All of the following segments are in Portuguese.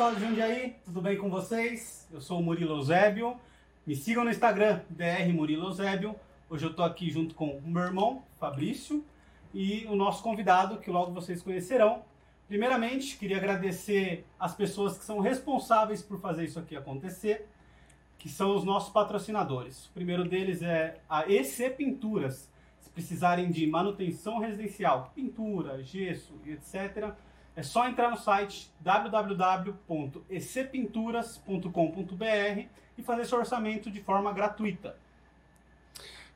pessoal de Jundiaí, tudo bem com vocês? Eu sou o Murilo Eusébio. Me sigam no Instagram, DR Murilo Eusébio. Hoje eu tô aqui junto com o meu irmão, Fabrício, e o nosso convidado, que logo vocês conhecerão. Primeiramente, queria agradecer as pessoas que são responsáveis por fazer isso aqui acontecer, que são os nossos patrocinadores. O primeiro deles é a EC Pinturas. Se precisarem de manutenção residencial, pintura, gesso etc., é só entrar no site www.ecpinturas.com.br e fazer seu orçamento de forma gratuita.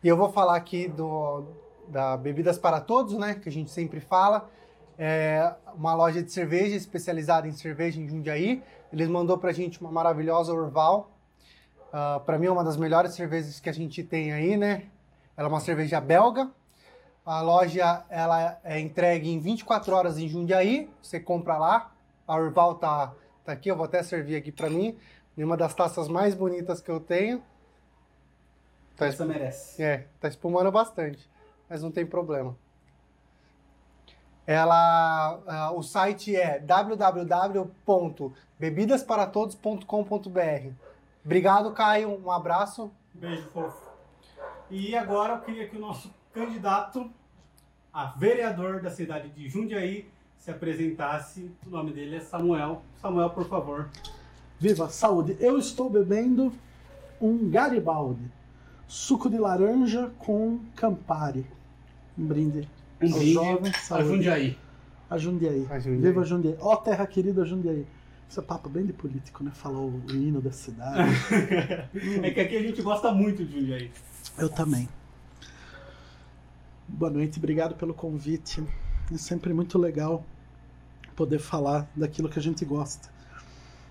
E eu vou falar aqui do, da Bebidas para Todos, né? Que a gente sempre fala. É uma loja de cerveja especializada em cerveja em Jundiaí. Eles mandou pra gente uma maravilhosa Orval. Uh, para mim é uma das melhores cervejas que a gente tem aí, né? Ela é uma cerveja belga. A loja ela é entregue em 24 horas em Jundiaí. Você compra lá. A Orval tá, tá aqui, eu vou até servir aqui para mim. Uma das taças mais bonitas que eu tenho. Tá Essa merece. É, tá espumando bastante, mas não tem problema. Ela, uh, o site é www.bebidasparatodos.com.br. Obrigado, Caio. Um abraço. Beijo, fofo. E agora eu queria que o nosso candidato a vereador da cidade de Jundiaí se apresentasse. O nome dele é Samuel. Samuel, por favor. Viva saúde! Eu estou bebendo um Garibaldi, suco de laranja com Campari. Um brinde. Um brinde jovem, a Jundiaí. A Jundiaí. A Jundiaí. Viva Jundiaí. Ó, oh, terra querida Jundiaí. Isso é papo bem de político, né? Falou o hino da cidade. é que aqui a gente gosta muito de Jundiaí. Eu também. Boa noite, obrigado pelo convite. É sempre muito legal poder falar daquilo que a gente gosta.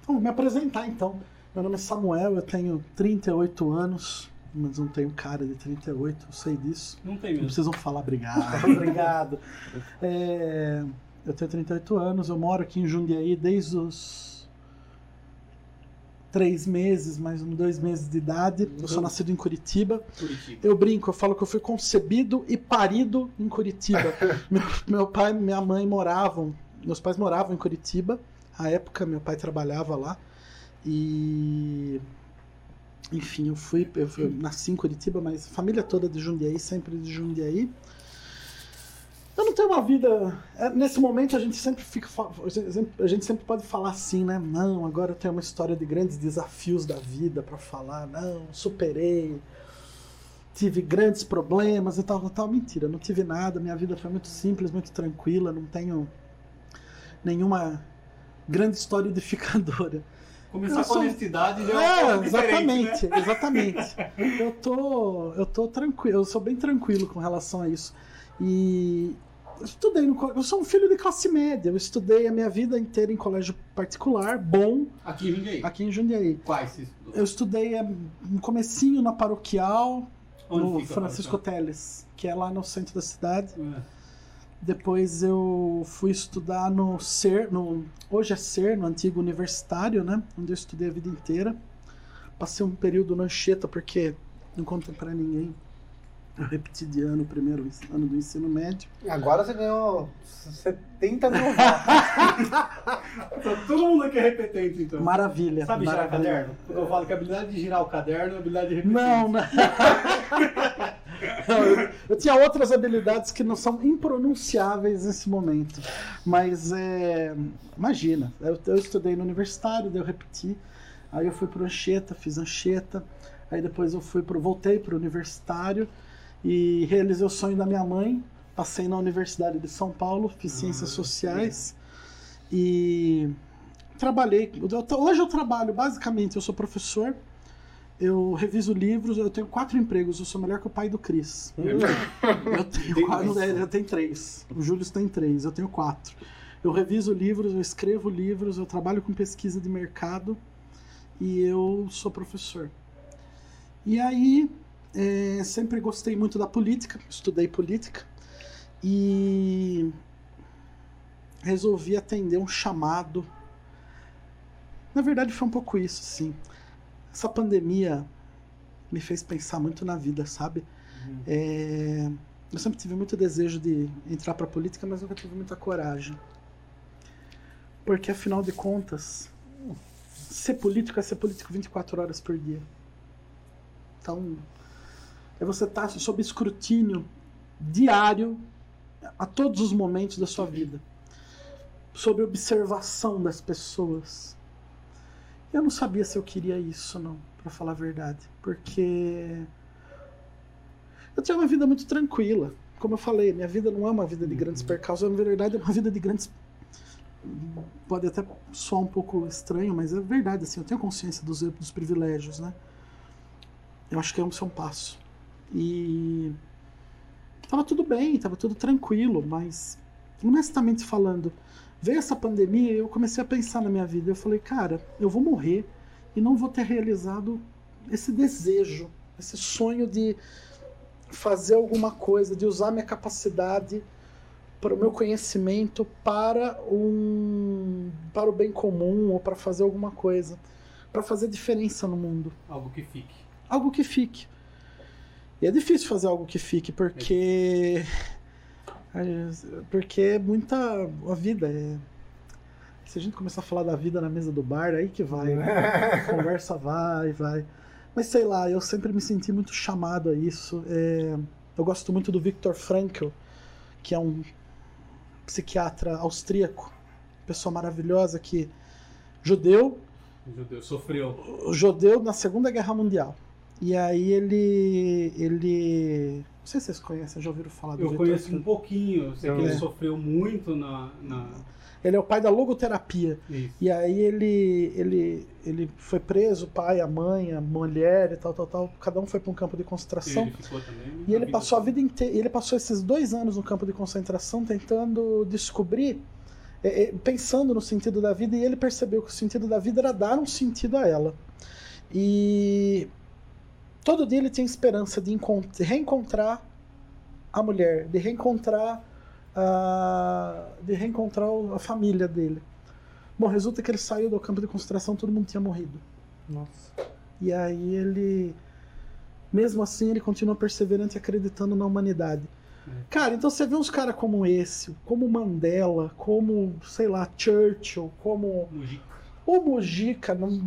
Vou me apresentar então. Meu nome é Samuel, eu tenho 38 anos, mas não tenho cara de 38, eu sei disso. Não tem mesmo. Não precisam falar obrigado. obrigado. É, eu tenho 38 anos, eu moro aqui em Jundiaí desde os três meses, mais uns dois meses de idade. Uhum. Eu sou nascido em Curitiba. Curitiba. Eu brinco, eu falo que eu fui concebido e parido em Curitiba. meu, meu, pai e minha mãe moravam, meus pais moravam em Curitiba. À época, meu pai trabalhava lá. E. Enfim, eu fui, eu, eu nasci em Curitiba, mas família toda de Jundiaí, sempre de Jundiaí. Eu não tenho uma vida. É, nesse momento a gente sempre fica. A gente sempre pode falar assim, né? Não, agora eu tenho uma história de grandes desafios da vida para falar. Não, superei. Tive grandes problemas e tal, tal. Mentira, não tive nada. Minha vida foi muito simples, muito tranquila. Não tenho nenhuma grande história edificadora. Começar com honestidade já é, é exatamente, né? exatamente. Eu tô, eu tô tranquilo, eu sou bem tranquilo com relação a isso. E eu estudei no Eu sou um filho de classe média. Eu estudei a minha vida inteira em colégio particular, bom. Aqui em Jundiaí? Aqui em Jundiaí. Quais você estudou? Eu estudei no comecinho na paroquial, Onde no Francisco Teles, que é lá no centro da cidade. É. Depois eu fui estudar no CER, no, hoje é CER, no antigo universitário, né? Onde eu estudei a vida inteira. Passei um período na Anchieta porque não contei para ninguém. Eu repeti de ano o primeiro ano do ensino médio. Agora você ganhou 70 mil então, Todo mundo aqui é repetente, então. Maravilha. Sabe maravilha. girar caderno? Quando eu falo que a habilidade de girar o caderno é a habilidade de repetir. Não, não. não eu, eu, tinha outras habilidades que não são impronunciáveis nesse momento. Mas, é, imagina, eu, eu estudei no universitário, daí eu repeti. Aí eu fui pro Anchieta, fiz Anchieta. Aí depois eu fui pro, voltei pro universitário e realizei o sonho da minha mãe. Passei na Universidade de São Paulo, fiz ah, ciências sociais e trabalhei. Hoje eu trabalho, basicamente, eu sou professor, eu reviso livros, eu tenho quatro empregos, eu sou melhor que o pai do Cris. eu tenho quatro, eu tenho três. O Júlio tem três, eu tenho quatro. Eu reviso livros, eu escrevo livros, eu trabalho com pesquisa de mercado e eu sou professor. E aí sempre gostei muito da política, estudei política e resolvi atender um chamado. Na verdade, foi um pouco isso, sim. Essa pandemia me fez pensar muito na vida, sabe? Uhum. É, eu sempre tive muito desejo de entrar para política, mas nunca tive muita coragem. Porque, afinal de contas, ser político é ser político 24 horas por dia. Então, é você estar sob escrutínio diário a todos os momentos da sua vida, sob observação das pessoas. Eu não sabia se eu queria isso, não, para falar a verdade, porque eu tinha uma vida muito tranquila. Como eu falei, minha vida não é uma vida de grandes percalços, na verdade é uma vida de grandes pode até soar um pouco estranho, mas é verdade, assim, eu tenho consciência dos, dos privilégios, né? Eu acho que é um, é um passo. E tava tudo bem, tava tudo tranquilo, mas honestamente falando, veio essa pandemia e eu comecei a pensar na minha vida. Eu falei, cara, eu vou morrer e não vou ter realizado esse desejo, esse sonho de fazer alguma coisa, de usar minha capacidade para o meu conhecimento para um para o bem comum ou para fazer alguma coisa, para fazer diferença no mundo. Algo que fique. Algo que fique. E é difícil fazer algo que fique porque porque é muita a vida é se a gente começar a falar da vida na mesa do bar, aí que vai, né? a conversa vai, vai. Mas sei lá, eu sempre me senti muito chamado a isso. É, eu gosto muito do Viktor Frankl, que é um psiquiatra austríaco, pessoa maravilhosa que judeu, judeu sofreu, judeu na Segunda Guerra Mundial. E aí ele ele não sei se vocês conhecem, já ouviram falar do Eu conheço um pouquinho, sei que ele é. sofreu muito na, na ele é o pai da logoterapia. Isso. E aí ele, ele, ele foi preso, o pai, a mãe, a mulher e tal, tal, tal. Cada um foi para um campo de concentração. E ele também. E ele passou a vida inteira. Ele passou esses dois anos no campo de concentração tentando descobrir, é, é, pensando no sentido da vida, e ele percebeu que o sentido da vida era dar um sentido a ela. E todo dia ele tinha esperança de reencontrar a mulher, de reencontrar uh, de reencontrar a família dele. Bom, resulta que ele saiu do campo de concentração, todo mundo tinha morrido. Nossa. E aí ele, mesmo assim, ele continua perseverante e acreditando na humanidade. É. Cara, então você vê uns caras como esse, como Mandela, como, sei lá, Churchill, como. Mujica. O Mujica, não.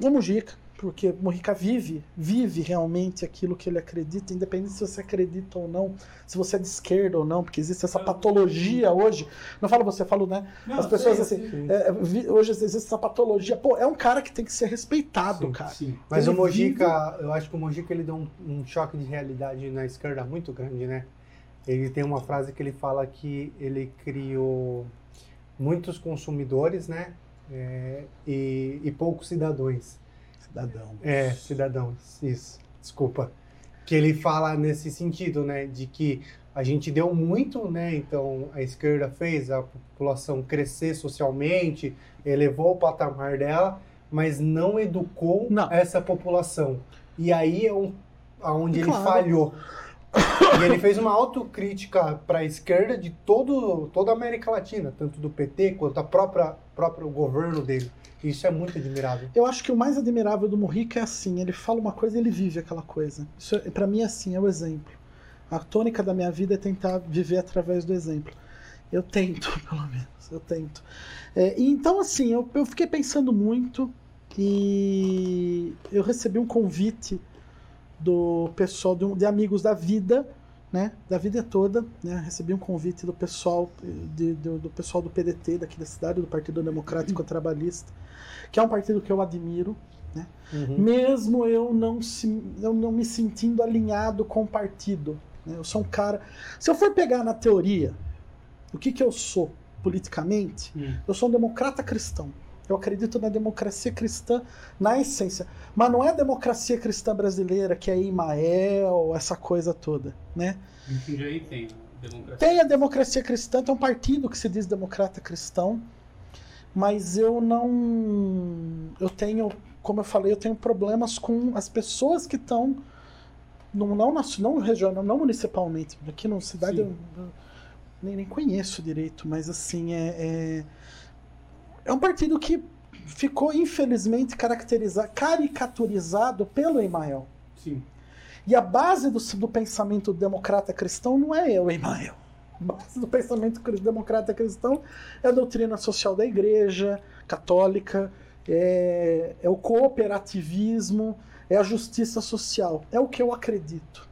Não Mujica porque Morrica vive, vive realmente aquilo que ele acredita, independente se você acredita ou não, se você é de esquerda ou não, porque existe essa patologia hoje. Não falo você, falo, né? Não, As pessoas sim, assim, sim. É, hoje existe essa patologia. Pô, é um cara que tem que ser respeitado, sim, cara. Mas ele o Mojica, vive... eu acho que o Mojica ele deu um, um choque de realidade na esquerda muito grande, né? Ele tem uma frase que ele fala que ele criou muitos consumidores, né? É, e, e poucos cidadãos. Cidadão. É, cidadão, isso. Desculpa. Que ele fala nesse sentido, né, de que a gente deu muito, né, então a esquerda fez a população crescer socialmente, elevou o patamar dela, mas não educou não. essa população. E aí é um, onde claro. ele falhou. E ele fez uma autocrítica para a esquerda de todo, toda a América Latina, tanto do PT quanto a própria próprio governo dele. Isso é muito admirável. Eu acho que o mais admirável do Mujica é assim, ele fala uma coisa e ele vive aquela coisa. Isso é, para mim é assim, é o exemplo. A tônica da minha vida é tentar viver através do exemplo. Eu tento, pelo menos, eu tento. É, então assim, eu, eu fiquei pensando muito e eu recebi um convite do pessoal de, de amigos da vida né, da vida toda, né, recebi um convite do pessoal de, do, do, pessoal do PDT daqui da cidade, do Partido Democrático Trabalhista, que é um partido que eu admiro, né, uhum. mesmo eu não, se, eu não me sentindo alinhado com o partido. Né, eu sou um cara. Se eu for pegar na teoria o que, que eu sou politicamente, uhum. eu sou um democrata cristão. Eu acredito na democracia cristã na essência. Mas não é a democracia cristã brasileira, que é Imael, essa coisa toda, né? aí tem democracia. Tem a democracia cristã, tem um partido que se diz democrata cristão, mas eu não... Eu tenho, como eu falei, eu tenho problemas com as pessoas que estão... Não, não, não regional, não municipalmente. Aqui na cidade eu, eu nem, nem conheço direito, mas assim, é, é é um partido que ficou, infelizmente, caracterizado, caricaturizado pelo Emael. Sim. E a base do, do pensamento democrata cristão não é o Emael. base do pensamento democrata cristão é a doutrina social da igreja católica, é, é o cooperativismo, é a justiça social. É o que eu acredito.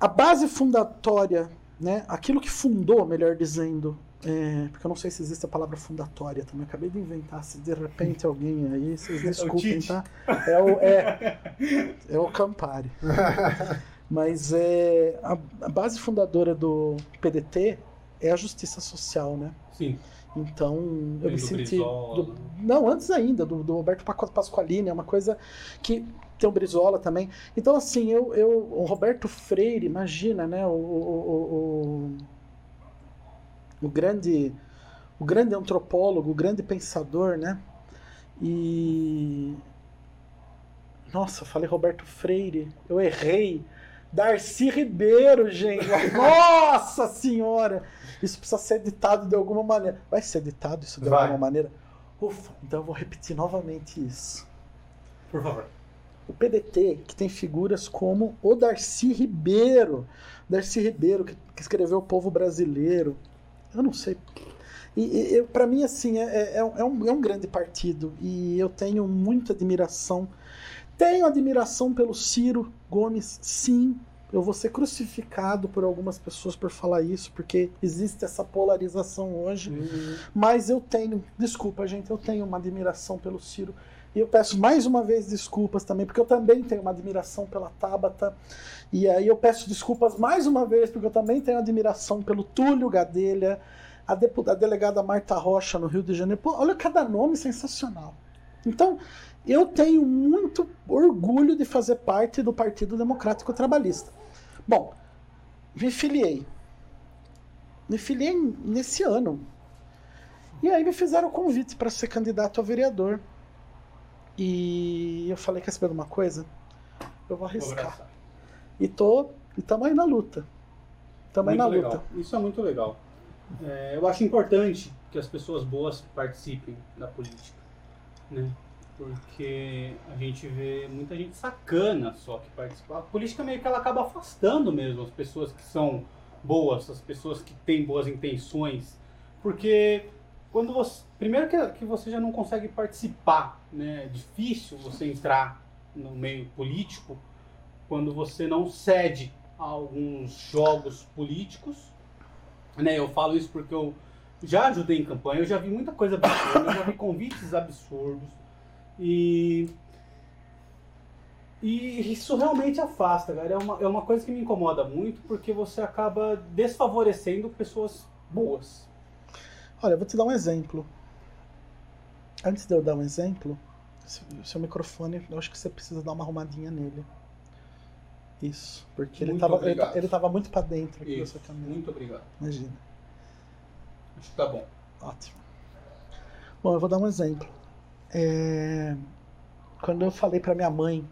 A base fundatória, né, aquilo que fundou, melhor dizendo, é, porque eu não sei se existe a palavra fundatória também. acabei de inventar. Se de repente alguém aí, vocês desculpem, tá? É o, é, é o Campari. Mas é, a, a base fundadora do PDT é a justiça social, né? Sim. Então, eu me senti. Do- não, antes ainda, do, do Roberto Pasqualini, é uma coisa que tem o Brizola também. Então, assim, eu, eu o Roberto Freire, imagina, né? O, o, o, o, grande, o grande antropólogo, o grande pensador, né? E. Nossa, falei Roberto Freire, eu errei. Darcy Ribeiro, gente. Nossa Senhora! Isso precisa ser editado de alguma maneira. Vai ser editado isso de Vai. alguma maneira? Ufa, então eu vou repetir novamente isso. Por favor. O PDT, que tem figuras como o Darcy Ribeiro. Darcy Ribeiro, que, que escreveu O Povo Brasileiro. Eu não sei. E, para mim, assim, é, é- é um, é um- é um grande partido. E eu tenho muita admiração. Tenho admiração pelo Ciro Gomes, sim. Eu vou ser crucificado por algumas pessoas por falar isso, porque existe essa polarização hoje. Mas eu tenho, desculpa, gente, eu tenho uma admiração pelo Ciro. E eu peço mais uma vez desculpas também, porque eu também tenho uma admiração pela Tabata. E aí eu peço desculpas mais uma vez, porque eu também tenho admiração pelo Túlio Gadelha, a, a delegada Marta Rocha no Rio de Janeiro. Pô, olha cada nome sensacional. Então, eu tenho muito orgulho de fazer parte do Partido Democrático Trabalhista. Bom, me filiei. Me filiei nesse ano. E aí me fizeram o convite para ser candidato a vereador. E eu falei, quer saber de uma coisa? Eu vou arriscar. E tô. E tamo aí na luta. Tamo aí Muito na legal. luta. Isso é muito legal. É, eu acho importante que as pessoas boas participem da política, né? Porque a gente vê muita gente sacana só que participa. A política meio que ela acaba afastando mesmo as pessoas que são boas, as pessoas que têm boas intenções, porque quando você primeiro que, que você já não consegue participar, né? É difícil você entrar no meio político quando você não cede a alguns jogos políticos. Né? Eu falo isso porque eu já ajudei em campanha, eu já vi muita coisa absurda, eu já vi convites absurdos. E, e isso realmente afasta, cara. É uma, é uma coisa que me incomoda muito porque você acaba desfavorecendo pessoas boas. Olha, eu vou te dar um exemplo. Antes de eu dar um exemplo, se- seu microfone, eu acho que você precisa dar uma arrumadinha nele. Isso, porque ele Muito tava, ele, ele tava muito pra dentro aqui da Isso. sua câmera. Muito obrigado. Imagina. Acho que tá bom. Ótimo. Bom, eu vou dar um exemplo. É, Quando eu falei pra minha mãe.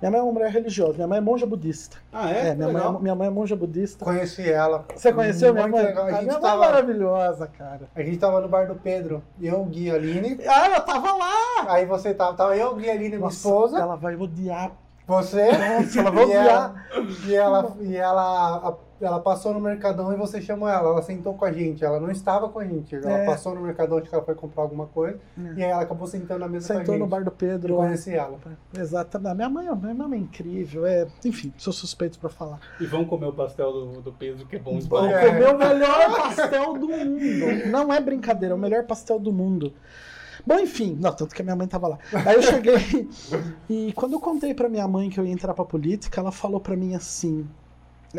Minha mãe é uma mulher religiosa, minha mãe é monja budista. Ah, é? É, minha, mãe, Legal. é- minha mãe é monja budista. Conheci ela. Você conheceu minha Muito mãe? legal. A A gente minha mãe tava- é maravilhosa, cara. A gente tava no bar do Pedro, eu, Gui Aline. Ah, eu tava lá! Aí você tava, tava eu, Gui Aline, minha esposa. Ela vai odiar. Você. Nossa, ela vai e ela, odiar. e ela, e ela, a- ela passou no Mercadão e você chamou ela. Ela sentou com a gente. Ela não estava com a gente. Ela É. passou no Mercadão, acho que ela foi comprar alguma coisa. É. E aí ela acabou sentando na mesa com a Sentou gente. no bar do Eu Pedro. conheci ela. Exatamente. Minha mãe, minha mãe é incrível. É... Enfim, sou suspeito pra falar. E vamos comer o pastel do, do peso, que é bom demais. É. comer o melhor pastel do mundo. Não é brincadeira, é o melhor pastel do mundo. Bom, enfim, não, tanto que a minha mãe tava lá. Aí eu cheguei e quando eu contei pra minha mãe que eu ia entrar pra política, ela falou pra mim assim: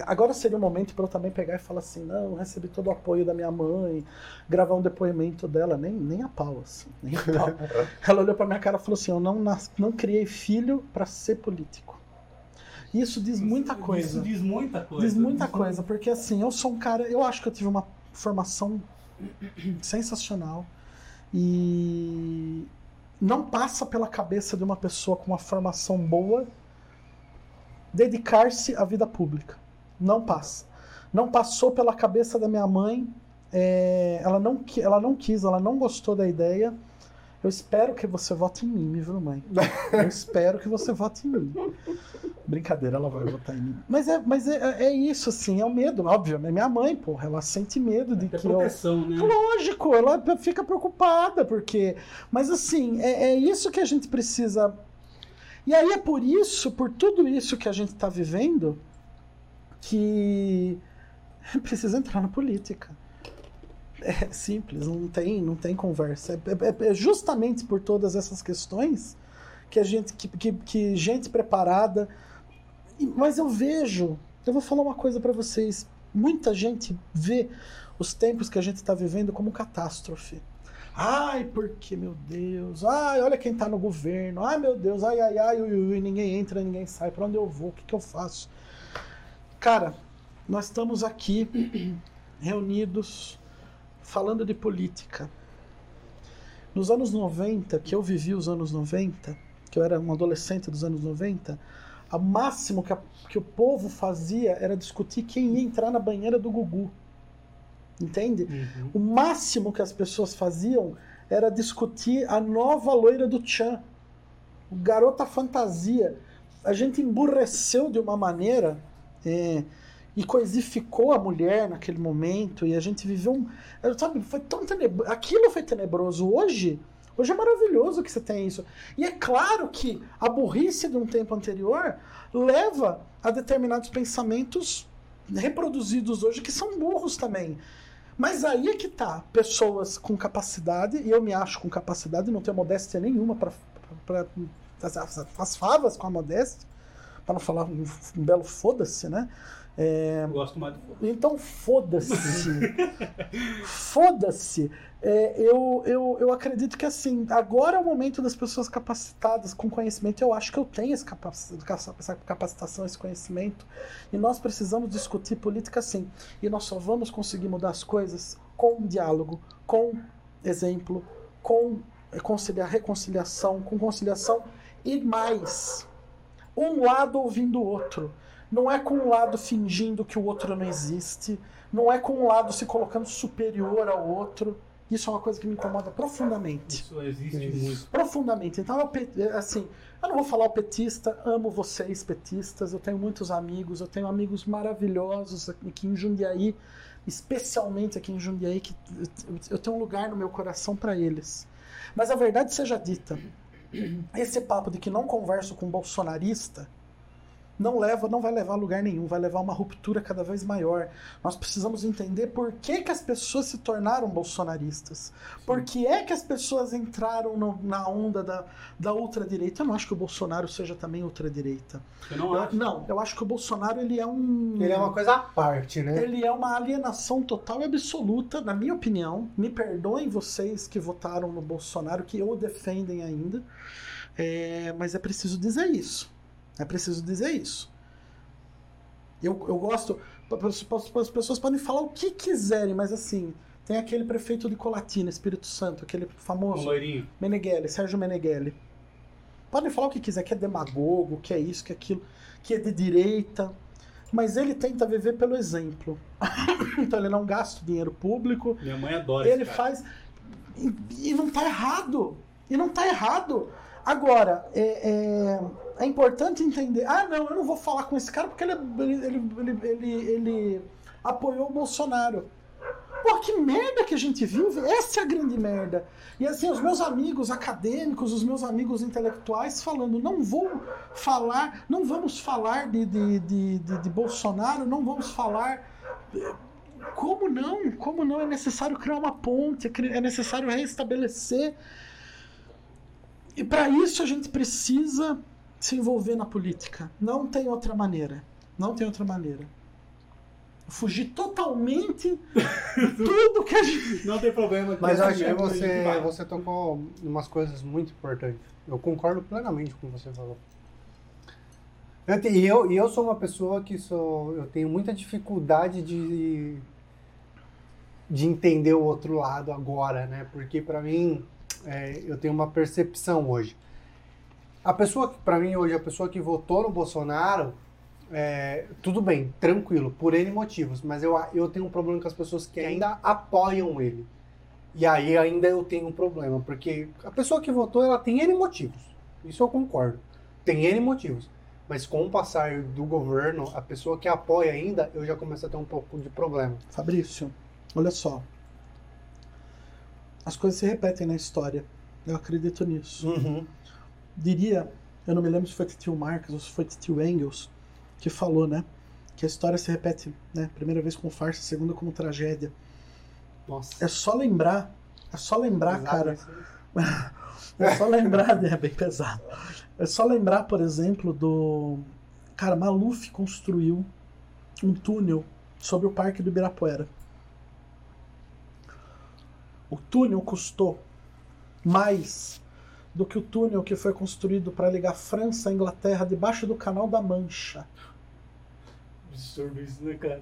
Agora seria o momento pra eu também pegar e falar assim: não, recebi todo o apoio da minha mãe, gravar um depoimento dela, nem, nem a pau, assim, nem a pau. Ela olhou pra minha cara e falou assim: eu não, nas- não criei filho pra ser político. Isso diz muita coisa. Isso diz muita coisa. Diz muita coisa, porque assim, eu sou um cara, eu acho que eu tive uma formação sensacional e não passa pela cabeça de uma pessoa com uma formação boa dedicar-se à vida pública. Não passa. Não passou pela cabeça da minha mãe, é, ela, não, ela não quis, ela não gostou da ideia. Eu espero que você vote em mim, viu, mãe? Eu espero que você vote em mim. Brincadeira, ela vai votar em mim. Mas é, mas é, é isso, assim, é o medo, óbvio. É minha mãe, porra, ela sente medo de É que eu. proteção, né? Lógico, ela fica preocupada, porque. Mas assim, é, é isso que a gente precisa. E aí é por isso, por tudo isso que a gente está vivendo, que precisa entrar na política. É simples, não tem, não tem conversa. É, é- é justamente por todas essas questões que a gente, que, que, que gente preparada. Mas eu vejo, eu vou falar uma coisa para vocês. Muita gente vê os tempos que a gente está vivendo como catástrofe. Ai, porque, meu Deus. Ai, olha quem tá no governo. Ai, meu Deus. Ai, ai, ai, ui, ui, ninguém entra, ninguém sai. Para onde eu vou? O que, que eu faço? Cara, nós estamos aqui reunidos falando de política. Nos anos 90, que eu vivi os anos 90, que eu era um adolescente dos anos 90, o máximo que, a- que o povo fazia era discutir quem ia entrar na banheira do Gugu. Entende? Uhum. O máximo que as pessoas faziam era discutir a nova loira do Chan. O garota fantasia. A gente emburreceu de uma maneira é, e coisificou a mulher naquele momento e a gente viveu um. Sabe, foi tão tenebroso. Aquilo foi tenebroso. Hoje, hoje é maravilhoso que você tem isso. E é claro que a burrice de um tempo anterior leva a determinados pensamentos reproduzidos hoje que são burros também. Mas aí é que tá. Pessoas com capacidade, e eu me acho com capacidade, não tenho modéstia nenhuma para as favas com a modéstia, para não falar um, um belo foda-se, né? É, Eu gosto mais do fogo. então foda-se. foda-se. É, eu, eu, eu acredito que assim, agora é o momento das pessoas capacitadas com conhecimento. Eu acho que eu tenho esse capac- essa capacitação, esse conhecimento. E nós precisamos discutir política sim. E nós só vamos conseguir mudar as coisas com diálogo, com exemplo, com reconciliação, com conciliação e mais. Um lado ouvindo o outro. Não é com um lado fingindo que o outro não existe. Não é com um lado se colocando superior ao outro. Isso é uma coisa que me incomoda profundamente. Isso existe Isso. muito. Profundamente. Então, eu, pe- assim, eu não vou falar o petista, amo vocês, petistas. Eu tenho muitos amigos, eu tenho amigos maravilhosos aqui em Jundiaí, especialmente aqui em Jundiaí, que eu tenho um lugar no meu coração para eles. Mas a verdade seja dita, esse papo de que não converso com bolsonarista não leva, não vai levar a lugar nenhum, vai levar a uma ruptura cada vez maior. Nós precisamos entender por que, que as pessoas se tornaram bolsonaristas. Por que é que as pessoas entraram no- na onda da, da ultradireita? Eu não acho que o Bolsonaro seja também ultradireita. Você não Eu- acha? não, eu acho que o Bolsonaro ele é um Ele é uma coisa à parte, né? ele é uma alienação total e absoluta, na minha opinião. Me perdoem vocês que votaram no Bolsonaro, que o defendem ainda. É, mas é preciso dizer isso. É preciso dizer isso. Eu, eu gosto. As pessoas podem falar o que quiserem, mas assim. Tem aquele prefeito de Colatina, Espírito Santo, aquele famoso. loirinho. Meneghelli, Sérgio Meneghelli. Podem falar o que quiser, que é demagogo, que é isso, que é aquilo, que é de direita. Mas ele tenta viver pelo exemplo. então ele não gasta dinheiro público, Minha mãe adora ele faz. E, e não tá errado. E não tá errado. Agora, é, é, é importante entender. Ah, não, eu não vou falar com esse cara porque ele, ele, ele, ele, ele, apoiou o Bolsonaro. Pô, que merda que a gente vive. Essa é a grande merda. E assim, os meus amigos acadêmicos, os meus amigos intelectuais falando, não vou falar, não vamos falar de, de, de, de, de Bolsonaro, não vamos falar. Como não? Como não? É necessário criar uma ponte, é é necessário restabelecer. E para isso a gente precisa se envolver na política. Não tem outra maneira. Não tem outra maneira. Fugir totalmente de tudo que a gente. Não tem problema. Mas eu acho que você, você tocou em umas coisas muito importantes. Eu concordo plenamente com o que você falou. Eu, te- e eu, e eu sou uma pessoa que sou, eu tenho muita dificuldade de, de entender o outro lado agora, né? Porque pra mim, é, eu tenho uma percepção hoje. A pessoa que, pra mim hoje, a pessoa que votou no Bolsonaro, é, tudo bem, tranquilo, por N motivos, mas eu, eu tenho um problema com as pessoas que ainda apoiam ele. E aí ainda eu tenho um problema, porque a pessoa que votou, ela tem N motivos. Isso eu concordo. Tem N motivos. Mas com o passar do governo, a pessoa que apoia ainda, eu já começo a ter um pouco de problema. Fabrício, olha só. As coisas se repetem na história. Eu acredito nisso. Uhum. Diria, eu não me lembro se foi Tio Marx ou se foi Tio Engels que falou, né? Que a história se repete, né? Primeira vez como farsa, segunda como tragédia. Nossa. É só lembrar, é só lembrar, Pesado cara. né? É só lembrar, é bem pesado. É só lembrar, por exemplo, do. Cara, Maluf construiu um túnel sobre o Parque do Ibirapuera. O túnel custou mais do que o túnel que foi construído para ligar França à Inglaterra debaixo do Canal da Mancha. Absurdo isso, né, cara?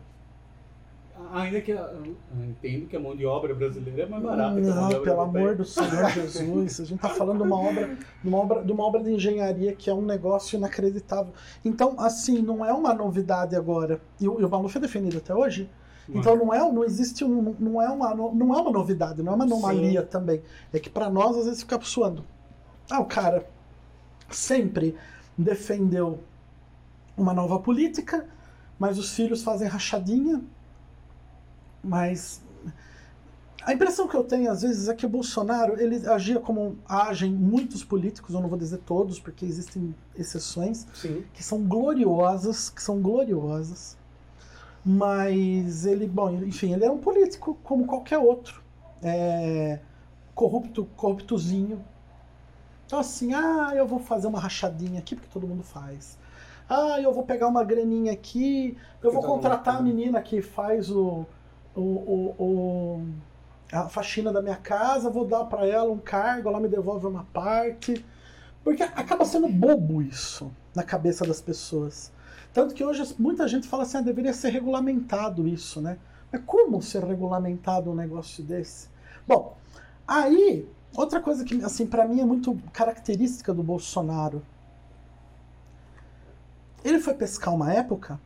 Ainda que eu entendo que a mão de obra brasileira é mais barata que a mão de Não, obra pelo amor do Senhor Jesus. A gente está falando de uma obra, de uma obra, de uma obra de engenharia que é um negócio inacreditável. Então, assim, não é uma novidade agora. E o, e o Maluf é definido até hoje. Então não é, não existe um, não é uma, não é uma novidade, não é uma anomalia também. É que para nós às vezes fica suando. Ah, o cara sempre defendeu uma nova política, mas os filhos fazem rachadinha. Mas a impressão que eu tenho às vezes é que o Bolsonaro ele agia como agem muitos políticos, eu não vou dizer todos, porque existem exceções, Sim. que são gloriosas, que são gloriosas. Mas ele, bom, enfim, ele é um político como qualquer outro. É, corrupto, corruptozinho. Então assim, ah, eu vou fazer uma rachadinha aqui, porque todo mundo faz. Ah, eu vou pegar uma graninha aqui, eu vou contratar a menina que faz o, o, o, o- a faxina da minha casa, vou dar pra ela um cargo, ela me devolve uma parte. Porque acaba sendo bobo isso na cabeça das pessoas. Tanto que hoje muita gente fala assim, ah, deveria ser regulamentado isso, né? Mas como ser regulamentado um negócio desse? Bom, aí, outra coisa que, assim, para mim é muito característica do Bolsonaro. Ele foi pescar uma época,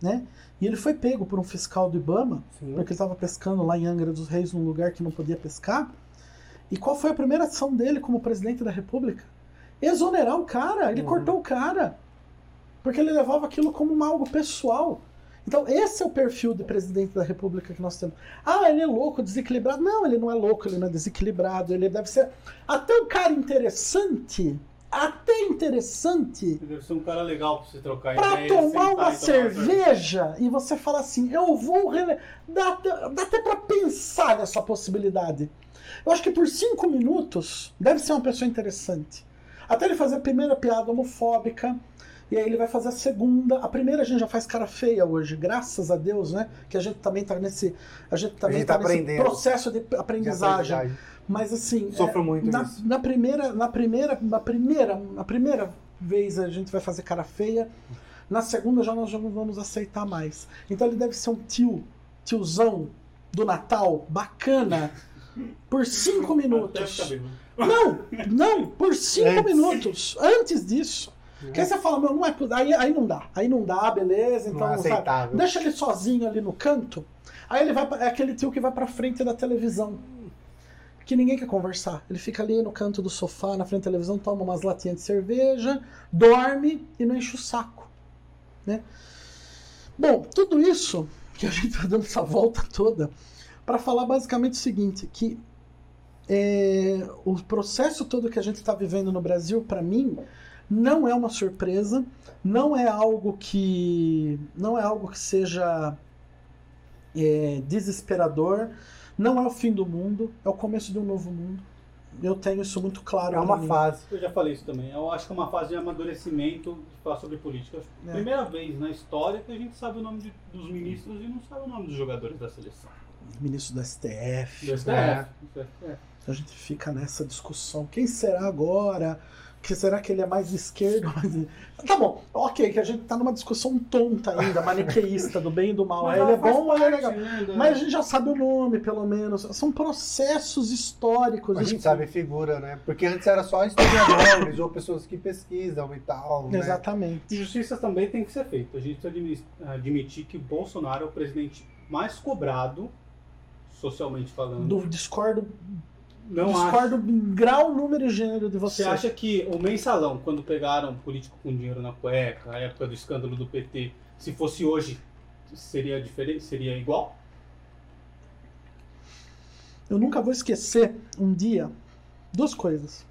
né? E ele foi pego por um fiscal do Ibama, Sim. porque ele estava pescando lá em Angra dos Reis, num lugar que não podia pescar. E qual foi a primeira ação dele como presidente da República? Exonerar o cara, ele Uhum. cortou o cara. Porque ele levava aquilo como algo pessoal. Então, esse é o perfil de presidente da República que nós temos. Ah, ele é louco, desequilibrado. Não, ele não é louco, ele não é desequilibrado. Ele deve ser até um cara interessante. Até interessante Deve ser um cara legal pra você trocar Pra ideia. tomar sentar uma e cerveja e você fala assim, eu vou. rele- Dá, até- dá até pra pensar nessa possibilidade. Eu acho que por cinco minutos deve ser uma pessoa interessante. Até ele fazer a primeira piada homofóbica, e aí ele vai fazer a segunda. A primeira a gente já faz cara feia hoje, graças a Deus, né? Que a gente também tá nesse. A gente também gente tá, tá nesse processo de De aprendizagem. aprendizagem. Mas assim, Sofro é, muito na, nisso. na primeira, na primeira, na primeira, na primeira vez a gente vai fazer cara feia. Na segunda já nós já não vamos aceitar mais. Então ele deve ser um tio, tiozão do Natal, bacana, por cinco minutos. bêbado. Não, não, por cinco Antes. minutos. Antes disso. Porque aí você fala, meu, não é. Aí, aí não dá. Aí não dá, beleza. Então, Não é sabe, aceitável. deixa ele sozinho ali no canto. Aí ele vai. pra- É aquele tio que vai pra frente da televisão. Que ninguém quer conversar. Ele fica ali no canto do sofá, na frente da televisão, toma umas latinhas de cerveja, dorme e não enche o saco. Né? Bom, tudo isso que a gente tá dando essa volta toda para falar basicamente o seguinte, que é, o processo todo que a gente está vivendo no Brasil, para mim, não é uma surpresa, não é algo que não é algo que seja é, desesperador, não é o fim do mundo, é o começo de um novo mundo. Eu tenho isso muito claro. É uma mim. fase. Eu já falei isso também. Eu acho que é uma fase de amadurecimento de falar sobre política. É É. Primeira vez na história que a gente sabe o nome de- dos ministros e não sabe o nome dos jogadores da seleção. Ministro do STF. Do STF. Do STF. A gente fica nessa discussão. Quem será agora? Que será que ele é mais esquerdo? Tá bom, ok, que a gente tá numa discussão tonta ainda, maniqueísta, do bem e do mal. Mas ele é bom ou ele é legal? né, da- Mas a gente já sabe o nome, pelo menos. São processos históricos. A gente sabe figura, né? Porque antes era só historiadores ou pessoas que pesquisam e tal. né? Exatamente. E justiça também tem que ser feita. A gente precisa admi- admitir que Bolsonaro é o presidente mais cobrado, socialmente falando, Do, discordo Não Discordo em grau, número e gênero de você. Você acha que o mensalão, quando pegaram político com dinheiro na cueca, a época do escândalo do PT, se fosse hoje, seria diferente? Seria igual? Eu nunca vou esquecer um dia duas coisas.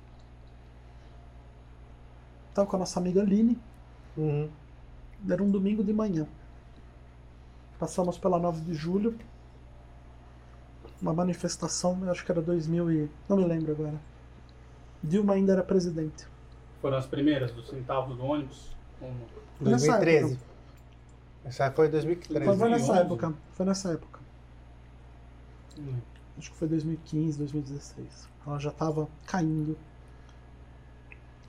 Tava com a nossa amiga Aline, Uhum. era um domingo de manhã. Passamos pela 9 de julho. Uma manifestação, eu acho que era 2000 e... não me lembro agora. Dilma ainda era presidente. Foram as primeiras dos centavos do ônibus? Ou não? Nessa 2013. época. Essa foi 2013. Foi, foi nessa 2011. época. Foi nessa época. Hum. Acho que foi 2015, 2016. Ela já estava caindo.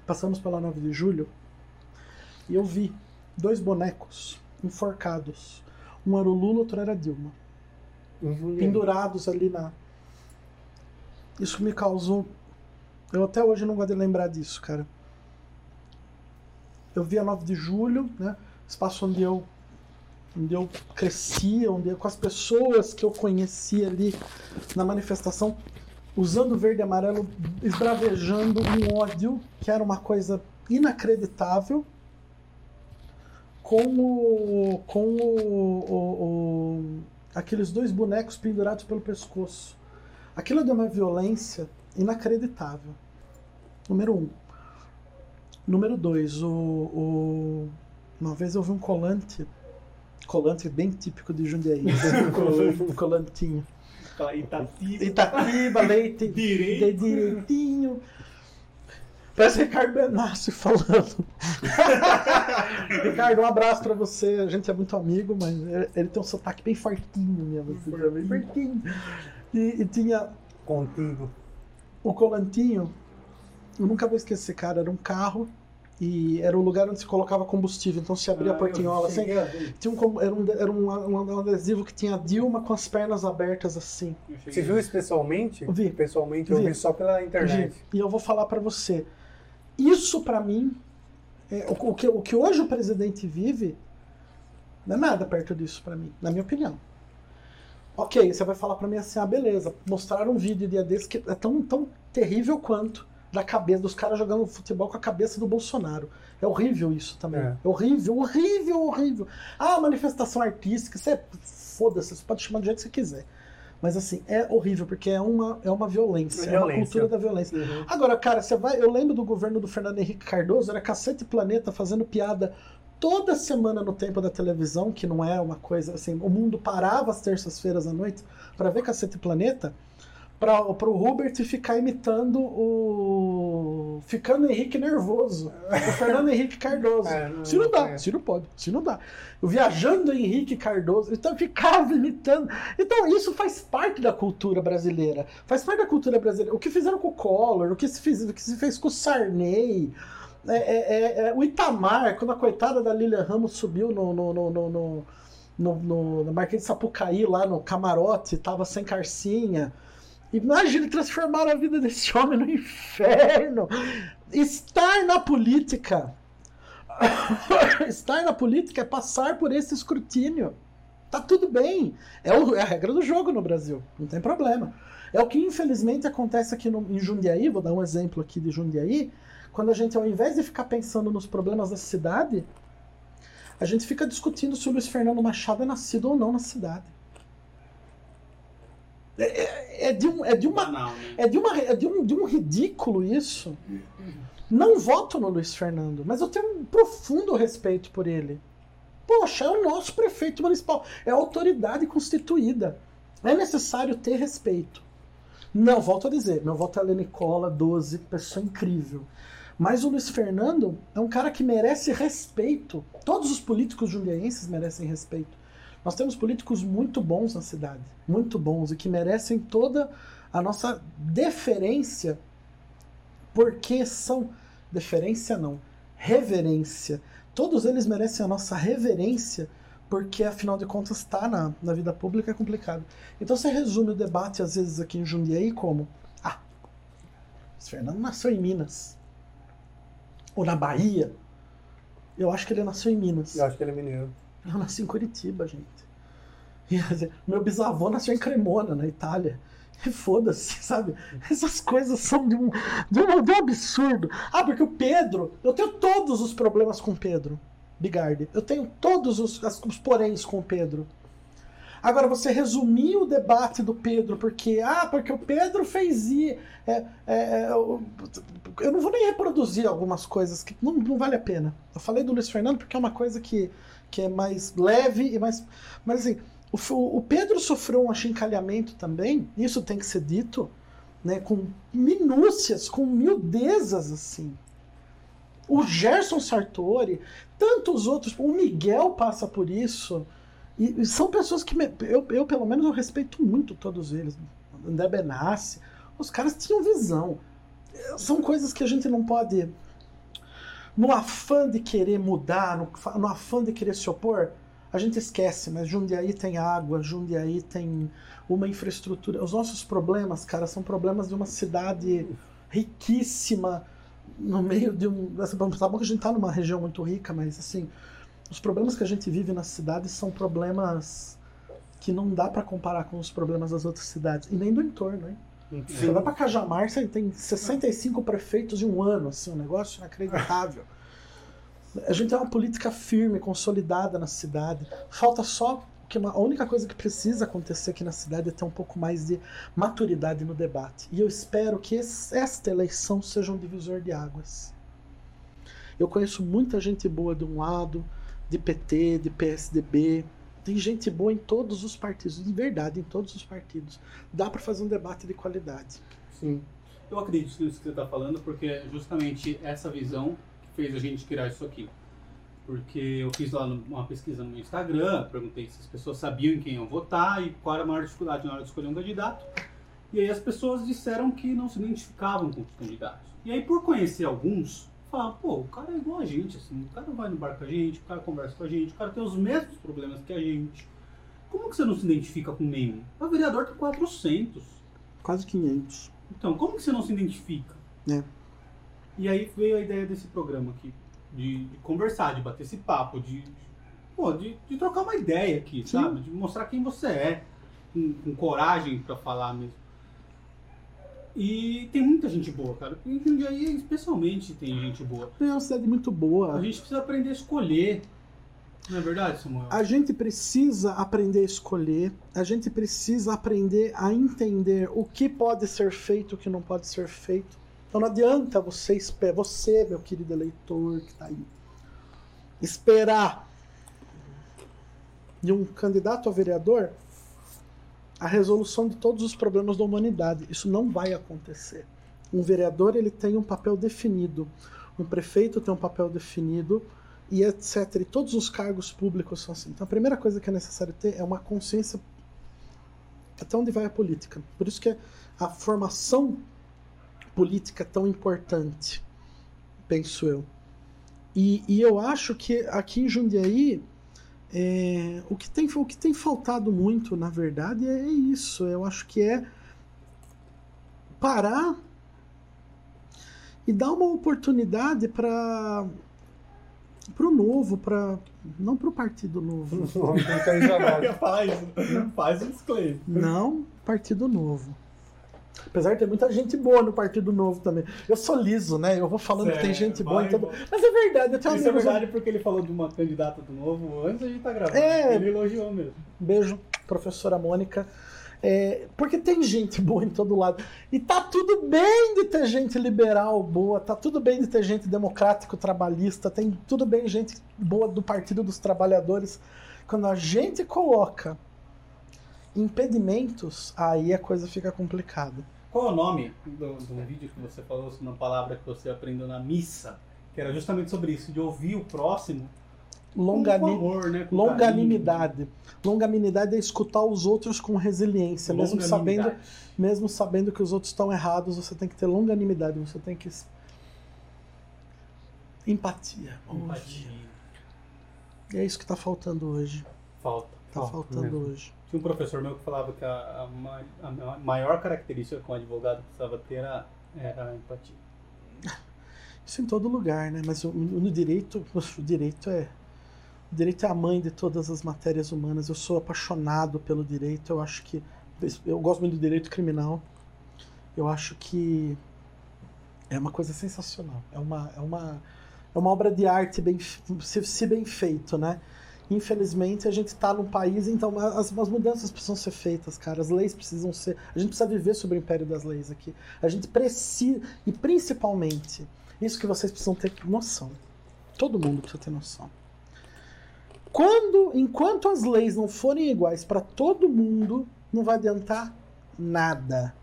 Passamos pela 9 de julho e eu vi dois bonecos enforcados. Um era o Lula, outro era a Dilma. Jundiaí. Pendurados ali na. Isso me causou. Eu até hoje não gosto de lembrar disso, cara. Eu vi a 9 de julho, né? Espaço onde eu onde eu crescia, onde eu, com as pessoas que eu conhecia ali na manifestação, usando verde e amarelo, esbravejando um ódio que era uma coisa inacreditável, com o, com o, o- o- aqueles dois bonecos pendurados pelo pescoço. Aquilo deu uma violência inacreditável. Número um. Número dois, o, o- uma vez eu vi um colante, colante bem típico de Jundiaí, um colantinho. Itatiba. Itatiba, leite de direitinho. Parece Ricardo Benassi falando. Ricardo, um abraço pra você. A gente é muito amigo, mas ele- ele tem um sotaque bem fortinho mesmo. assim, bem fortinho. E, e tinha Contigo. o colantinho. Eu nunca vou esquecer, cara. Era um carro e era o lugar onde se colocava combustível. Então se abria a Ah, portinhola eu assim. a. Tinha um, era, um, era um, um adesivo que tinha Dilma com as pernas abertas assim. Você a viu isso pessoalmente? Vi. Pessoalmente eu Vi. vi só pela internet. E eu vou falar pra você. Isso pra mim, é, o, o que, o que hoje o presidente vive, não é nada perto disso pra mim, na minha opinião. Ok, você vai falar pra mim assim, ah, beleza, mostraram um vídeo dia desse que é tão, tão terrível quanto da cabeça dos caras jogando futebol com a cabeça do Bolsonaro. É horrível isso também. É. É horrível, horrível, horrível. Ah, manifestação artística, você foda-se, você pode chamar do jeito que você quiser. Mas assim, é horrível, porque é uma, é uma violência, é uma Violência. cultura da violência. Uhum. Agora, cara, você vai. Eu lembro do governo do Fernando Henrique Cardoso, era Cacete Planeta fazendo piada toda semana no tempo da televisão, que não é uma coisa assim. O mundo parava às terças-feiras à noite para ver Cacete Planeta, para o Hubert ficar imitando o. Ficando Henrique nervoso. O Fernando Henrique Cardoso. É, não- se não dá, é. se não pode, se não dá. O viajando Henrique Cardoso, então ficava imitando. Então isso faz parte da cultura brasileira. Faz parte da cultura brasileira. O que fizeram com o Collor, o que se fez, o que se fez com o Sarney. é, é, é, é, o Itamar, quando a coitada da Lilian Ramos subiu no, no, no, no, no, no, no, no Marquês de Sapucaí, lá no camarote, tava sem carcinha. Imagine transformar a vida desse homem no inferno. Estar na política. Estar na política é passar por esse escrutínio. Tá tudo bem. É, o- é a regra do jogo no Brasil. Não tem problema. É o que infelizmente acontece aqui no, em Jundiaí. Vou dar um exemplo aqui de Jundiaí. Quando a gente, ao invés de ficar pensando nos problemas da cidade, a gente fica discutindo se o Luiz Fernando Machado é nascido ou não na cidade. É, é- é de, um, é de uma Banal, né? é de, uma, é de, um, de um ridículo isso. Não voto no Luiz Fernando, mas eu tenho um profundo respeito por ele. Poxa, é o nosso prefeito municipal, é a autoridade constituída. É necessário ter respeito. Não, volto a dizer, meu voto é a Lenicola, 12, pessoa incrível. Mas o Luiz Fernando é um cara que merece respeito. Todos os políticos jundiaenses merecem respeito. Nós temos políticos muito bons na cidade, muito bons, e que merecem toda a nossa deferência, porque são. Deferência não, reverência. Todos eles merecem a nossa reverência, porque afinal de contas estar na, na vida pública é complicado. Então você resume o debate, às vezes, aqui em Jundiaí como: ah, Fernando nasceu em Minas. Ou na Bahia. Eu acho que ele nasceu em Minas. Eu acho que ele é mineiro. Eu nasci em Curitiba, gente. E, dizer, meu bisavô nasceu em Cremona, na Itália. E foda-se, sabe? Essas coisas são de um, de, um, de um absurdo. Ah, porque o Pedro, eu tenho todos os problemas com o Pedro Bigardi. Eu tenho todos os, os poréns com o Pedro. Agora, você resumir o debate do Pedro, porque, ah, porque o Pedro fez isso. É, é, eu, eu não vou nem reproduzir algumas coisas que não, não vale a pena. Eu falei do Luiz Fernando porque é uma coisa que, que é mais leve e mais. Mas assim, o, o Pedro sofreu um achincalhamento também, isso tem que ser dito, né, com minúcias, com miudezas assim. O Gerson Sartori, tantos outros, o Miguel passa por isso. E, e são pessoas que me, eu, eu, pelo menos, eu respeito muito todos eles. André Benassi, os caras tinham visão. São coisas que a gente não pode, no afã de querer mudar, no, no afã de querer se opor, a gente esquece, mas Jundiaí tem água, Jundiaí tem uma infraestrutura. Os nossos problemas, cara, são problemas de uma cidade riquíssima, no meio de um. Tá bom que a gente tá numa região muito rica, mas assim, os problemas que a gente vive nas cidades são problemas que não dá para comparar com os problemas das outras cidades, e nem do entorno, hein? Você vai para Cajamar, você tem 65 prefeitos em um ano, assim, um negócio inacreditável. A gente tem uma política firme, consolidada na cidade. Falta só que uma, a única coisa que precisa acontecer aqui na cidade é ter um pouco mais de maturidade no debate. E eu espero que esse, esta eleição seja um divisor de águas. Eu conheço muita gente boa de um lado, de PT, de PSDB. Tem gente boa em todos os partidos, de verdade, em todos os partidos. Dá para fazer um debate de qualidade. Sim. Eu acredito nisso que você está falando, porque justamente essa visão que fez a gente criar isso aqui. Porque eu fiz lá uma pesquisa no Instagram, perguntei se as pessoas sabiam em quem iam votar e qual era a maior dificuldade na hora de escolher um candidato. E aí as pessoas disseram que não se identificavam com os candidatos. E aí, por conhecer alguns, fala, pô, o cara é igual a gente, assim, o cara vai no bar com a gente, o cara conversa com a gente, o cara tem os mesmos problemas que a gente. Como que você não se identifica com nenhum? O vereador tem 400. Quase 500. Então, como que você não se identifica? É. E aí veio a ideia desse programa aqui, de, de conversar, de bater esse papo, de, pô, de, de trocar uma ideia aqui, Sim. sabe? De mostrar quem você é, com, com coragem para falar mesmo. E tem muita gente boa, cara. Em Jundiaí, especialmente, tem gente boa. É uma cidade muito boa. A gente precisa aprender a escolher. Não é verdade, Samuel? A gente precisa aprender a escolher. A gente precisa aprender a entender o que pode ser feito e o que não pode ser feito. Então não adianta você, você meu querido eleitor que está aí, esperar de um candidato a vereador a resolução de todos os problemas da humanidade. Isso não vai acontecer. Um vereador ele tem um papel definido, um prefeito tem um papel definido e etc. E todos os cargos públicos são assim. Então a primeira coisa que é necessário ter é uma consciência até onde vai a política. Por isso que a formação política é tão importante, penso eu. E, e eu acho que aqui em Jundiaí é, o, que tem, o que tem faltado muito, na verdade, é isso. Eu acho que é parar e dar uma oportunidade para para o novo, para não para o partido novo. Não, eu ia falar isso. Não faz disclaimer. Não, partido novo. Apesar de ter muita gente boa no Partido Novo também. Eu sou liso, né? Eu vou falando Sério? que tem gente boa em todo. Mas é verdade, eu tenho Isso é verdade porque ele falou de uma candidata do Novo antes a gente tá gravando. É... Ele elogiou mesmo. Beijo, professora Mônica. É, porque tem gente boa em todo lado. E tá tudo bem de ter gente liberal boa, tá tudo bem de ter gente democrático, trabalhista, tem tudo bem gente boa do Partido dos Trabalhadores. Quando a gente coloca impedimentos, aí a coisa fica complicada. Qual é o nome do, do vídeo que você falou, uma palavra que você aprendeu na missa? Que era justamente sobre isso, de ouvir o próximo Longanim... né? longanimidade. Longanimidade é escutar os outros com resiliência, mesmo sabendo, mesmo sabendo que os outros estão errados, você tem que ter longanimidade, você tem que empatia. Empatia. E é isso que está faltando hoje. Falta. Está faltando mesmo. hoje. Tinha um professor meu que falava que a, a, a maior característica que um advogado precisava ter era, era a empatia. Isso em todo lugar, né? Mas no direito, o direito é o direito é a mãe de todas as matérias humanas. Eu sou apaixonado pelo direito. Eu acho que eu gosto muito do direito criminal. Eu acho que é uma coisa sensacional. É uma, é uma, é uma obra de arte bem, se, se bem feito, né? Infelizmente, a gente está num país, então as, as, mudanças precisam ser feitas, cara. As leis precisam ser. A gente precisa viver sobre o império das leis aqui. A gente precisa. E principalmente, isso que vocês precisam ter noção. Todo mundo precisa ter noção. Quando, enquanto as leis não forem iguais para todo mundo, não vai adiantar nada.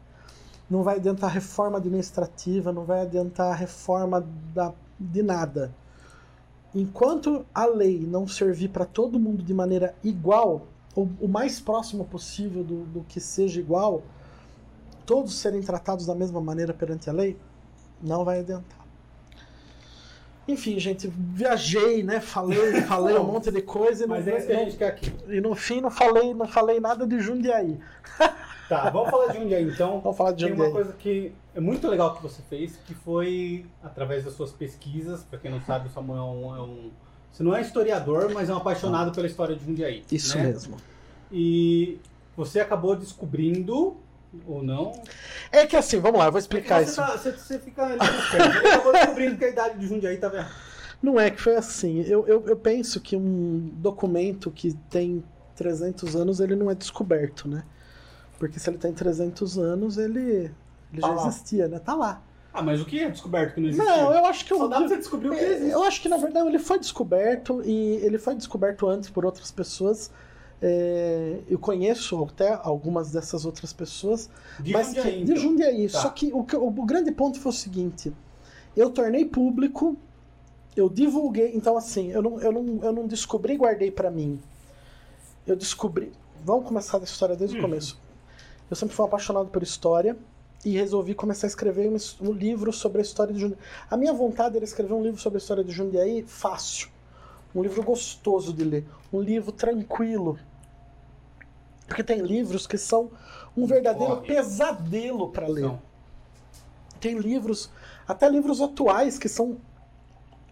Não vai adiantar reforma administrativa, não vai adiantar reforma da, de nada. Enquanto a lei não servir para todo mundo de maneira igual, ou o mais próximo possível do, do que seja igual, todos serem tratados da mesma maneira perante a lei, não vai adiantar. Enfim, gente, viajei, né? Falei, falei um monte de coisa e Mas é isso que a gente quer aqui. E no fim não falei, não falei nada de Jundiaí. Tá, vamos falar de Jundiaí então. Vamos falar de Tem uma coisa que é muito legal que você fez, que foi através das suas pesquisas. Para quem não sabe, o Samuel é um, é um- Você não é historiador, mas é um apaixonado pela história de Jundiaí. Isso né? mesmo. E você acabou descobrindo, ou não? É que assim, vamos lá, eu vou explicar você, isso. tá- você, você fica ali no. Ele acabou descobrindo que a idade de Jundiaí estava errada. Não é que foi assim. Eu, eu, eu penso que um documento que tem 300 anos, ele não é descoberto, né? Porque se ele tem 300 anos, ele, ele Tá já lá. existia, né? Tá lá. Ah, mas o que é descoberto que não existia? Não, eu acho que Só eu, dá pra você descobrir o que É, existe. Eu acho que na verdade ele foi descoberto e ele foi descoberto antes por outras pessoas. É, eu conheço até algumas dessas outras pessoas, De mas Jundiaí, que, então. de Jundiaí. Tá. Só que o, o grande ponto foi o seguinte: eu tornei público, eu divulguei. Então, assim, eu não, eu não, eu não descobri e guardei pra mim. Eu descobri. Vamos começar da história desde Hum. o começo. Eu sempre fui apaixonado por história e resolvi começar a escrever um, es- um livro sobre a história de Jundiaí. A minha vontade era escrever um livro sobre a história de Jundiaí fácil. Um livro gostoso de ler. Um livro tranquilo. Porque tem livros que são um verdadeiro Corre. pesadelo para ler. Não. Tem livros, até livros atuais, que são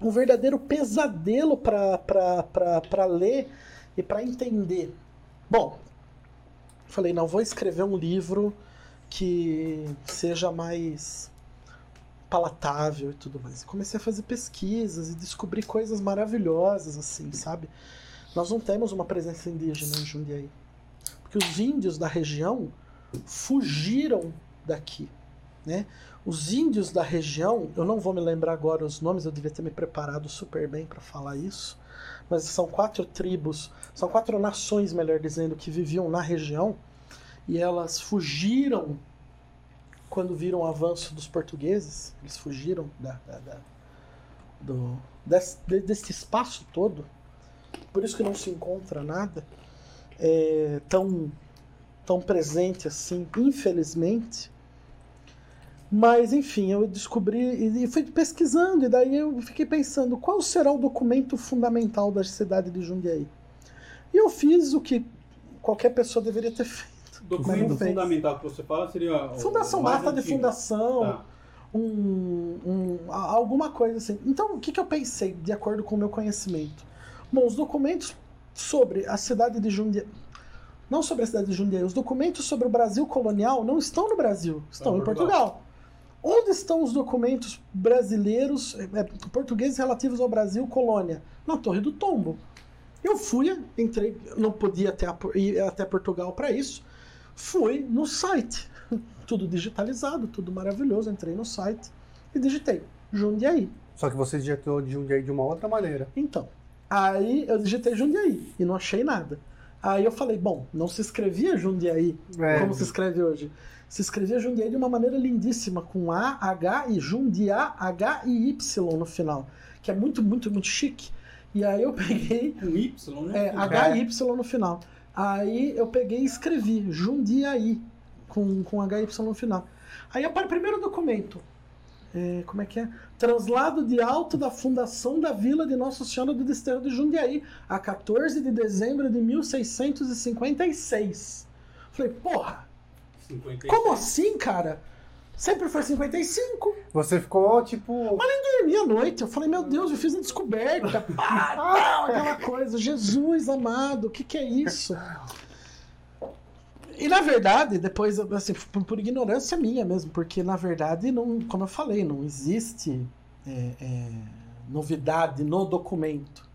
um verdadeiro pesadelo para ler e para entender. Bom, falei, não, vou escrever um livro que seja mais palatável e tudo mais. Comecei a fazer pesquisas e descobri coisas maravilhosas, assim, sabe? Nós não temos uma presença indígena em Jundiaí. Porque os índios da região fugiram daqui, né? Os índios da região, eu não vou me lembrar agora os nomes, eu devia ter me preparado super bem para falar isso, mas são quatro tribos, são quatro nações, melhor dizendo, que viviam na região e elas fugiram quando viram o avanço dos portugueses, eles fugiram da, da- da- do, desse, de- desse espaço todo, por isso que não se encontra nada é, tão, tão presente assim, infelizmente. Mas, enfim, eu descobri e fui pesquisando, e daí eu fiquei pensando qual será o documento fundamental da cidade de Jundiaí. E eu fiz o que qualquer pessoa deveria ter feito. Documento fundamental que você fala seria. Fundação, data de fundação, Tá. um, um- alguma coisa assim. Então, o que, que eu pensei, de acordo com o meu conhecimento? Bom, os documentos sobre a cidade de Jundiaí. Não sobre a cidade de Jundiaí, os documentos sobre o Brasil colonial não estão no Brasil, estão Tá, em Portugal. Onde estão os documentos brasileiros, eh, portugueses relativos ao Brasil colônia? Na Torre do Tombo. Eu fui, entrei, não podia até, ir até Portugal para isso, fui no site, tudo digitalizado, tudo maravilhoso, entrei no site e digitei Jundiaí. Só que você digitou Jundiaí de uma outra maneira. Então, aí eu digitei Jundiaí e não achei nada. Aí eu falei, bom, não se escrevia Jundiaí É. como se escreve hoje. Se escrevia Jundiaí de uma maneira lindíssima, com A, H e Jundiá, H e Y no final, que é muito, muito, muito chique. E aí eu peguei Com Y, né? é, H e Y no final. Aí eu peguei e escrevi Jundiaí, com, com H e Y no final. Aí apare o primeiro documento. É, como é que é? Translado de alto da fundação da vila de Nossa Senhora do Desterro de Jundiaí, a 14 de dezembro de 1656. Falei, porra, 56. como assim, cara? Sempre foi 55. Você ficou tipo. dormi à noite. Eu falei, meu Deus, eu fiz uma descoberta. Pá, tal, aquela coisa. Jesus amado, o que, que é isso? E na verdade, depois, assim, por, por ignorância minha mesmo, porque na verdade, não, como eu falei, não existe é, é, novidade no documento.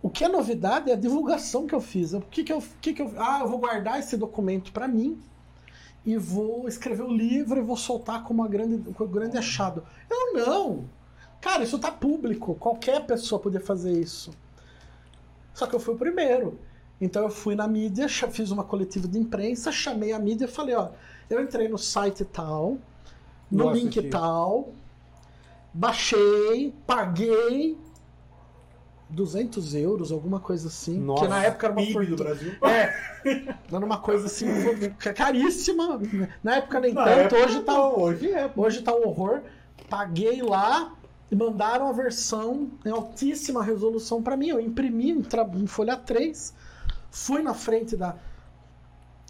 O que é novidade é a divulgação que eu fiz. O que, que, eu, que, que eu. Ah, eu vou guardar esse documento para mim e vou escrever o livro e vou soltar como uma grande, um grande achado. Eu não! Cara, isso tá público. Qualquer pessoa podia fazer isso. Só que eu fui o primeiro. Então eu fui na mídia, fiz uma coletiva de imprensa, chamei a mídia e falei, ó, eu entrei no site tal, no Nossa, link que- tal, baixei, paguei 200 euros, alguma coisa assim. Nossa, que na época era uma PIB do. Brasil. É, era uma coisa assim, caríssima. Na época nem Na tanto, época, hoje tá, não, hoje é. hoje tá um horror. Paguei lá e mandaram a versão em altíssima resolução para mim. Eu imprimi em folha 3, fui na frente da,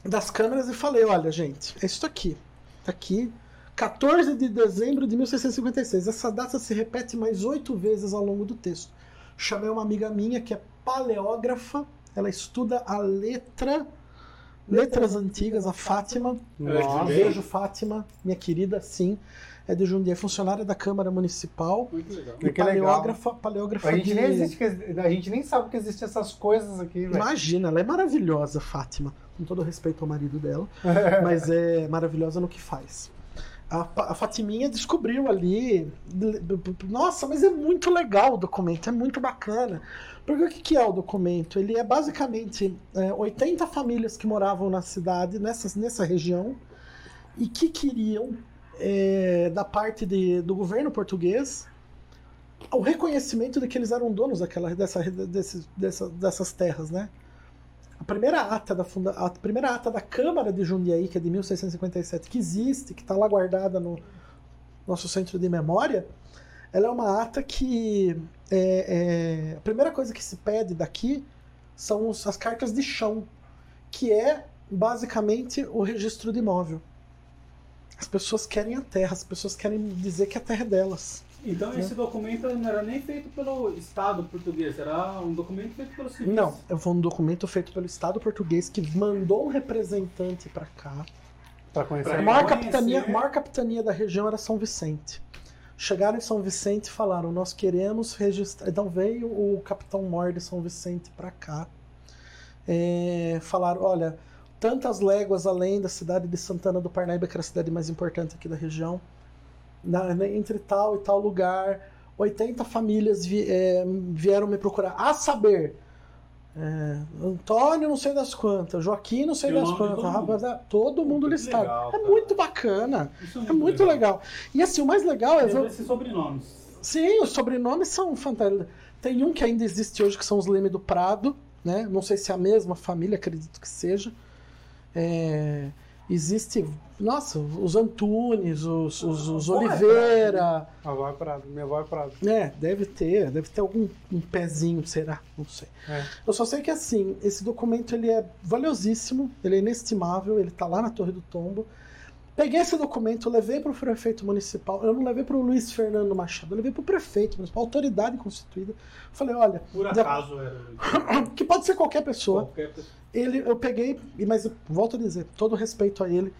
das câmeras e falei: olha, gente, é isso aqui. Tá aqui. 14 de dezembro de 1656. Essa data se repete mais oito vezes ao longo do texto. Chamei uma amiga minha que é paleógrafa, ela estuda a letra, letras antigas, a Fátima. É Nossa? Beijo, Fátima, minha querida, sim. É de Jundiaí, funcionária da Câmara Municipal. Muito legal. E Que legal. paleógrafa, paleógrafa A gente, de... nem existe, a gente nem sabe que existem essas coisas aqui, velho. Imagina, ela é maravilhosa, Fátima. Com todo respeito ao marido dela. mas é maravilhosa no que faz. A, a Fatiminha descobriu ali. Nossa, mas é muito legal o documento, é muito bacana. Porque o que que é o documento? Ele é basicamente é, 80 famílias que moravam na cidade, nessa, nessa região, e que queriam, é, da parte de- do governo português, o reconhecimento de que eles eram donos daquela, dessa, desses- dessa- dessas terras, né? A primeira ata da funda, a primeira ata da Câmara de Jundiaí, que é de 1657, que existe, que está lá guardada no nosso centro de memória, ela é uma ata que é, é, a primeira coisa que se pede daqui são os- as cartas de chão, que é basicamente o registro de imóvel. As pessoas querem a terra, as pessoas querem dizer que a terra é delas. Então esse documento não era nem feito pelo Estado português, era um documento feito pelo civis. Não, foi um documento feito pelo Estado português que mandou um representante para cá. Pra conhecer. Pra A maior conhecer. capitania, a maior capitania da região era São Vicente. Chegaram em São Vicente e falaram: Nós queremos registrar. Então veio o capitão Mor de São Vicente para cá. É, falaram: Olha, tantas léguas além da cidade de Santana do Parnaíba, que era a cidade mais importante aqui da região, na- na- entre tal e tal lugar, 80 famílias vi- é, vieram me procurar. A saber, é, Antônio não sei das quantas, Joaquim não sei das quantas, todo mundo. todo mundo listado. legal, é muito bacana. Isso É muito legal. E assim, o mais legal é ver. esses sobrenomes. Sim, os sobrenomes são fantásticos. Tem um que ainda existe hoje, que são os Leme do Prado, né? Não sei se é a mesma família, acredito que seja. É, Existe, nossa, os Antunes, os, os, os Oliveira. A avó é Prado, minha avó é Prado. É, deve ter, deve ter algum um pezinho, será? Não sei. É. Eu só sei que assim, esse documento ele é valiosíssimo, ele é inestimável, ele tá lá na Torre do Tombo. Peguei esse documento, levei para o prefeito municipal. Eu não levei para o Luiz Fernando Machado, eu levei para o prefeito municipal, autoridade constituída. Falei, olha, Por acaso era que pode ser qualquer pessoa. qualquer pessoa. Ele, eu peguei, mas eu volto a dizer, todo respeito a ele,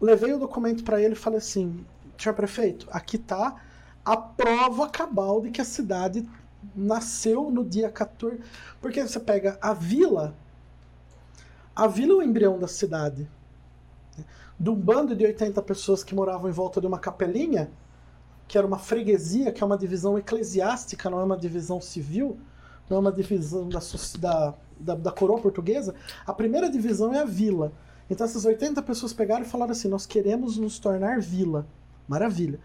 levei o documento para ele e falei assim: senhor prefeito, aqui tá a prova cabal de que a cidade nasceu no dia 14. Porque você pega a vila, a vila é o embrião da cidade. De um bando de 80 pessoas que moravam em volta de uma capelinha, que era uma freguesia, que é uma divisão eclesiástica, não é uma divisão civil, não é uma divisão da, da, da, da coroa portuguesa. A primeira divisão é a vila. Então essas 80 pessoas pegaram e falaram assim: nós queremos nos tornar vila. Maravilha.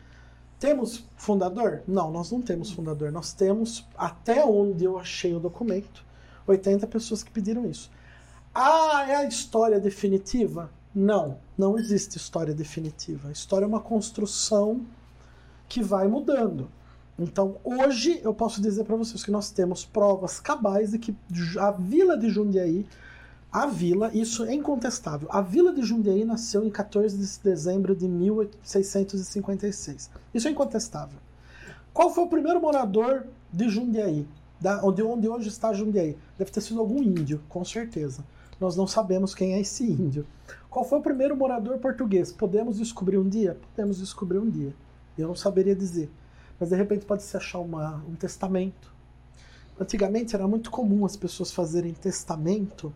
Temos fundador? Não, nós não temos fundador. Nós temos, até onde eu achei o documento, 80 pessoas que pediram isso. Ah, é a história definitiva? Não, não existe história definitiva. A história é uma construção que vai mudando. Então, hoje eu posso dizer para vocês que nós temos provas cabais de que a vila de Jundiaí, a vila, isso é incontestável. A vila de Jundiaí nasceu em 14 de dezembro de 1656. Isso é incontestável. Qual foi o primeiro morador de Jundiaí? Da, onde, onde hoje está Jundiaí? Deve ter sido algum índio, com certeza. Nós não sabemos quem é esse índio. Qual foi o primeiro morador português? Podemos descobrir um dia? Podemos descobrir um dia. Eu não saberia dizer. Mas de repente pode se achar uma, um testamento. Antigamente era muito comum as pessoas fazerem testamento.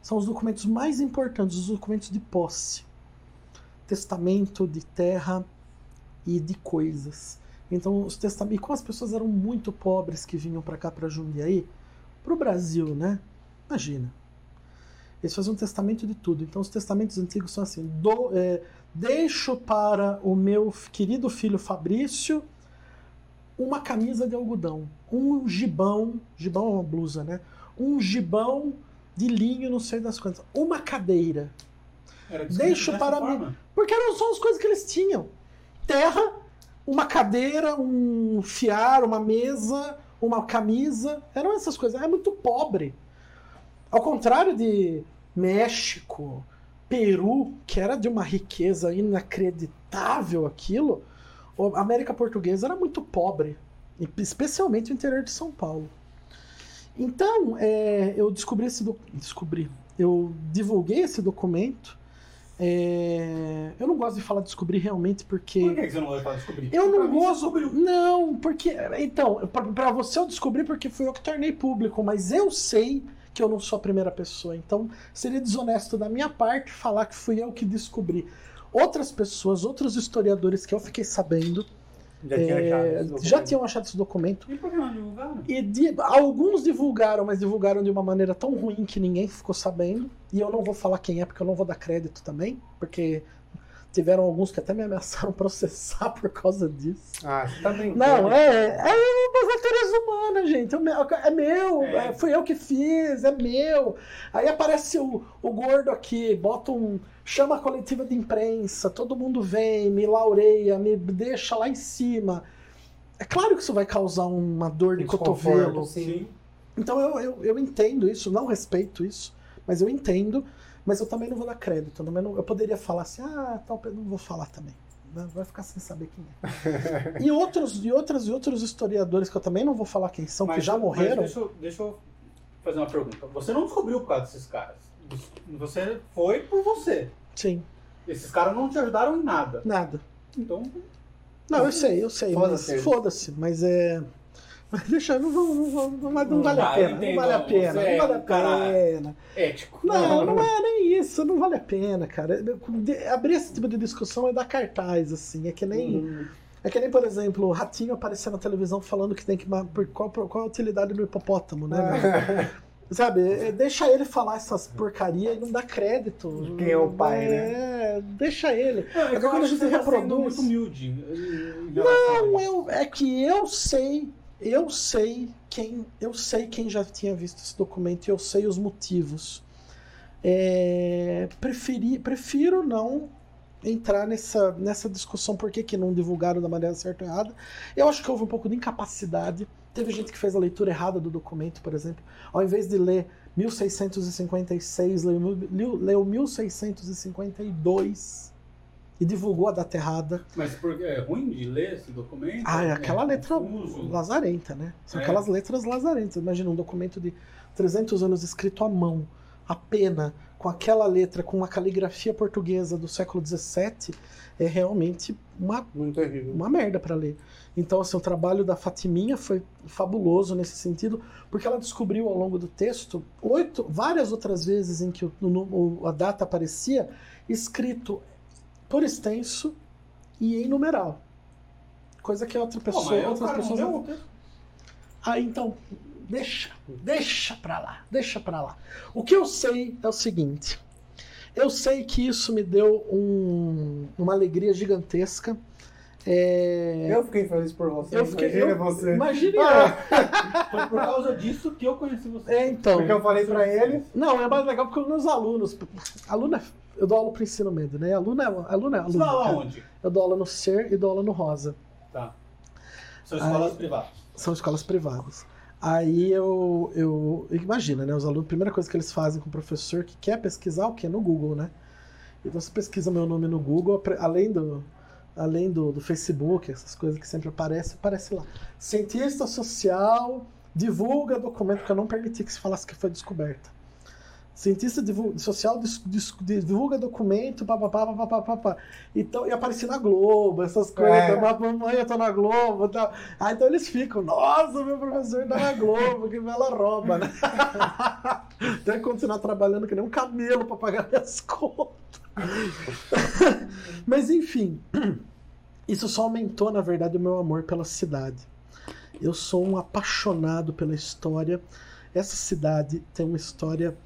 São os documentos mais importantes, os documentos de posse. Testamento de terra e de coisas. Então, os testamentos. E como as pessoas eram muito pobres que vinham para cá, para Jundiaí, para o Brasil, né? Imagina. Eles faziam um testamento de tudo. Então, os testamentos antigos são assim: do, é, deixo para o meu querido filho Fabrício uma camisa de algodão, um gibão, gibão é uma blusa, né? Um gibão de linho, não sei das quantas, uma cadeira. Deixo para mim. Porque eram só as coisas que eles tinham: terra, uma cadeira, um fiar, uma mesa, uma camisa. Eram essas coisas. É muito pobre. Ao contrário de México, Peru, que era de uma riqueza inacreditável aquilo, a América Portuguesa era muito pobre, especialmente o interior de São Paulo. Então, é, eu descobri esse do... descobri, eu divulguei esse documento. É, eu não gosto de falar descobrir realmente porque. Por que você não gosta de falar descobrir? Eu não gosto. Não, porque. Então, pra você eu descobri porque fui eu que tornei público, mas eu sei que eu não sou a primeira pessoa. Então, seria desonesto da minha parte falar que fui eu que descobri. Outras pessoas, outros historiadores que eu fiquei sabendo, Já tinha é, já tinham achado esse documento. E por que não divulgaram? E de- alguns divulgaram, mas divulgaram de uma maneira tão ruim que ninguém ficou sabendo. E eu não vou falar quem é, porque eu não vou dar crédito também, porque tiveram alguns que até me ameaçaram processar por causa disso. Ah, você tá brincando. Não, é, é uma natureza humana, gente. É meu, é meu, É. é, fui eu que fiz, é meu. Aí aparece o, o gordo aqui, bota um. chama a coletiva de imprensa, todo mundo vem, me laureia, me deixa lá em cima. É claro que isso vai causar uma dor de cotovelo. sim. Então eu, eu, eu entendo isso, não respeito isso, mas eu entendo, mas eu também não vou dar crédito. Eu, também não, eu poderia falar assim, ah, tal, não vou falar também. Vai ficar sem saber quem é. e outros e outros e outros historiadores que eu também não vou falar quem são, que já mas morreram. deixa, eu- deixa eu fazer uma pergunta. Você não descobriu por causa desses caras. Você foi por você. Sim, Esses caras não te ajudaram em nada. nada. Então, Não, eu sei, eu sei, Foda-se mas foda-se, mas é. Mas deixa, não, não, vou- não, não vale a Ah, pena, não vale a pena, é não vale a pena. ético. Não, não é nem isso, não vale a pena, cara. Abrir esse tipo de discussão é dar cartaz, assim. É que nem. É que nem, por exemplo, o ratinho aparecer na televisão falando que tem que. por Qual, qual a utilidade do hipopótamo, né? meu? Sabe, é, deixa ele falar essas porcaria e não dá crédito. De quem é o pai, É, deixa ele. Não, é quando a gente tá reproduz- muito humilde. Não, eu, é que eu sei, eu sei quem, eu sei quem já tinha visto esse documento e eu sei os motivos. É, preferi, prefiro não entrar nessa, nessa discussão por que, que não divulgaram da maneira certa ou errada. Eu acho que houve um pouco de incapacidade. Teve gente que fez a leitura errada do documento, por exemplo. Ao invés de ler 1656, leu, leu 1652 e divulgou a data errada. Mas porque é ruim de ler esse documento? Ah, é aquela letra confuso. lazarenta, né? São É. aquelas letras lazarentas. Imagina um documento de 300 anos escrito à mão, a pena, com aquela letra, com uma caligrafia portuguesa do século XVII, é realmente uma, Muito terrível. uma merda para ler. Então, assim, o trabalho da Fatiminha foi fabuloso nesse sentido, porque ela descobriu ao longo do texto oito, várias outras vezes em que o, o- a data aparecia escrito por extenso e em numeral. Coisa que outra Pô, pessoa, o outras pessoas não ah, então, deixa, deixa pra lá, deixa pra lá. O que eu sei é o seguinte: eu sei que isso me deu um- uma alegria gigantesca. É, Eu fiquei feliz por você. eu fiquei. Imagina eu- você. Imagine Ah, Foi por causa disso que eu conheci você. É, então. Porque eu falei pra ele. Não, é mais legal porque os meus alunos. Aluno é- eu dou aula pro ensino médio, né? Aluno é aluno. É Você aluno dá aula onde? Eu dou aula no SER e dou aula no Rosa. Tá. São escolas Aí- privadas. são escolas privadas. Aí eu, eu. Imagina, né? Os alunos, a primeira coisa que eles fazem com o professor que quer pesquisar o quê? No Google, né? Então você pesquisa meu nome no Google, além do. Além do, do Facebook, essas coisas que sempre aparecem, aparece lá. Cientista social divulga documento que eu não permiti que se falasse que foi descoberta. Cientista divulga, social dis- dis- divulga documento, papapá, papapá, papapá. Então, e aparecer na Globo, essas coisas. É. Mamãe, eu tô na Globo e tal. Ah, então eles ficam, nossa, meu professor tá na Globo, que bela rouba, né? Que continuar trabalhando que nem um camelo pra pagar minhas contas. Mas enfim, isso só aumentou, na verdade, o meu amor pela cidade. Eu sou um apaixonado pela história. Essa cidade tem uma história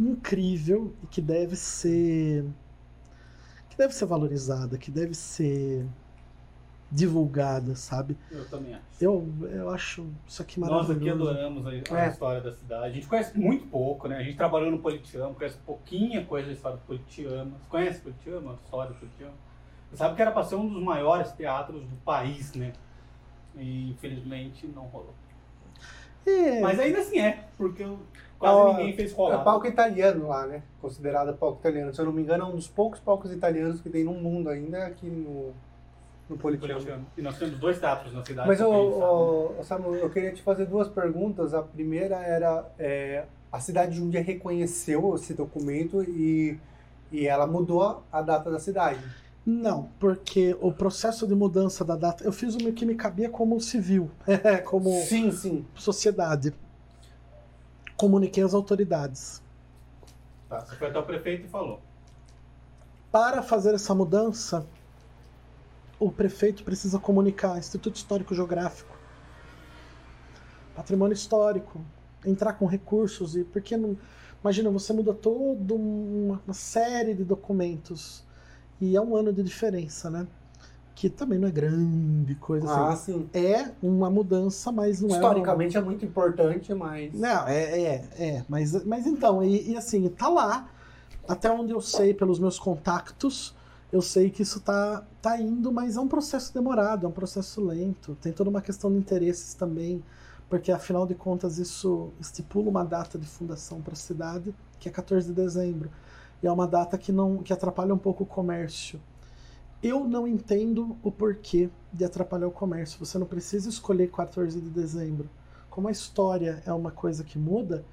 incrível e que deve ser que deve ser valorizada, que deve ser divulgada, sabe? Eu também acho. Eu, eu acho isso aqui Nós maravilhoso. aqui adoramos a, a É. história da cidade. A gente conhece muito pouco, né? A gente trabalhou no Politiama, conhece pouquinha coisa da história do Politiama. Você conhece o Politiama? A história do Politiama? Você sabe que era para ser um dos maiores teatros do país, né? E infelizmente não rolou. É, Mas ainda assim é, porque quase ninguém fez É rolar. palco italiano lá, né? Considerado palco italiano. Se eu não me engano, é um dos poucos palcos italianos que tem no mundo ainda aqui no, no Politeama. Politiama. E nós temos dois teatros na cidade. Mas, né? ô, ô, Samuel, eu queria te fazer duas perguntas. A primeira era: é, a cidade de Jundiaí reconheceu esse documento e, e ela mudou a data da cidade. Não, porque o processo de mudança da data, eu fiz o que me cabia como civil, como Sim, sim. sociedade. Comuniquei às autoridades. Tá, você foi até o prefeito e falou. Para fazer essa mudança, o prefeito precisa comunicar Instituto Histórico Geográfico, Patrimônio Histórico, entrar com recursos e porque não, imagina você muda toda uma, uma série de documentos e é um ano de diferença, né? Que também não é grande coisa Ah, assim. sim. É uma mudança, mas não é uma- Historicamente é muito importante, mas. não, é, é, é. Mas, mas então, e, e assim, tá lá. Até onde eu sei, pelos meus contatos, eu sei que isso tá, tá indo, mas é um processo demorado, é um processo lento. Tem toda uma questão de interesses também, porque afinal de contas isso estipula uma data de fundação para a cidade, que é 14 de dezembro. E é uma data que não que atrapalha um pouco o comércio. Eu não entendo o porquê de atrapalhar o comércio. Você não precisa escolher 14 de dezembro como a história é uma coisa que muda,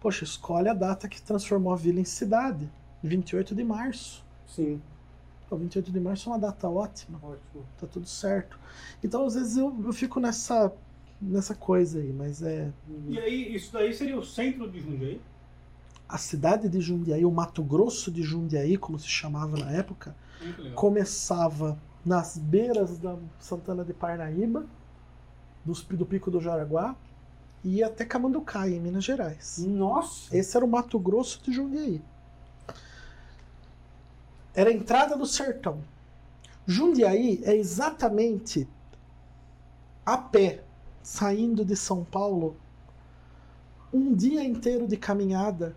poxa, escolhe a data que transformou a vila em cidade, 28 de março. Sim, Pô, 28 de março é uma data ótima, ótimo. tá tudo certo. Então, às vezes, eu, eu fico nessa, nessa coisa aí, mas é. E aí, isso daí seria o centro de Jundiaí? A cidade de Jundiaí, o Mato Grosso de Jundiaí, como se chamava na época. Começava nas beiras da Santana de Parnaíba, do Pico do Jaraguá, e ia até Camanducaia, em Minas Gerais. Nossa! Esse era o Mato Grosso de Jundiaí. Era a entrada do sertão. Jundiaí é exatamente a pé, saindo de São Paulo, um dia inteiro de caminhada.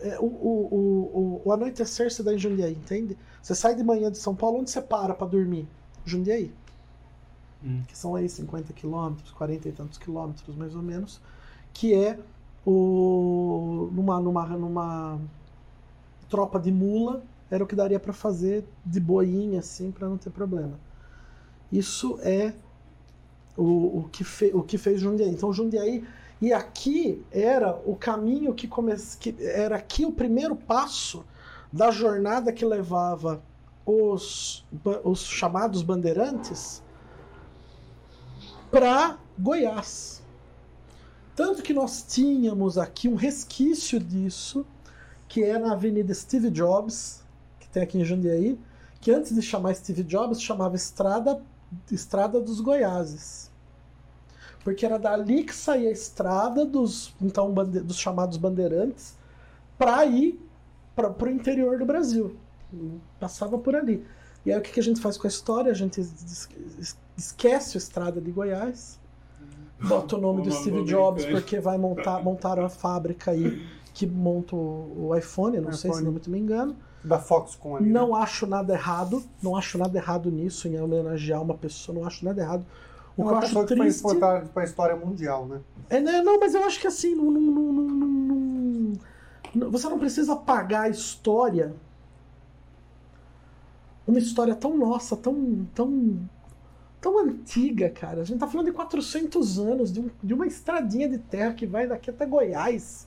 é, O, o, o, o, o anoitecer se dá em Jundiaí, entende? Você sai de manhã de São Paulo, onde você para para dormir? Jundiaí Hum. que são aí 50 quilômetros, 40 e tantos quilômetros mais ou menos, que é o numa, numa, numa tropa de mula, era o que daria para fazer de boinha assim para não ter problema. Isso é o, o, que fe, o que fez Jundiaí. Então Jundiaí e aqui era o caminho que, come, que era aqui o primeiro passo da jornada que levava os, os chamados bandeirantes para Goiás. Tanto que nós tínhamos aqui um resquício disso, que é na Avenida Steve Jobs, que tem aqui em Jundiaí, que antes de chamar Steve Jobs chamava Estrada, Estrada dos Goiáses. Porque era dali que saía a estrada dos, então, bande- dos chamados bandeirantes para ir para o interior do Brasil. Passava por ali. E aí o que, que a gente faz com a história? A gente es- es- esquece a estrada de Goiás, bota o nome do Steve Jobs porque vai montar montaram a fábrica aí que monta o iPhone, não sei se não muito me engano. Da Foxconn ali. né? Não acho nada errado, não acho nada errado nisso em homenagear uma pessoa, não acho nada errado. O que eu acho triste para a história mundial, né? é, né, não, mas eu acho que assim, não- não- não- não- você não precisa apagar a história. Uma história tão nossa, tão, tão, tão antiga, cara. A gente tá falando de 400 anos, de, um- de uma estradinha de terra que vai daqui até Goiás.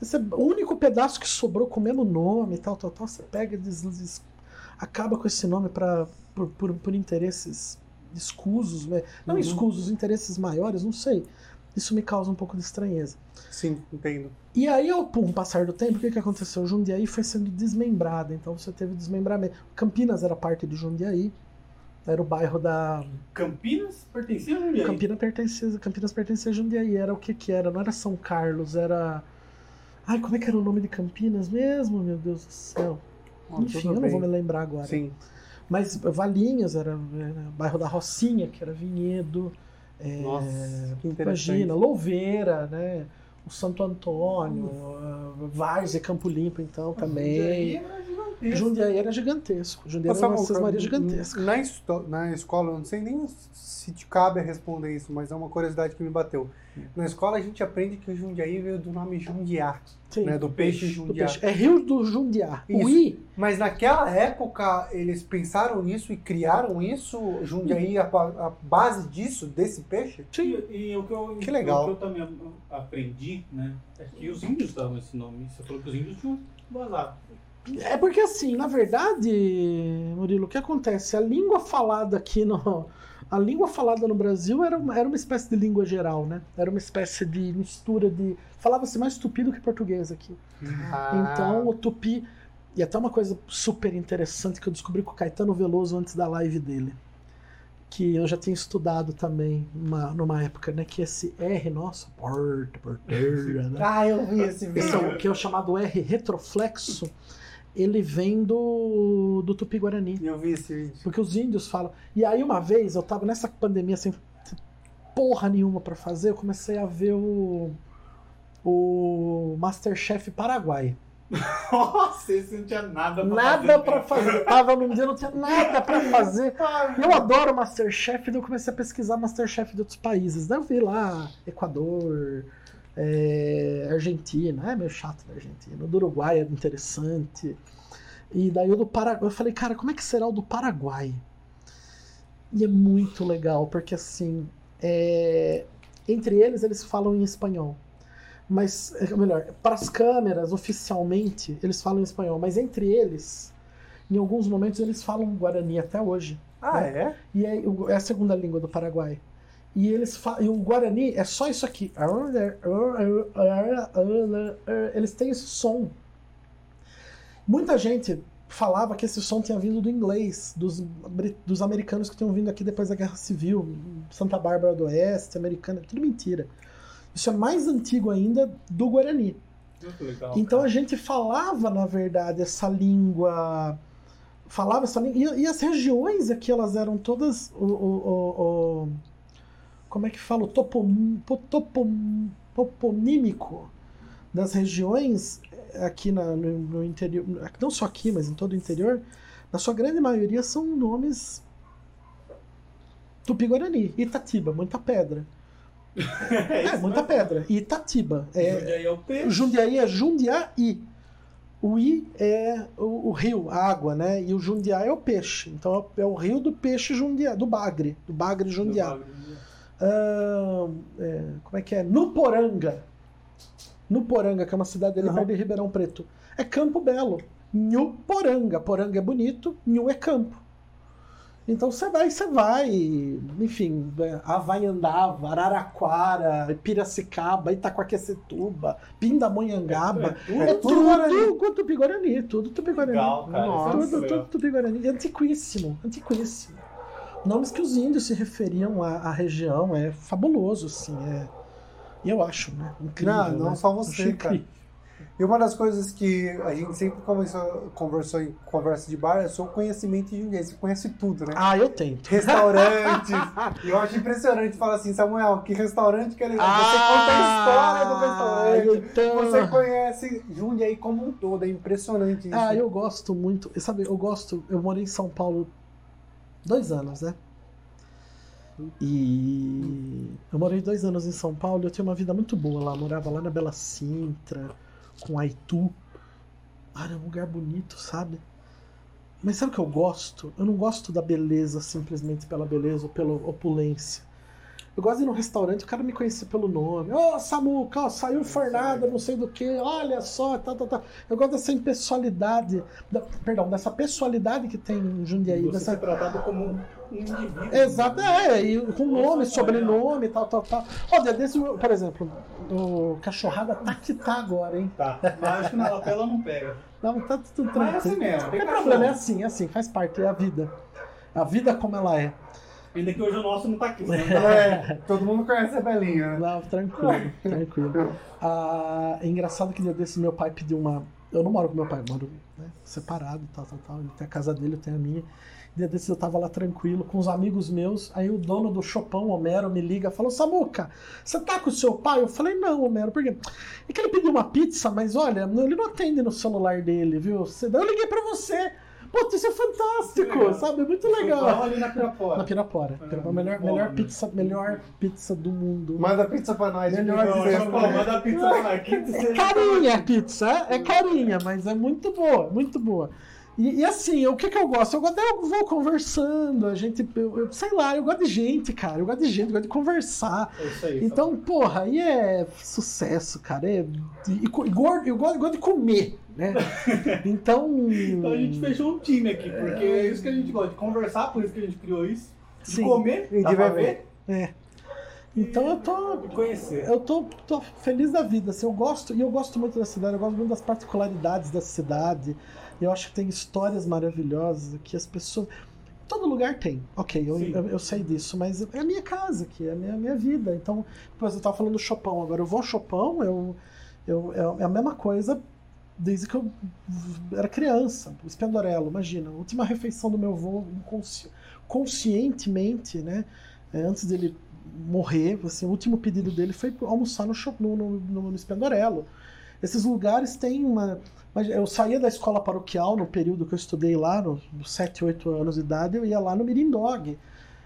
Esse é o único pedaço que sobrou com o mesmo nome, tal, tal, tal. Você pega, des, des, acaba com esse nome para por, por, por, interesses escusos, né? não uhum. escusos, interesses maiores, não sei. Isso me causa um pouco de estranheza. Sim, entendo. E aí, ao um passar do tempo, o que, que aconteceu? Jundiaí foi sendo desmembrada, então você teve desmembramento. Campinas era parte de Jundiaí, era o bairro da. Campinas pertencia a Jundiaí? Campinas pertencia, Campinas pertencia a Jundiaí. Era o que que era? Não era São Carlos, era. Ai, como é que era o nome de Campinas mesmo? Meu Deus do céu. Oh, Enfim, eu não vou me lembrar agora. Sim. Mas Valinhos era, era bairro da Rocinha, que era vinhedo. É, Nossa, que imagina, Louveira, né? O Santo Antônio, Várzea, Campo Limpo, então, também. Jundiaí era gigantesco. Jundiaí era uma Maria gigantesca. Na, na escola, eu não sei nem se te cabe a responder isso, mas é uma curiosidade que me bateu. Na escola a gente aprende que o Jundiaí veio do nome Jundiá. Sim, né, do, do peixe, peixe Jundiá. Peixe. É Rio do Jundiá. Isso. O I. Mas naquela época eles pensaram nisso e criaram isso, Jundiaí, a, a base disso, desse peixe? Sim. E, e o que eu, que legal. O que eu também aprendi, né, é que os índios davam esse nome. Você falou que os índios tinham vazado. É porque assim, na verdade, Murilo, o que acontece? A língua falada aqui no. A língua falada no Brasil era uma, era uma espécie de língua geral, né? Era uma espécie de mistura de. Falava-se mais tupi do que português aqui. Ah. Então o tupi. E até uma coisa super interessante que eu descobri com o Caetano Veloso antes da live dele. Que eu já tinha estudado também numa, numa época, né? Que esse R, nossa, porta, porteira, né? ah, eu vi esse vídeo. É que é o chamado R retroflexo ele vem do, do Tupi-Guarani. Eu vi esse vídeo. Porque os índios falam. E aí, uma vez, eu tava nessa pandemia sem porra nenhuma para fazer, eu comecei a ver o. O Masterchef Paraguai. Nossa, esse não tinha nada pra nada fazer. Pra fazer. Tava num dia, não tinha nada pra fazer. eu adoro Masterchef, daí eu comecei a pesquisar Masterchef de outros países. Daí eu vi lá Equador, é, Argentina, é meio chato da Argentina. O do Uruguai é interessante. E daí o do Paraguai, eu falei, cara, como é que será o do Paraguai? E é muito legal, porque assim, é... entre eles eles falam em espanhol. Mas, é, melhor, para as câmeras, oficialmente, eles falam em espanhol, mas entre eles, em alguns momentos, eles falam guarani até hoje. Ah, né? é? E é, é a segunda língua do Paraguai. E eles e o Guarani é só isso aqui. Eles têm esse som. Muita gente falava que esse som tinha vindo do inglês, dos, dos americanos que tinham vindo aqui depois da Guerra Civil, Santa Bárbara do Oeste, americana, tudo mentira. Isso é mais antigo ainda do Guarani. Legal, então cara. a gente falava, na verdade, essa língua. Falava essa língua. E, e as regiões aqui, elas eram todas. O, o, o, como é que fala, o toponímico das regiões eh, aqui na, no, no, interior, não só aqui, mas em todo o interior, na sua grande maioria são nomes tupi-guarani, Itatiba, muita pedra. é, é muita pedra. Itatiba. É, Jundiaí é o peixe. Jundiaí é Jundiaí. O I é o, o, rio, a água, né? E o Jundiá é o peixe. Então é o rio do peixe Jundiá, do Bagre, do Bagre Jundiá. Do bagre. Uh, é, como é que é? Nuporanga. Nuporanga, que é uma cidade ali uhum. perto de Ribeirão Preto. É Campo Belo. Nuporanga. Poranga é bonito, Nhu é campo. Então você vai, você vai, enfim, é, Havaiandava, Araraquara, Piracicaba, Itacoaquecetuba, Pindamonhangaba, é, é, é, tudo, tudo Tupi-Guarani, tudo Tupi-Guarani. Tudo, tudo Tupi-Guarani. Antiquíssimo, antiquíssimo nomes que os índios se referiam à, à região. É fabuloso, assim. É, eu acho, né? Incrível. Não, não né? só você, cara. E uma das coisas que a gente sempre conversou, conversou em conversa de bar é sobre o conhecimento de Jundiaí. Você conhece tudo, né? Ah, eu tento. Restaurantes. e eu acho impressionante. Fala assim, Samuel, que restaurante que ele... Ah, você conta a história do restaurante. Então... Você conhece Jundiaí como um todo. É impressionante isso. Ah, eu gosto muito. Sabe, eu gosto... Eu morei em São Paulo dois anos, né? E eu morei dois anos em São Paulo eu tinha uma vida muito boa lá. Eu morava lá na Bela Sintra, com Aitu. Ah, era um lugar bonito, sabe? Mas sabe o que eu gosto? Eu não gosto da beleza simplesmente pela beleza ou pela opulência. Eu gosto de ir num restaurante, o cara me conhecer pelo nome. Ô, Samuca, ó, saiu fornada, não sei do que, olha só, tá, tá, tá. Eu gosto dessa impessoalidade, da- perdão, dessa pessoalidade que tem em Jundiaí. Você Dessa, ser tratado como um indivíduo. Exato, é, e com nome, sobrenome, tal, tal, tal. Ó, dia desse, por exemplo, o cachorrada tá que tá agora, hein? Tá, mas acho que na lapela não pega. Não, tá tudo Mas é assim tranquilo. mesmo, Não tem problema, é assim, é assim, faz parte, é a vida. A vida como ela é. Ainda que hoje o nosso não tá aqui. tá- É, todo mundo conhece a Belinha, né? Não, tranquilo, tranquilo. Ah, é engraçado que dia desse meu pai pediu uma. Eu não moro com meu pai, eu moro né, separado, tal, tal, tal. Ele tem a casa dele, eu tenho a minha. Dia desses eu tava lá tranquilo com os amigos meus. Aí o dono do Chopão, Homero, me liga e falou: Samuca, você tá com o seu pai? Eu falei: Não, Homero, por quê? É que ele pediu uma pizza, mas olha, ele não atende no celular dele, viu? Eu liguei pra você. Putz, isso é fantástico, sabe? Muito Então, legal. ali na Pirapora. Na Pirapora. É, Pirapora, melhor, bom, melhor né? pizza, melhor pizza do mundo. Manda pizza pra nós. Melhor pizza. falou, manda a pizza pra. Aqui, É carinha a pizza, é carinha, mas é muito boa, muito boa. E, e assim, o que que eu gosto? Eu gosto, eu vou conversando, a gente, eu, eu- sei lá, eu gosto de gente, cara, eu gosto de gente, eu gosto de conversar. É isso aí. Então, porra, aí é sucesso, cara. É, e, e e gordo, eu gosto, eu gosto de comer, né? Então. Então a gente fechou um time aqui, porque é isso que a gente gosta, de conversar, por isso que a gente criou isso. De Sim. comer, E de beber. ver, É. Então eu tô. conhecer. Eu tô, tô feliz da vida. Assim, eu gosto, e eu gosto muito da cidade, eu gosto muito das particularidades da cidade. Eu acho que tem histórias maravilhosas que as pessoas. Todo lugar tem, ok, eu, eu, eu sei disso, mas é a minha casa aqui, é a minha, minha vida. Então, por exemplo, eu tava falando do Chopão agora, eu vou ao Chopão, eu, eu, é a mesma coisa desde que eu era criança. O Espendorello, imagina, a última refeição do meu avô, inconsci- conscientemente, né, é, antes dele morrer, assim, o último pedido dele foi almoçar no, no, no, no. Esses lugares têm uma. Mas Eu saía da escola paroquial no período que eu estudei lá, nos 7, 8 anos de idade, eu ia lá no Mirindog.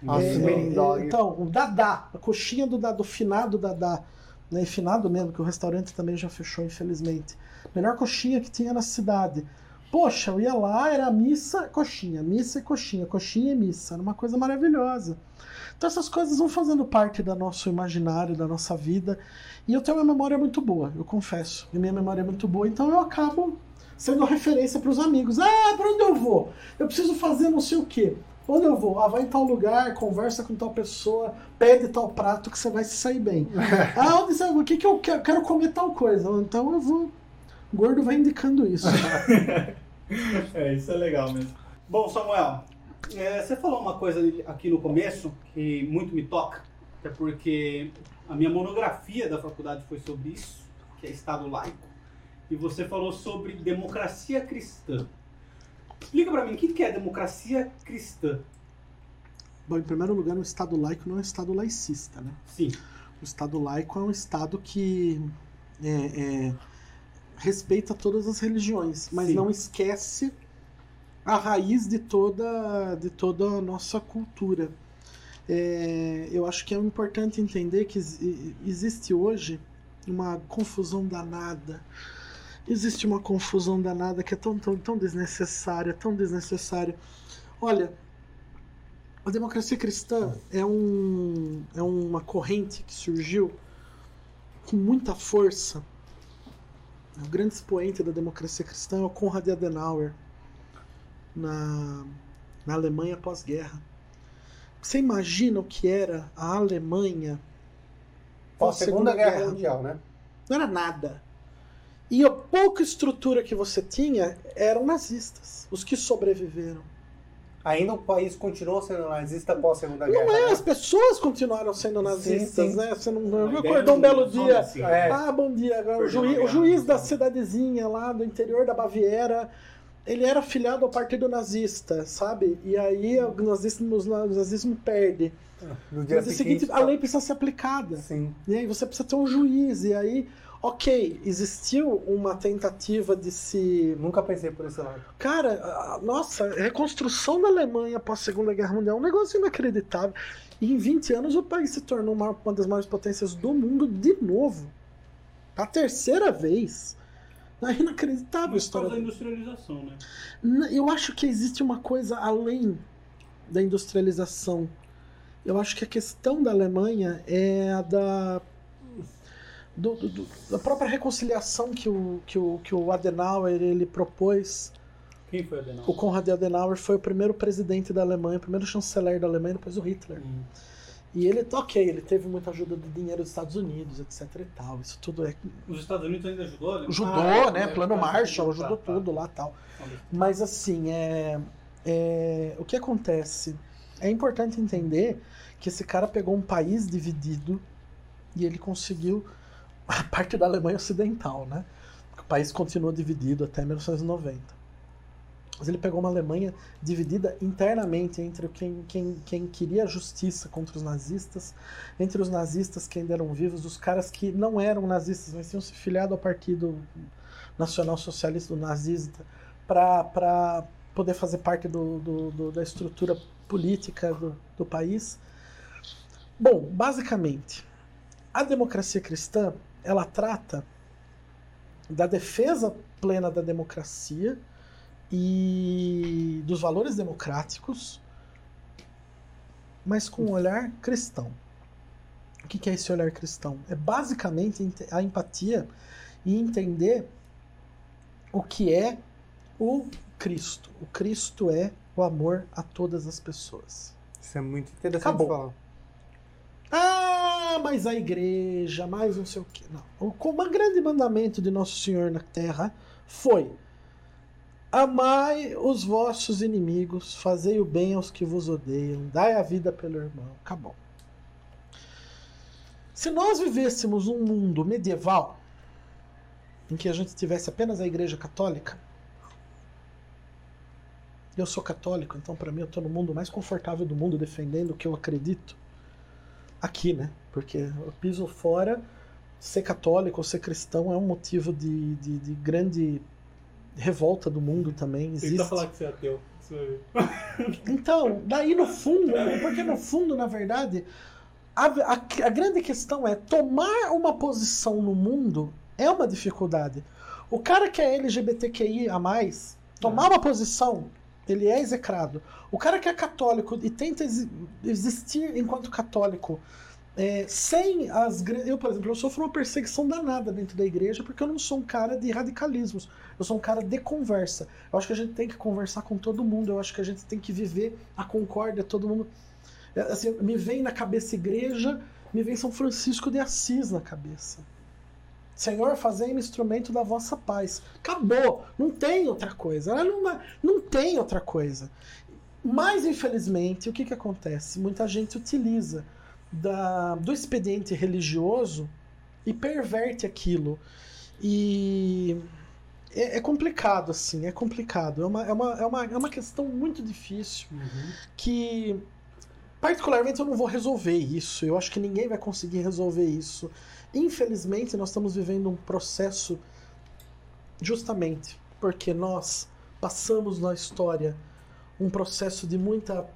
Nossa, É, o Merindog. Então, o Dadá, a coxinha do, do finado Dadá. Né, finado mesmo, que o restaurante também já fechou, infelizmente. Melhor coxinha que tinha na cidade. Poxa, eu ia lá, era missa, coxinha, missa e coxinha, coxinha e missa. Era uma coisa maravilhosa. Então essas coisas vão fazendo parte do nosso imaginário, da nossa vida. E eu tenho uma memória muito boa, eu confesso. E minha memória é muito boa, então eu acabo sendo referência para os amigos. Ah, para onde eu vou? Eu preciso fazer não sei o quê. Onde eu vou? Ah, vai em tal lugar, conversa com tal pessoa, pede tal prato que você vai se sair bem. ah, onde você vai? O que, que eu quero? Quero comer tal coisa. Então eu vou. O gordo vai indicando isso. É, isso é legal mesmo. Bom, Samuel, é, você falou uma coisa aqui no começo que muito me toca, até porque a minha monografia da faculdade foi sobre isso, que é Estado laico, e você falou sobre democracia cristã. Explica pra mim, o que é democracia cristã? Bom, em primeiro lugar, um Estado laico não é um Estado laicista, né? Sim, O Estado laico é um Estado que é, é, respeita todas as religiões, mas Sim. não esquece a raiz de toda, de toda a nossa cultura. É, eu acho que é importante entender que ex- existe hoje uma confusão danada. Existe uma confusão danada que é tão, tão, tão desnecessária, tão desnecessária. Olha, a democracia cristã é, um, é uma corrente que surgiu com muita força. O grande expoente da democracia cristã é o Konrad Adenauer, na, na Alemanha pós-guerra. Você imagina o que era a Alemanha Pós Segunda Guerra Mundial, né? Não era nada. E a pouca estrutura que você tinha eram nazistas, os que sobreviveram. Ainda o país continuou sendo nazista após a Segunda Guerra. Não é, né? as pessoas continuaram sendo nazistas, sim. né? Você não, não acordou um não- belo dia. assim. É. Ah, bom dia. Agora, o, juiz, o juiz guerra. da cidadezinha lá do interior da Baviera, ele era afiliado ao partido nazista, sabe? E aí o nazismo, o nazismo perde. No No dia seguinte, a lei precisa ser aplicada. Sim. E aí você precisa ter um juiz. E aí, ok, existiu uma tentativa de se Nunca pensei por esse lado. Cara, nossa, a reconstrução da Alemanha após a Segunda Guerra Mundial é um negócio inacreditável. E em 20 anos o país se tornou uma, uma das maiores potências do mundo de novo. A terceira vez. É inacreditável a mas causa da história. industrialização, né? Eu acho que existe uma coisa além da industrialização. Eu acho que a questão da Alemanha é a da do, do, da própria reconciliação que o, que o, que o Adenauer ele propôs. Quem foi Adenauer? O Konrad Adenauer foi o primeiro presidente da Alemanha, o primeiro chanceler da Alemanha, depois o Hitler. Hum. E ele, ok, ele teve muita ajuda de dinheiro dos Estados Unidos, etc e tal. Isso tudo é. Os Estados Unidos ainda ajudou? Né? Ajudou, Ah, né? é, Plano tá, Marshall, tá, ajudou tá. tudo lá tal. Mas assim, é, é, o que acontece? É importante entender que esse cara pegou um país dividido e ele conseguiu a parte da Alemanha Ocidental, né? O país continua dividido até 1990. Mas ele pegou uma Alemanha dividida internamente entre quem, quem, quem queria justiça contra os nazistas, entre os nazistas que ainda eram vivos, os caras que não eram nazistas, mas tinham se filiado ao Partido Nacional Socialista do Nazista, para poder fazer parte do, do- do- da estrutura política do, do país. Bom, basicamente, a democracia cristã ela trata da defesa plena da democracia e dos valores democráticos, mas com um olhar cristão. O que é esse olhar cristão? É basicamente ente- a empatia e entender o que é o Cristo. O Cristo é o amor a todas as pessoas. Isso é muito interessante Acabou. falar. Ah, mas a igreja, mais não sei o que. Não. O grande mandamento de Nosso Senhor na terra foi: Amai os vossos inimigos, fazei o bem aos que vos odeiam, dai a vida pelo irmão. Acabou. Se nós vivêssemos um mundo medieval, em que a gente tivesse apenas a igreja católica, eu sou católico, então para mim eu estou no mundo mais confortável do mundo defendendo o que eu acredito aqui, né? Porque eu piso fora, ser católico ou ser cristão é um motivo de, de, de grande revolta do mundo também. Tenta Existe. falar que você é ateu. Então, daí no fundo, porque no fundo, na verdade, a, a, a grande questão é tomar uma posição no mundo é uma dificuldade. O cara que é LGBTQI a mais, tomar uma posição, ele é execrado. O cara que é católico e tenta exi- existir enquanto católico é, sem as. Eu, por exemplo, eu sofro uma perseguição danada dentro da igreja porque eu não sou um cara de radicalismos. Eu sou um cara de conversa. Eu acho que a gente tem que conversar com todo mundo. Eu acho que a gente tem que viver a concórdia, todo mundo. É, Assim, me vem na cabeça igreja, me vem São Francisco de Assis na cabeça. Senhor, fazei-me instrumento da vossa paz. Acabou. Não tem outra coisa. Ela Não, não tem outra coisa. Mas, infelizmente, o que, que acontece? Muita gente utiliza da, do expediente religioso e perverte aquilo. E é, é complicado, assim, é complicado. É uma, é, uma, é, uma, é uma questão muito difícil que, particularmente, eu não vou resolver isso. Eu acho que ninguém vai conseguir resolver isso. Infelizmente, nós estamos vivendo um processo justamente porque nós passamos na história um processo de muita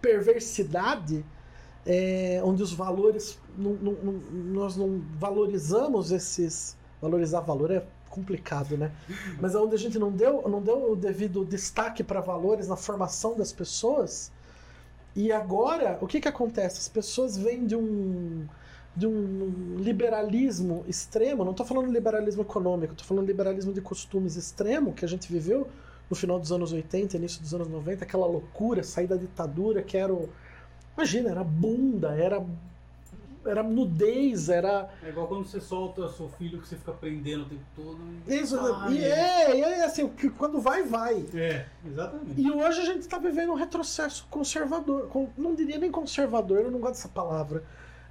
perversidade, é, onde os valores. não- não- nós não valorizamos esses. Valorizar valor é complicado, né? Mas é onde a gente não deu, não deu o devido destaque para valores na formação das pessoas. E agora, o que, que acontece? As pessoas vêm de um, de um liberalismo extremo, não estou falando liberalismo econômico, estou falando liberalismo de costumes extremo que a gente viveu no final dos anos 80, início dos anos 90, aquela loucura, sair da ditadura, que era o... Imagina, era bunda, era, era nudez, era... É igual quando você solta seu filho que você fica prendendo o tempo todo. Isso, Ah, e é, e é assim, que quando vai, vai. É, exatamente. E hoje a gente está vivendo um retrocesso conservador. não diria nem conservador, eu não gosto dessa palavra.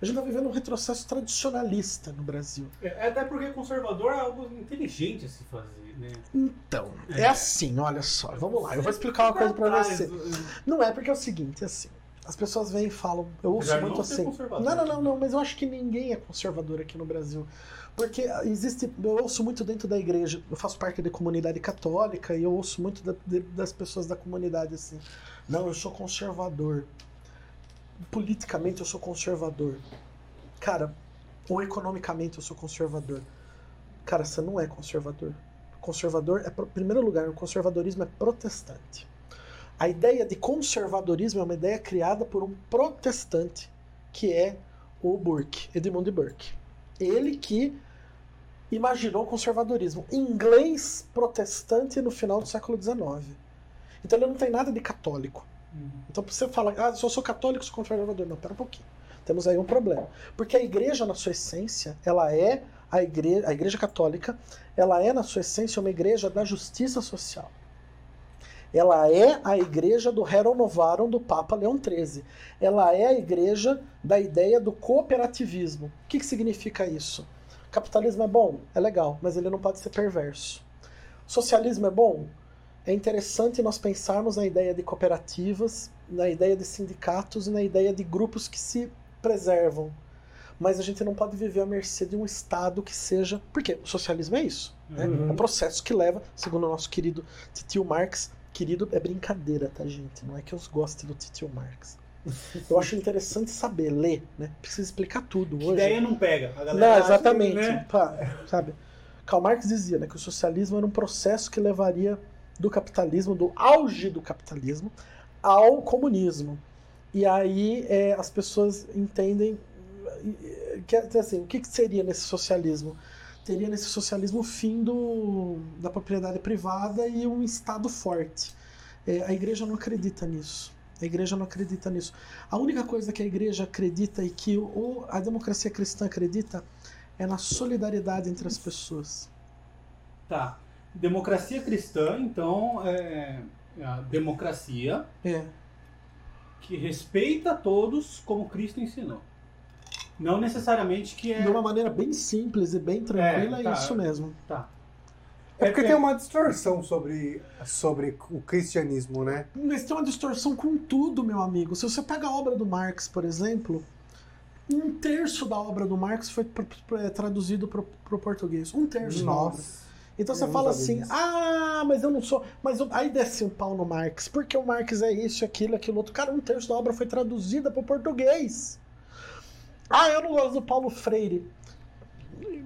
A gente está vivendo um retrocesso tradicionalista no Brasil. É, até porque conservador é algo inteligente a se fazer, né? Então, é, É. assim, olha só, vamos lá, eu vou explicar uma coisa pra você. Não é porque é o seguinte, é assim. As pessoas vêm e falam, eu ouço muito assim. Não, não, não, não, mas eu acho que ninguém é conservador aqui no Brasil. Porque existe, eu ouço muito dentro da igreja, eu faço parte da comunidade católica e eu ouço muito da- de- das pessoas da comunidade assim. Não, eu sou conservador. Politicamente eu sou conservador. Cara, ou economicamente eu sou conservador. Cara, você não é conservador. Conservador é, em primeiro lugar, o conservadorismo é protestante. A ideia de conservadorismo é uma ideia criada por um protestante, que é o Burke, Edmund Burke. Ele que imaginou o conservadorismo inglês protestante no final do século XIX. Então ele não tem nada de católico. Uhum. Então você fala, ah, se eu sou católico, sou conservador. Não, pera um pouquinho. Temos aí um problema. Porque a igreja, na sua essência, ela é a igreja, a igreja católica, ela é, na sua essência, uma igreja da justiça social. Ela é a igreja do Rerum Novarum do Papa Leão XIII. Ela é a igreja da ideia do cooperativismo. O que, que significa isso? Capitalismo é bom? É legal, mas ele não pode ser perverso. Socialismo é bom? É interessante nós pensarmos na ideia de cooperativas, na ideia de sindicatos e na ideia de grupos que se preservam. Mas a gente não pode viver à mercê de um Estado que seja. Porque o socialismo é isso. Né? Uhum. É um processo que leva, segundo o nosso querido Titio Marx, querido é brincadeira, tá, gente? Não é que eu goste do Titio Marx. Eu acho interessante saber ler, né? Precisa explicar tudo hoje. Ideia não pega. A galera Não, acha que, exatamente. né? Pá, sabe? Karl Marx dizia né, que o socialismo era um processo que levaria do capitalismo, do auge do capitalismo, ao comunismo. E aí é, as pessoas entendem que assim, o que, que seria nesse socialismo? Teria nesse socialismo o fim do, da propriedade privada e um Estado forte. É, a igreja não acredita nisso. A igreja não acredita nisso. A única coisa que a igreja acredita e que o, a democracia cristã acredita é na solidariedade entre as pessoas. Tá. Democracia cristã, então, é a democracia É. que respeita todos como Cristo ensinou. Não necessariamente que é. De uma maneira bem simples e bem tranquila, é, É, tá. isso mesmo. Tá. É porque tem uma distorção sobre, sobre o cristianismo, né? Mas tem uma distorção com tudo, meu amigo. Se você pega a obra do Marx, por exemplo, um terço da obra do Marx foi é, traduzido para o português. Um terço da obra. Nossa. Então você fala assim, disso. ah, mas eu não sou. Mas eu- aí desce um pau no Marx, porque o Marx é isso, aquilo, aquilo outro. Cara, um terço da obra foi traduzida para o português. Ah, eu não gosto do Paulo Freire.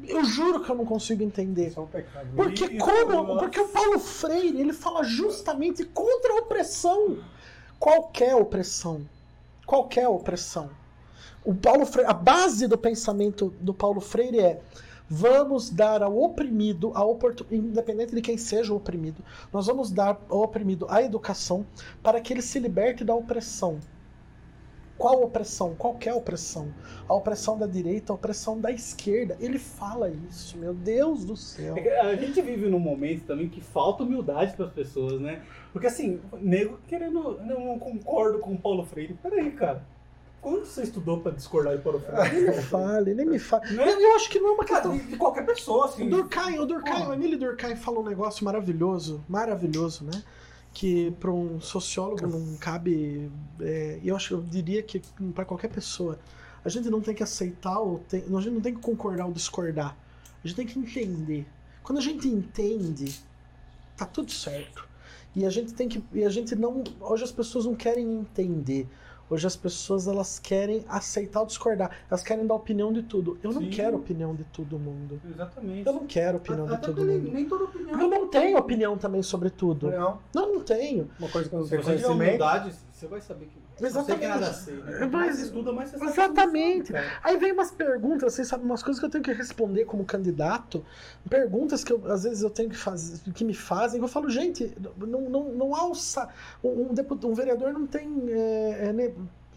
Eu juro que eu não consigo entender. Isso é um pecado. Porque como? nossa. Porque o Paulo Freire ele fala justamente contra a opressão. Qualquer opressão. Qualquer opressão. O Paulo Freire, a base do pensamento do Paulo Freire é vamos dar ao oprimido a oportunidade, independente de quem seja o oprimido, nós vamos dar ao oprimido a educação para que ele se liberte da opressão. Qual opressão? Qualquer opressão. A opressão da direita, a opressão da esquerda. Ele fala isso, meu Deus do céu. É A gente vive num momento também que falta humildade para as pessoas, né? Porque assim, nego querendo. Não concordo com o Paulo Freire. Peraí, cara. Quando você estudou para discordar de Paulo Freire? Nem me fale, nem me fale. Né? Eu, eu acho que não é uma Cara, questão. de, de qualquer pessoa, O assim. Durkheim, o Durkheim, Porra. o Emílio Durkheim falou um negócio maravilhoso, maravilhoso, né? Que para um sociólogo não cabe. é, eu acho, eu diria que para qualquer pessoa, a gente não tem que aceitar ou tem, a gente não tem que concordar ou discordar. A gente tem que entender. Quando a gente entende, tá tudo certo. E a gente tem que, e a gente não, hoje as pessoas não querem entender. Hoje as pessoas elas querem aceitar ou discordar. Elas querem dar opinião de tudo. Eu não Sim. quero opinião de todo mundo. Exatamente. Eu não quero opinião de Até todo nem, mundo. nem toda opinião. Eu não tenho opinião também sobre tudo. Não, Não, não tenho. uma coisa que eu não Se tenho conhecimento. humildade, você vai saber que. Exatamente. que nada sei. Né? Mas- estuda, mais você sabe. Exatamente. Cara. Aí vem umas perguntas, vocês sabem, umas coisas que eu tenho que responder como candidato, perguntas que eu, às vezes eu tenho que fazer, que me fazem, eu falo, gente, não, não, não há um, deputado, um vereador não tem. é, é, né,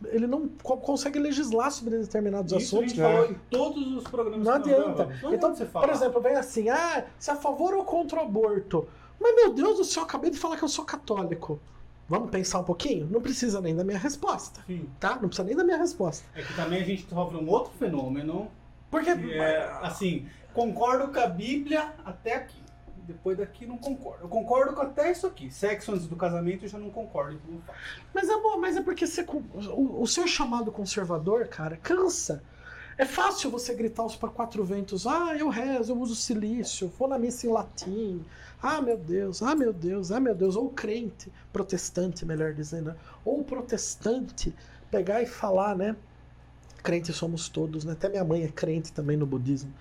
ele não co- consegue legislar sobre determinados Isso a assuntos. gente falou em todos os programas Não adianta. Não Então, adianta você falar. por exemplo, vem assim, ah, se é a favor ou contra o aborto. Mas, meu Deus do céu, eu acabei de falar que eu sou católico. Vamos pensar um pouquinho? Não precisa nem da minha resposta, Sim. tá? Não precisa nem da minha resposta. É que também a gente sofre um outro fenômeno. Porque, Que é, assim, concordo com a Bíblia até aqui. Depois daqui não concordo. Eu concordo com até isso aqui. Sexo antes do casamento eu já não concordo. Então não mas é bom, mas é porque você, o, o ser chamado conservador, cara, cansa. É fácil você gritar os para quatro ventos, ah, eu rezo, eu uso silício, vou na missa em latim, ah, meu Deus, ah, meu Deus, ah, meu Deus. Ou o crente, protestante, melhor dizendo, né? ou o protestante pegar e falar, né? Crente somos todos, né? Até minha mãe é crente também no budismo.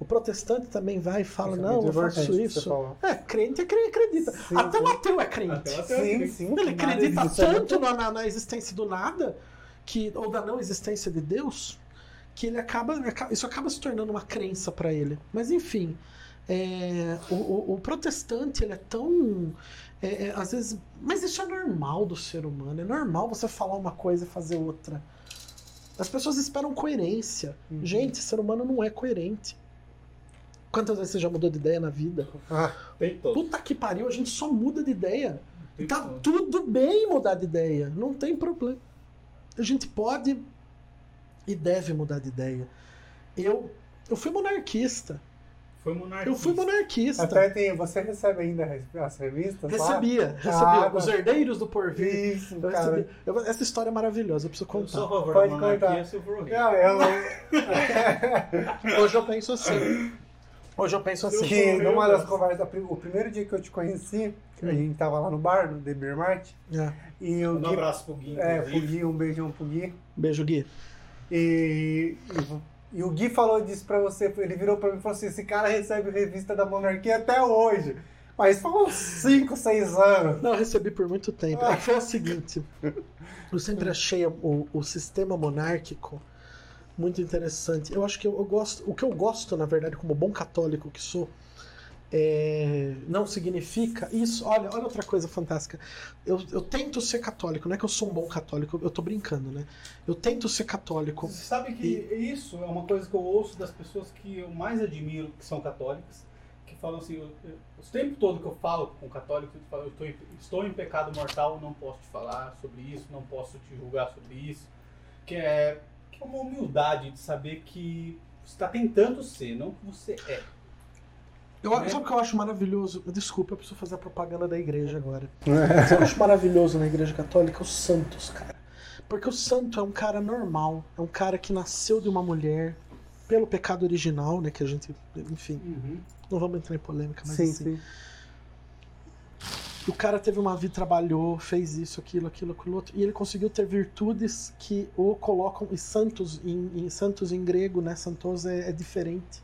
O protestante também vai e fala, é não, eu faço isso. É, crente é crente, acredita. Sim, Até o ateu é crente. Ateu é Sim, crente. sim. Ele acredita existe. tanto na, na- na existência do nada, que, ou da não existência de Deus, que ele acaba, isso acaba se tornando uma crença para ele. Mas enfim, é, o, o- o protestante ele é tão, é, é, às vezes, mas isso é normal do ser humano. É normal você falar uma coisa e fazer outra. As pessoas esperam coerência. Uhum. Gente, ser humano não é coerente. Quantas vezes você já mudou de ideia na vida? Ah, Tem todo. Puta que pariu, a gente só muda de ideia. Tem Tá todo. tudo bem mudar de ideia, não tem problema. A gente pode e deve mudar de ideia. Eu, eu fui monarquista. Foi monarquista. Eu fui monarquista. até tem, você recebe ainda as revistas? lá? Recebia, recebia. Ah, Os tá. herdeiros do porvir. Isso, Eu cara. Eu- essa história é maravilhosa, eu preciso Eu sou contar. favor Pode contar. eu. Não, eu, Hoje eu penso assim. Hoje eu penso assim. que Eu numa das conversas, o primeiro dia que eu te conheci, a gente tava lá no bar, no The Beer Mart, É. e o Um Gui, abraço pro Gui. é, pro Gui, um beijão pro Gui, Beijo, Gui. E, e, e o Gui falou disso pra você, ele virou pra mim e falou assim, esse cara recebe revista da monarquia até hoje, mas foi uns 5, 6 anos. Não, eu recebi por muito tempo. É que Foi o seguinte: eu sempre achei o, o sistema monárquico muito interessante. Eu acho que eu, eu gosto. O que eu gosto, na verdade, como bom católico que sou, é, não significa isso. Olha, olha outra coisa fantástica. Eu, eu tento ser católico, não é que eu sou um bom católico, eu tô brincando, né? Eu tento ser católico. Você sabe que isso é uma coisa que eu ouço das pessoas que eu mais admiro, que são católicas, que falam assim, eu, eu, o tempo todo que eu falo com católicos, eu falo, eu estou, em, estou em pecado mortal, não posso te falar sobre isso, não posso te julgar sobre isso, que é, que é uma humildade de saber que você está tentando ser, não que você é. Eu, Né? Sabe o que eu acho maravilhoso? Desculpa, eu preciso fazer a propaganda da igreja agora. Sabe o que eu acho maravilhoso na igreja católica? Os santos, cara. Porque o santo é um cara normal, é um cara que nasceu de uma mulher pelo pecado original, né? Que a gente, enfim, não vamos entrar em polêmica, mas Sim, assim. sim. O cara teve uma vida, trabalhou, fez isso, aquilo, aquilo, aquilo outro, e ele conseguiu ter virtudes que o colocam, e santos em, em santos em grego, né? Santos é, é diferente.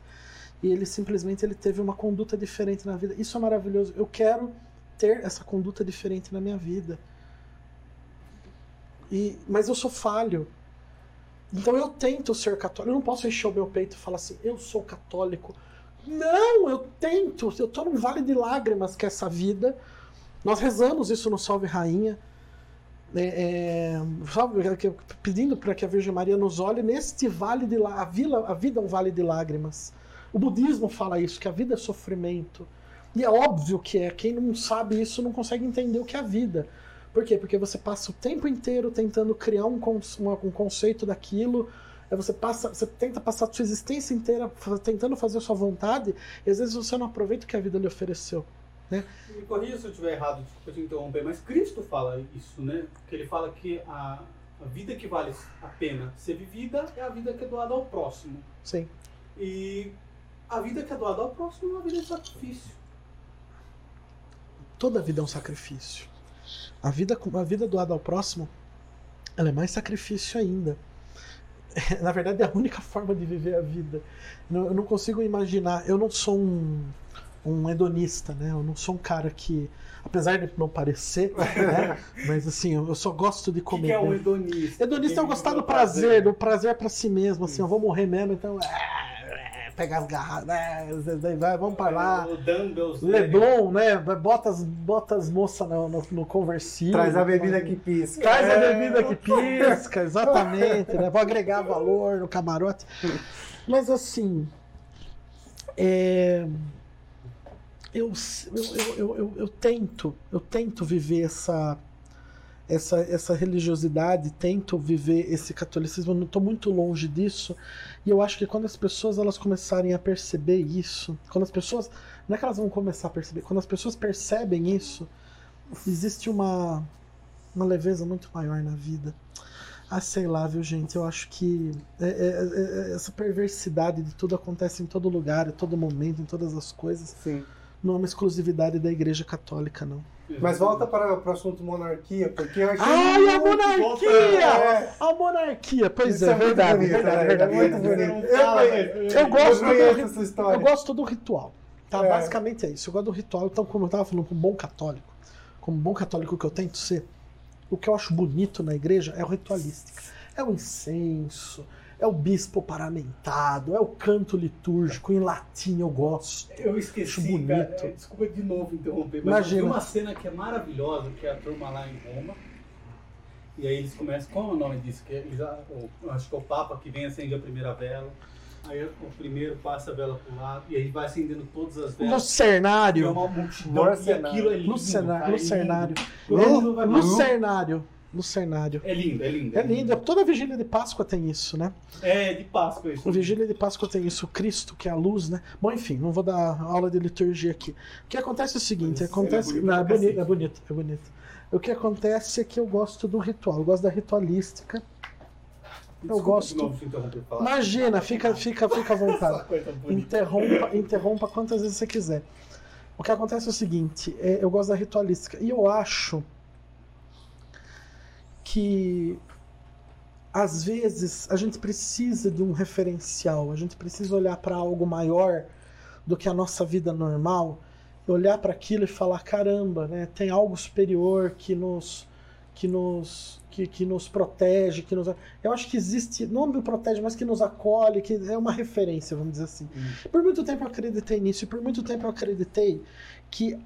E ele simplesmente ele teve uma conduta diferente na vida. Isso é maravilhoso. Eu quero ter essa conduta diferente na minha vida. E, mas eu sou falho. Então eu tento ser católico. Eu não posso encher o meu peito e falar assim, eu sou católico. Não, eu tento. Eu tô num vale de lágrimas que é essa vida. Nós rezamos isso no Salve Rainha. É, é, pedindo para que a Virgem Maria nos olhe neste vale de lá. A, a vida é um vale de lágrimas. O budismo fala isso, que a vida é sofrimento. E é óbvio que é. Quem não sabe isso não consegue entender o que é a vida. Por quê? Porque você passa o tempo inteiro tentando criar um, um conceito daquilo. aí Você, passa, você tenta passar a sua existência inteira tentando fazer a sua vontade, e às vezes você não aproveita o que a vida lhe ofereceu. Me corrija se eu estiver errado, desculpa te interromper, mas Cristo fala isso, né? Que ele fala que a, a vida que vale a pena ser vivida é a vida que é doada ao próximo. Sim. E a vida que é doada ao próximo é uma vida de sacrifício. Toda vida é um sacrifício. A vida, a vida doada ao próximo, ela é mais sacrifício ainda. Na verdade, é a única forma de viver a vida. Eu não consigo imaginar. Eu não sou um, um hedonista, né? Eu não sou um cara que, apesar de não parecer, né? mas assim, eu só gosto de O que, comer. que é um né? hedonista? Hedonista é Quem gostar do pelo prazer, do prazer pra si mesmo, assim, eu vou morrer mesmo, então. Pegar as garrafas, né, vai, vamos pra lá. O. Leblon, né? Bota as, bota as moças no, no, no conversível. Traz a bebida que pisca. Traz a É. bebida que pisca, exatamente, né? Vou agregar valor no camarote. Mas assim. é, eu, eu, eu, eu, eu, eu tento, eu tento viver essa, essa, essa religiosidade, tento viver esse catolicismo, eu não estou muito longe disso. E eu acho que quando as pessoas elas começarem a perceber isso, quando as pessoas. Não é que elas vão começar a perceber, quando as pessoas percebem isso, existe uma, uma leveza muito maior na vida. Ah, sei lá, viu, gente? Eu acho que é- é- é- essa perversidade de tudo acontece em todo lugar, em todo momento, em todas as coisas. Sim. não é uma exclusividade da Igreja Católica, não. Mas volta para, para o assunto monarquia, porque eu achei. Ai, a monarquia! É. A monarquia, pois Isso é, é verdade, bonito, verdade, é, verdade, é muito verdade. bonito. Eu né? Eu gosto do. Eu gosto do ritual. Tá? É. Basicamente é isso. Eu gosto do ritual. Então, como eu tava falando, como bom católico, como bom católico que eu tento ser, o que eu acho bonito na igreja é o ritualística. É o incenso, é o bispo paramentado, é o canto litúrgico em latim, eu gosto. Eu esqueci, Acho bonito. cara. É, Desculpa de novo interromper, mas Imagina. tem uma cena que é maravilhosa, que é a turma lá em Roma. E aí eles começam, qual é o nome disso? Que eles, acho que é o Papa que vem acende a primeira vela. Aí o primeiro passa a vela pro lado, e aí vai acendendo todas as No velas. E é cenário. uma multidão, e aquilo é lindo. Cara, é Lucernário. lindo. Mundo vai É, pra- Lucernário. Lucernário. É lindo, é lindo. É lindo. Toda vigília de Páscoa tem isso, né? É de Páscoa isso. Vigília de Páscoa tem isso, o Cristo, que é a luz, né? Bom, enfim, não vou dar aula de liturgia aqui. O que acontece é o seguinte, Mas acontece... ele é bonito não, é, bonito, é bonito, é bonito. O que acontece é que eu gosto do ritual, eu gosto da ritualística. Desculpa gosto. interromper falar. Imagina, fica, fica, fica à vontade. Interrompa, interrompa quantas vezes você quiser. O que acontece é o seguinte, é, eu gosto da ritualística. E eu acho que às vezes a gente precisa de um referencial, a gente precisa olhar para algo maior do que a nossa vida normal, olhar para aquilo e falar caramba, né? Tem algo superior que nos que nos que, que nos protege, que nos eu acho que existe, não me protege, mas que nos acolhe, que é uma referência, vamos dizer assim. Hum. Por muito tempo eu acreditei nisso e por muito tempo eu acreditei que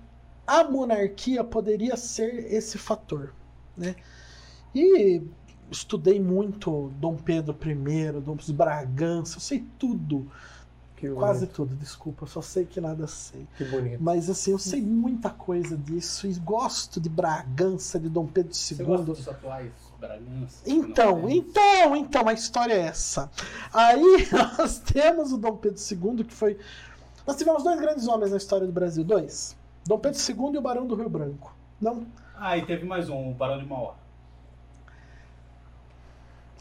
a monarquia poderia ser esse fator, né? E estudei muito Dom Pedro I, Dom Bragança, eu sei tudo, Que quase tudo, desculpa, eu só sei que nada sei. Que bonito. Mas assim, eu sei muita coisa disso e gosto de Bragança, de Dom Pedro Você gosta II. dos atuais Bragança? Então, então, então, a história é essa. Aí nós temos o Dom Pedro II, que foi. Nós tivemos dois grandes homens na história do Brasil, dois. Dom Pedro II e o Barão do Rio Branco. Não. Ah, e teve mais um, o Barão de Mauá.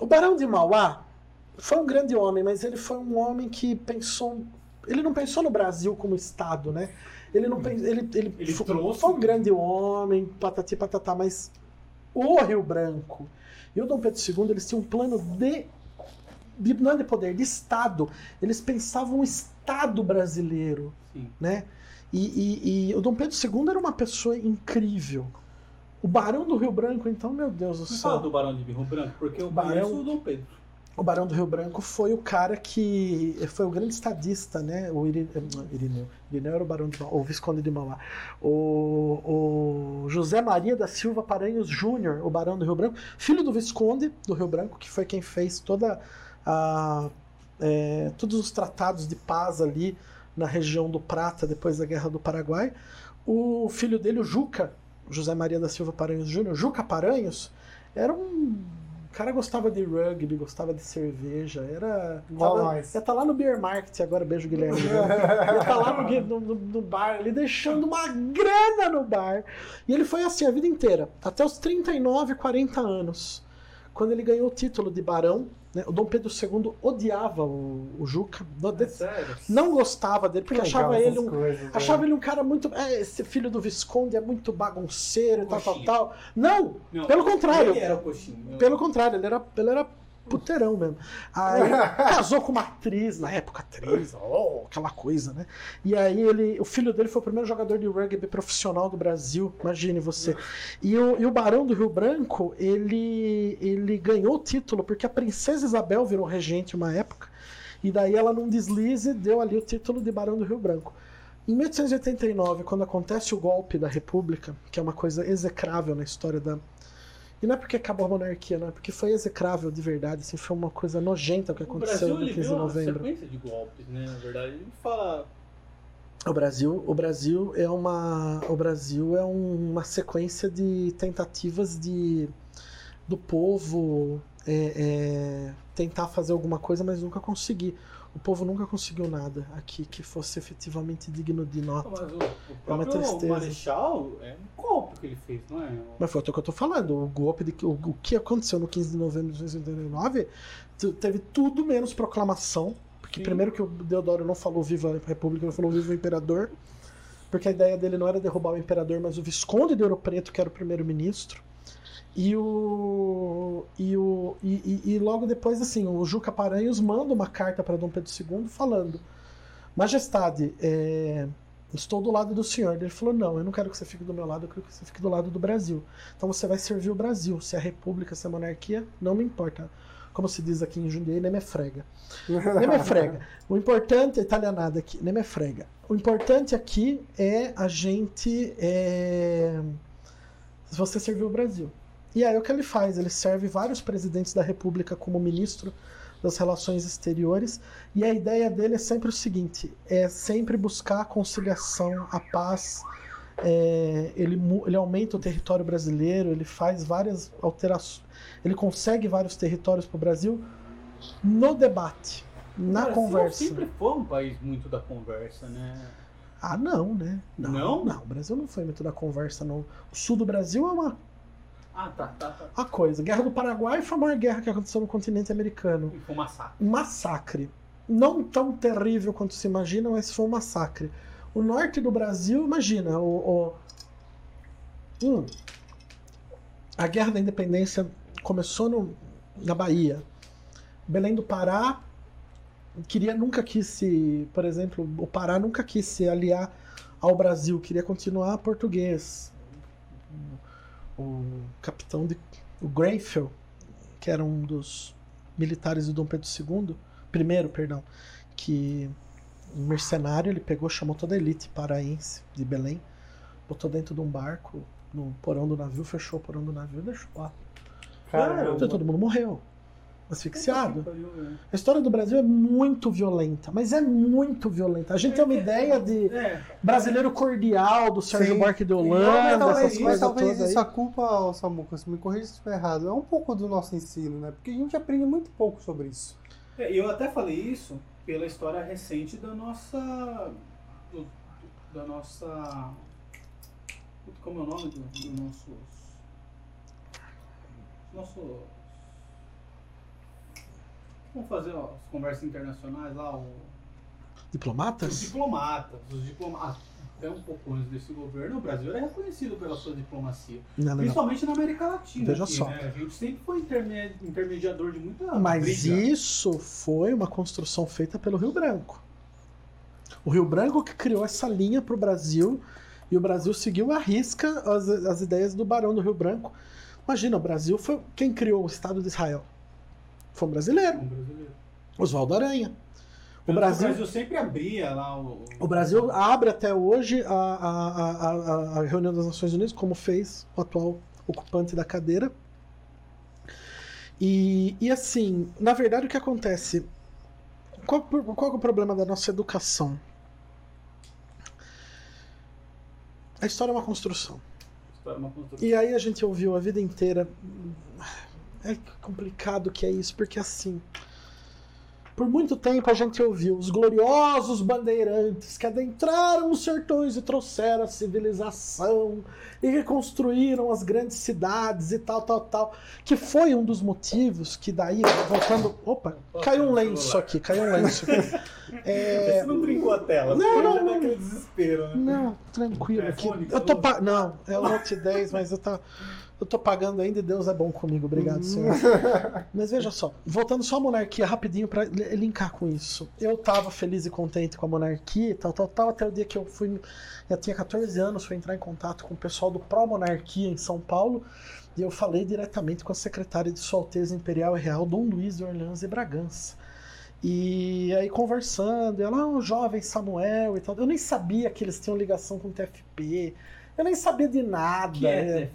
O Barão de Mauá foi um grande homem, mas ele foi um homem que pensou. Ele não pensou no Brasil como Estado, né? Ele não pensou. Ele, ele, Ele foi, trouxe- foi um grande homem, patati patatá, mas o Rio Branco e o Dom Pedro II, eles tinham um plano de. de não é de poder, de Estado. Eles pensavam o Estado brasileiro, Sim. né? E, e- e o Dom Pedro II era uma pessoa incrível. O Barão do Rio Branco, então, meu Deus do Não céu. fala do Barão de Rio Branco, porque eu Barão- o Dom Pedro. O Barão do Rio Branco foi o cara que foi o grande estadista, né? O não, Irineu. Irineu era o Barão de Mauá, o Visconde de Mauá. O, o José Maria da Silva Paranhos Júnior, o Barão do Rio Branco, filho do Visconde do Rio Branco, que foi quem fez toda a, é, todos os tratados de paz ali na região do Prata depois da Guerra do Paraguai. O filho dele, o Juca, José Maria da Silva Paranhos Júnior, Juca Paranhos, era um o cara gostava de rugby, gostava de cerveja, era. Igual tava- nós. Ia estar lá no Beer Market agora, beijo Guilherme. ia estar lá no, no- no- bar, ali deixando uma grana no bar. E ele foi assim a vida inteira, até os 39, 40 anos. Quando ele ganhou o título de barão, né, o Dom Pedro II odiava o, o Juca, não, É sério? não gostava dele, porque achava ele um, coisas, né? Achava ele um cara muito. É, esse filho do Visconde é muito bagunceiro e tal, tal, tal. Não! Não, Pelo contrário. Ele era o coxinho. Pelo contrário, ele era, ele era puteirão mesmo. Aí casou com uma atriz, na época atriz, oh, aquela coisa, né? E aí ele, o filho dele foi o primeiro jogador de rugby profissional do Brasil, imagine você. E o, e o Barão do Rio Branco, ele, ele ganhou o título porque a princesa Isabel virou regente uma época, e daí ela num deslize deu ali o título de Barão do Rio Branco. Em 1889, quando acontece o golpe da República, que é uma coisa execrável na história da, e não é porque acabou a monarquia, não, é porque foi execrável de verdade, assim, foi uma coisa nojenta o que O aconteceu Brasil no ele 15 de viu uma novembro. sequência de golpes, né? Na verdade, ele fala. O Brasil, o Brasil é uma, o Brasil é um- uma sequência de tentativas de do povo é, é, tentar fazer alguma coisa, mas nunca conseguir. O povo nunca conseguiu nada aqui que fosse efetivamente digno de nota. Mas o, o É uma tristeza. Marechal é um golpe que ele fez, não é? Mas foi o que eu tô falando. O golpe de o, o que aconteceu no 15 de novembro de 1989 tu- teve tudo menos proclamação. Porque Sim. primeiro que o Deodoro não falou viva a República, ele falou viva o Imperador. porque a ideia dele não era derrubar o imperador, mas o Visconde de Ouro Preto, que era o primeiro-ministro. E o. E, o e, e, e, logo depois, assim, o Juca Paranhos manda uma carta para Dom Pedro II falando: Majestade, é, estou do lado do senhor. Ele falou: Não, eu não quero que você fique do meu lado, eu quero que você fique do lado do Brasil. Então você vai servir o Brasil. Se é a república, se é a monarquia, não me importa. Como se diz aqui em Jundiaí, nem me frega. nem me frega. O importante, italianada aqui, nem me frega. O importante aqui é a gente. É, você servir o Brasil. E aí o que ele faz? Ele serve vários presidentes da República como ministro das relações exteriores e a ideia dele é sempre o seguinte: é sempre buscar a conciliação, a paz. É, ele, ele aumenta o território brasileiro, ele faz várias alterações, ele consegue vários territórios para o Brasil no debate, na Cara, conversa. sempre foi um país muito da conversa, né? Ah, não, né? Não? Não, não o Brasil não foi muito da conversa, não. O sul do Brasil é uma ah, tá, tá, tá. A coisa. Guerra do Paraguai foi a maior guerra que aconteceu no continente americano. E foi um massacre. Um massacre. Não tão terrível quanto se imagina, mas foi um massacre. O norte do Brasil, imagina, o. o... Hum. A Guerra da Independência começou no, na Bahia. Belém do Pará queria nunca quis se, por exemplo, o Pará nunca quis se aliar ao Brasil, queria continuar português o capitão de o Grenfell, que era um dos militares do Dom Pedro II, primeiro, perdão, que um mercenário, ele pegou, chamou toda a elite paraense de Belém, botou dentro de um barco no porão do navio, fechou o porão do navio e deixou lá. Caramba. Todo mundo morreu asfixiado. A história do Brasil é muito violenta, mas é muito violenta. A gente é, tem uma é, ideia de é. brasileiro cordial, do Sérgio Buarque de Holanda, talvez, essas coisas talvez todas isso a culpa, Samuca, se me corrija se estiver errado, é um pouco do nosso ensino, né? Porque a gente aprende muito pouco sobre isso. É, eu até falei isso pela história recente da nossa... Do, da nossa... Como é o nome do, do nossos... Nosso Vamos fazer ó, as conversas internacionais lá, o... Diplomatas? Os diplomatas, os diplomatas. Até um pouco antes desse governo, o Brasil era reconhecido pela sua diplomacia. Não, não, principalmente não. na América Latina. Veja aqui, só. Né? A gente sempre foi intermediador de muita. Mas briga. isso foi uma construção feita pelo Rio Branco. O Rio Branco que criou essa linha para o Brasil e o Brasil seguiu à risca as, as ideias do Barão do Rio Branco. Imagina, o Brasil foi quem criou o Estado de Israel. Foi um brasileiro. Um brasileiro. Oswaldo Aranha. O Brasil, o Brasil, sempre abria lá o. O Brasil abre até hoje a, a, a, a, reunião das Nações Unidas, como fez o atual ocupante da cadeira. E, e assim, na verdade, o que acontece? Qual, qual é o problema da nossa educação? A história é uma construção. História é uma construção. E aí a gente ouviu a vida inteira é complicado que é isso, porque assim. Por muito tempo a gente ouviu os gloriosos bandeirantes que adentraram os sertões e trouxeram a civilização e reconstruíram as grandes cidades e tal, tal, tal. Que foi um dos motivos que daí, voltando. Opa, caiu um lenço aqui, caiu um lenço aqui. É... Você não brincou a tela, não, não, não, aquele desespero, né? Não, tranquilo. Aqui. Eu tô pa... Não, é o Note 10, mas eu tô. Eu tô pagando ainda e Deus é bom comigo, obrigado, Senhor. Mas veja só, voltando só à monarquia rapidinho para linkar com isso. Eu tava feliz e contente com a monarquia, tal, tal, tal, até o dia que eu fui, eu tinha 14 anos, fui entrar em contato com o pessoal do Pró-Monarquia em São Paulo, e eu falei diretamente com a secretária de Sua Alteza Imperial e Real, Dom Luiz de Orleans e Bragança. E aí conversando, ela, ah, o jovem Samuel e tal. Eu nem sabia que eles tinham ligação com o TFP. Eu nem sabia de nada. Que é, é,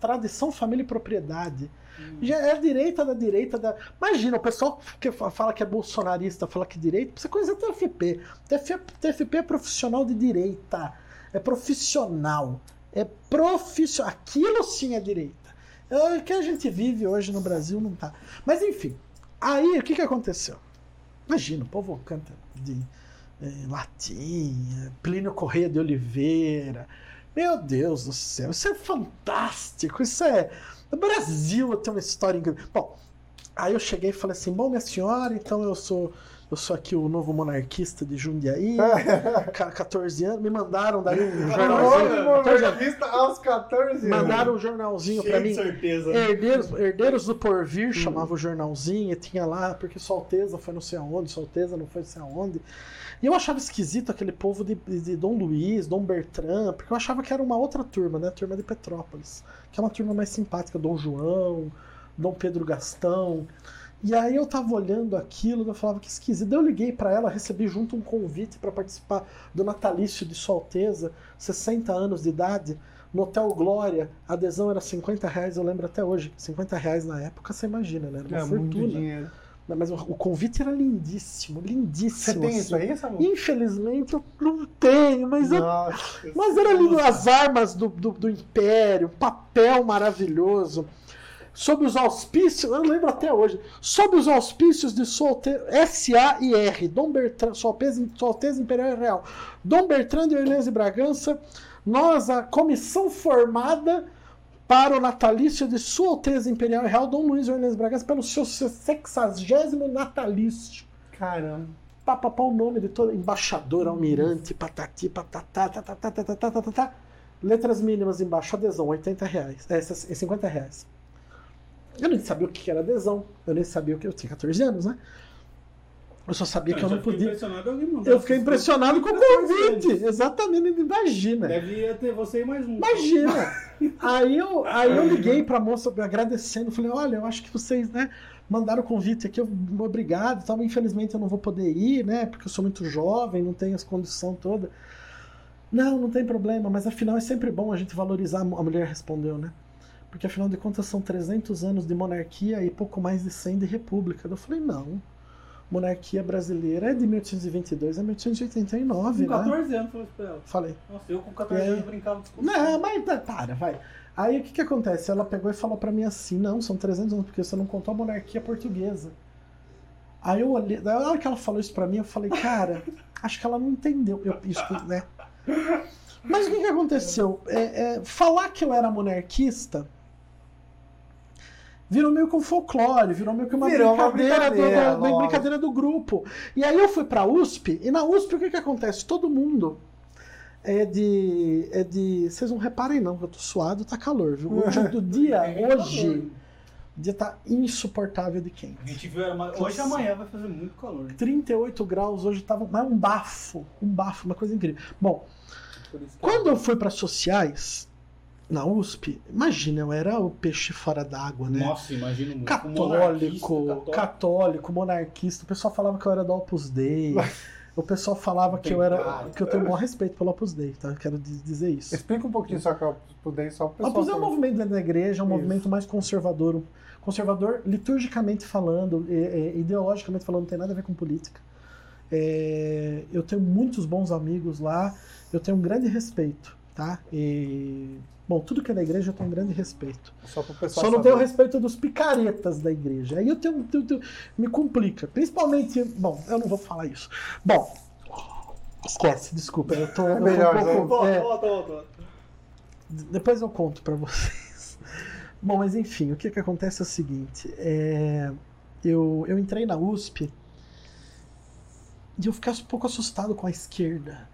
tradição, família e propriedade. Hum. Já é a direita da direita da. Imagina, o pessoal que fala que é bolsonarista, fala que é direita, precisa conhecer TFP. TFP. TFP é profissional de direita. É profissional. É profissional. Aquilo sim é direita. É o que a gente vive hoje no Brasil não tá. Mas enfim. Aí o que, que aconteceu? Imagina, o povo canta de é, latim, Plínio Correia de Oliveira. Meu Deus do céu, isso é fantástico, isso é. O Brasil tem uma história incrível. Bom, aí eu cheguei e falei assim: bom, minha senhora, então eu sou Eu sou aqui o novo monarquista de Jundiaí, ca- 14 anos. Me mandaram daí um jornalzinho. Novo 14 anos. monarquista aos 14 anos. Mandaram um jornalzinho pra mim. certeza. Herdeiros, Herdeiros do Porvir chamava o jornalzinho e tinha lá, porque Sua Alteza foi não sei aonde, Sua Alteza não foi não sei aonde. E eu achava esquisito aquele povo de, de Dom Luiz, Dom Bertrand, porque eu achava que era uma outra turma, né? A turma de Petrópolis, que é uma turma mais simpática, Dom João, Dom Pedro Gastão. E aí eu tava olhando aquilo, eu falava que esquisito. Daí eu liguei pra ela, recebi junto um convite para participar do natalício de Sua Alteza, 60 anos de idade, no Hotel Glória. A adesão era 50 reais, eu lembro até hoje. 50 reais na época, você imagina, né? Era uma É muito fortuna. Mas o o convite era lindíssimo, lindíssimo. Você tem assim. isso aí, Samu? Infelizmente eu não tenho, mas eu Nossa. mas era lindo, as armas do, do, do Império, papel maravilhoso. Sob os auspícios, eu lembro até hoje, sob os auspícios de Sua S.A. e R, Dom Bertrand, Sua Alteza, Imperial e Real, Dom Bertrand de Orleans e Bragança, nós, a comissão formada para o natalício de Sua Alteza Imperial Real Dom Luiz Orleans Bragança pelo seu sexagésimo natalício. Caramba. Papapá o nome de todo embaixador, almirante, patati, patatá, tatatá. Letras mínimas embaixo, adesão, 80 reais. É, 50 reais. Eu nem sabia o que era adesão, eu nem sabia o que. Eu tinha 14 anos, né? Eu só sabia que eu não podia. Eu fiquei impressionado com o convite, exatamente, imagina. Devia ter você e mais um. Imagina! Aí eu, aí eu liguei pra moça agradecendo, falei, olha, eu acho que vocês, né, mandaram o convite aqui, eu, obrigado, tal, infelizmente eu não vou poder ir, né, porque eu sou muito jovem, não tenho as condições todas. Não, não tem problema, mas afinal é sempre bom a gente valorizar, a mulher respondeu, né? Porque afinal de contas são 300 anos de monarquia e pouco mais de 100 de república. Eu falei, não, monarquia brasileira é de 1822 a 1889, Com né? 14 anos, isso pra ela. Falei. Nossa, eu com 14 É. anos brincava com Não, mas tá, para, vai. Aí o que que acontece? Ela pegou e falou pra mim assim: não, são 300 anos, porque você não contou a monarquia portuguesa. Aí eu olhei, na hora que ela falou isso pra mim, eu falei, cara, acho que ela não entendeu. Eu, isso, né? Mas o que que aconteceu? É, é, falar que eu era monarquista virou meio que um folclore, virou meio que uma Virou uma brincadeira, do- brincadeira, do- uma brincadeira do grupo. E aí eu fui pra USP, e na USP o que que acontece? Todo mundo é de. É de. Vocês não reparem não, que eu tô suado, tá calor, viu? Hoje do dia, hoje, o dia tá insuportável de quente. A gente viu, hoje e amanhã vai fazer muito calor. 38 graus, hoje tava mas um bafo, um bafo, uma coisa incrível. Bom, quando eu fui para sociais na USP, imagina, eu era o peixe fora d'água, né? Nossa, imagino muito. Católico, católico, monarquista. O pessoal falava que eu era do Opus Dei. O pessoal falava que eu era que eu tenho o maior respeito pelo Opus Dei, tá? Eu Quero diz- dizer isso. Explica um pouquinho só que eu pudei só pro O Opus Dei é um movimento dentro da igreja, é um Isso. movimento mais conservador. Conservador, liturgicamente falando, ideologicamente falando, não tem nada a ver com política. É, eu tenho muitos bons amigos lá, eu tenho um grande respeito, tá? E, bom, tudo que é da igreja eu tenho um grande respeito. Só Só não saber. tenho respeito dos picaretas da igreja. Aí eu tenho, tenho- tenho- me complica. Principalmente, bom, eu não vou falar isso. Bom, esquece, desculpa. Eu tô, eu tô melhor, um pouco, Volta, é, volta, volta. depois eu conto pra vocês. Bom, mas enfim, o que que acontece é o seguinte: é, eu, eu entrei na USP e eu fiquei um pouco assustado com a esquerda.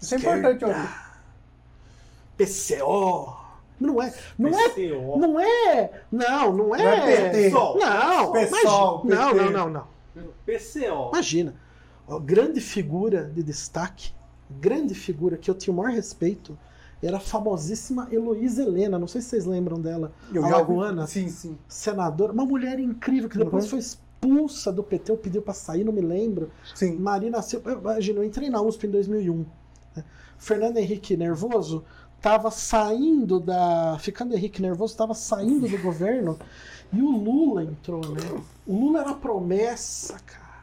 Isso é importante ouvir. PCO. Não é, não é PCO. não é. Não, não é. Não é PT. Pessoal, Não, imagina- não, não, não, não. PCO. Imagina. Ó, grande figura de destaque, grande figura que eu tinha o maior respeito, era a famosíssima Heloísa Helena. Não sei se vocês lembram dela. Eu a já- Lagoana, Sim, sim. senadora, uma mulher incrível que depois Uhum. foi expulsa do PT, ou pediu pra sair, não me lembro. Sim. Marina Silva, imagina, eu entrei na USP em 2001. né? Fernando Henrique Nervoso estava saindo da. Ficando Henrique Nervoso, estava saindo do governo e o Lula entrou, né? O Lula era promessa, cara.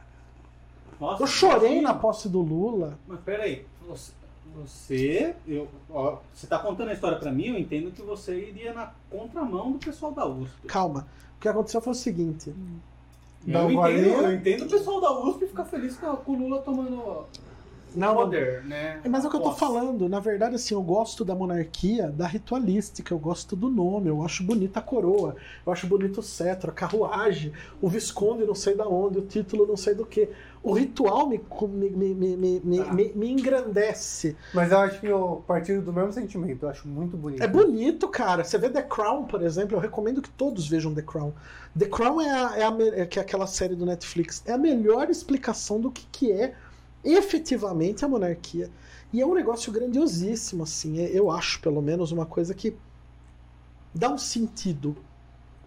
Nossa, Eu chorei imagina. na posse do Lula. Mas peraí, você, você, eu, ó, você tá contando a história pra mim, eu entendo que você iria na contramão do pessoal da USP. Calma. O que aconteceu foi o seguinte. Dá eu, entendo, eu entendo o pessoal da USP ficar feliz com o Lula tomando. Não, poder, né? Mas é o que eu tô falando. Na verdade, assim, eu gosto da monarquia, da ritualística, eu gosto do nome, eu acho bonita a coroa, eu acho bonito o cetro, a carruagem, o visconde não sei da onde, o título não sei do que. O ritual me, me, me, me, Tá. me- me engrandece. Mas eu acho que eu partilho do mesmo sentimento, eu acho muito bonito. É bonito, cara. Você vê The Crown, por exemplo, eu recomendo que todos vejam The Crown. The Crown é, a, é, a é é aquela série do Netflix. É a melhor explicação do que, que é efetivamente a monarquia. E é um negócio grandiosíssimo, assim. É- Eu acho, pelo menos, uma coisa que dá um sentido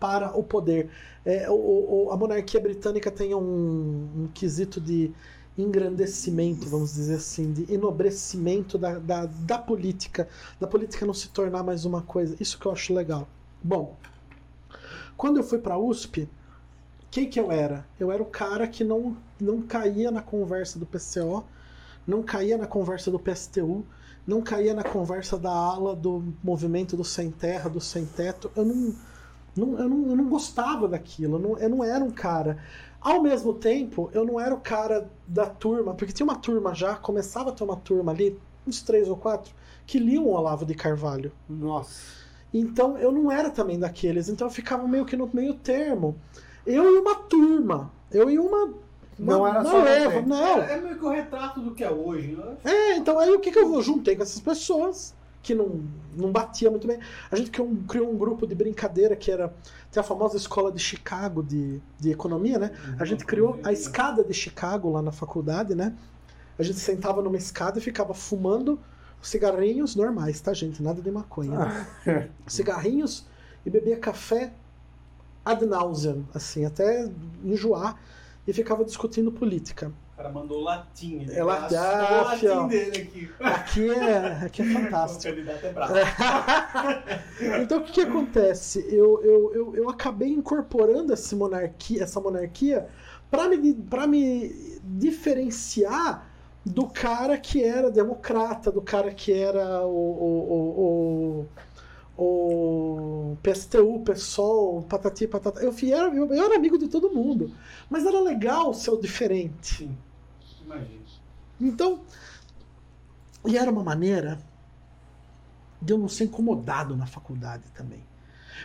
para o poder. É, o- o- a monarquia britânica tem um, um quesito de engrandecimento, vamos dizer assim, de enobrecimento da, da, da política, da política não se tornar mais uma coisa. Isso que eu acho legal. Bom, quando eu fui para a USP, quem que eu era? Eu era o cara que não, não caía na conversa do PCO, não caía na conversa do PSTU, não caía na conversa da ala do movimento do sem terra, do sem teto. Eu não, não, eu não, eu não gostava daquilo, eu não, eu não era um cara. Ao mesmo tempo, eu não era o cara da turma, porque tinha uma turma já, começava a ter uma turma ali, uns três ou quatro, que liam o Olavo de Carvalho. Nossa. Então eu não era também daqueles, então eu ficava meio que no meio termo. Eu e uma turma, eu e uma. uma Não era uma só leva, não. É, é meio que o retrato do que é hoje, né? É, então aí o que, que eu vou? Juntei com essas pessoas que não, não batia muito bem. A gente criou um, criou um grupo de brincadeira que era. Tem a famosa escola de Chicago de, de economia, né? A gente criou a escada de Chicago lá na faculdade, né? A gente sentava numa escada e ficava fumando cigarrinhos normais, tá, gente? Nada de maconha. né? Cigarrinhos e bebia café ad nauseam, assim, até enjoar, e ficava discutindo política. O cara mandou latim. Ele É latim, ah, latim dele aqui. Aqui é, aqui é fantástico. O candidato é bravo. Então o que, que acontece? Eu, eu, eu, eu acabei incorporando essa monarquia, essa monarquia para me, pra me diferenciar do cara que era democrata, do cara que era o, o, o, o, o PSTU, PSOL, patati patata. Eu, fui- era, eu, eu era amigo de todo mundo, mas era legal ser o diferente. Sim. Imagina. Então, e era uma maneira de eu não ser incomodado na faculdade também.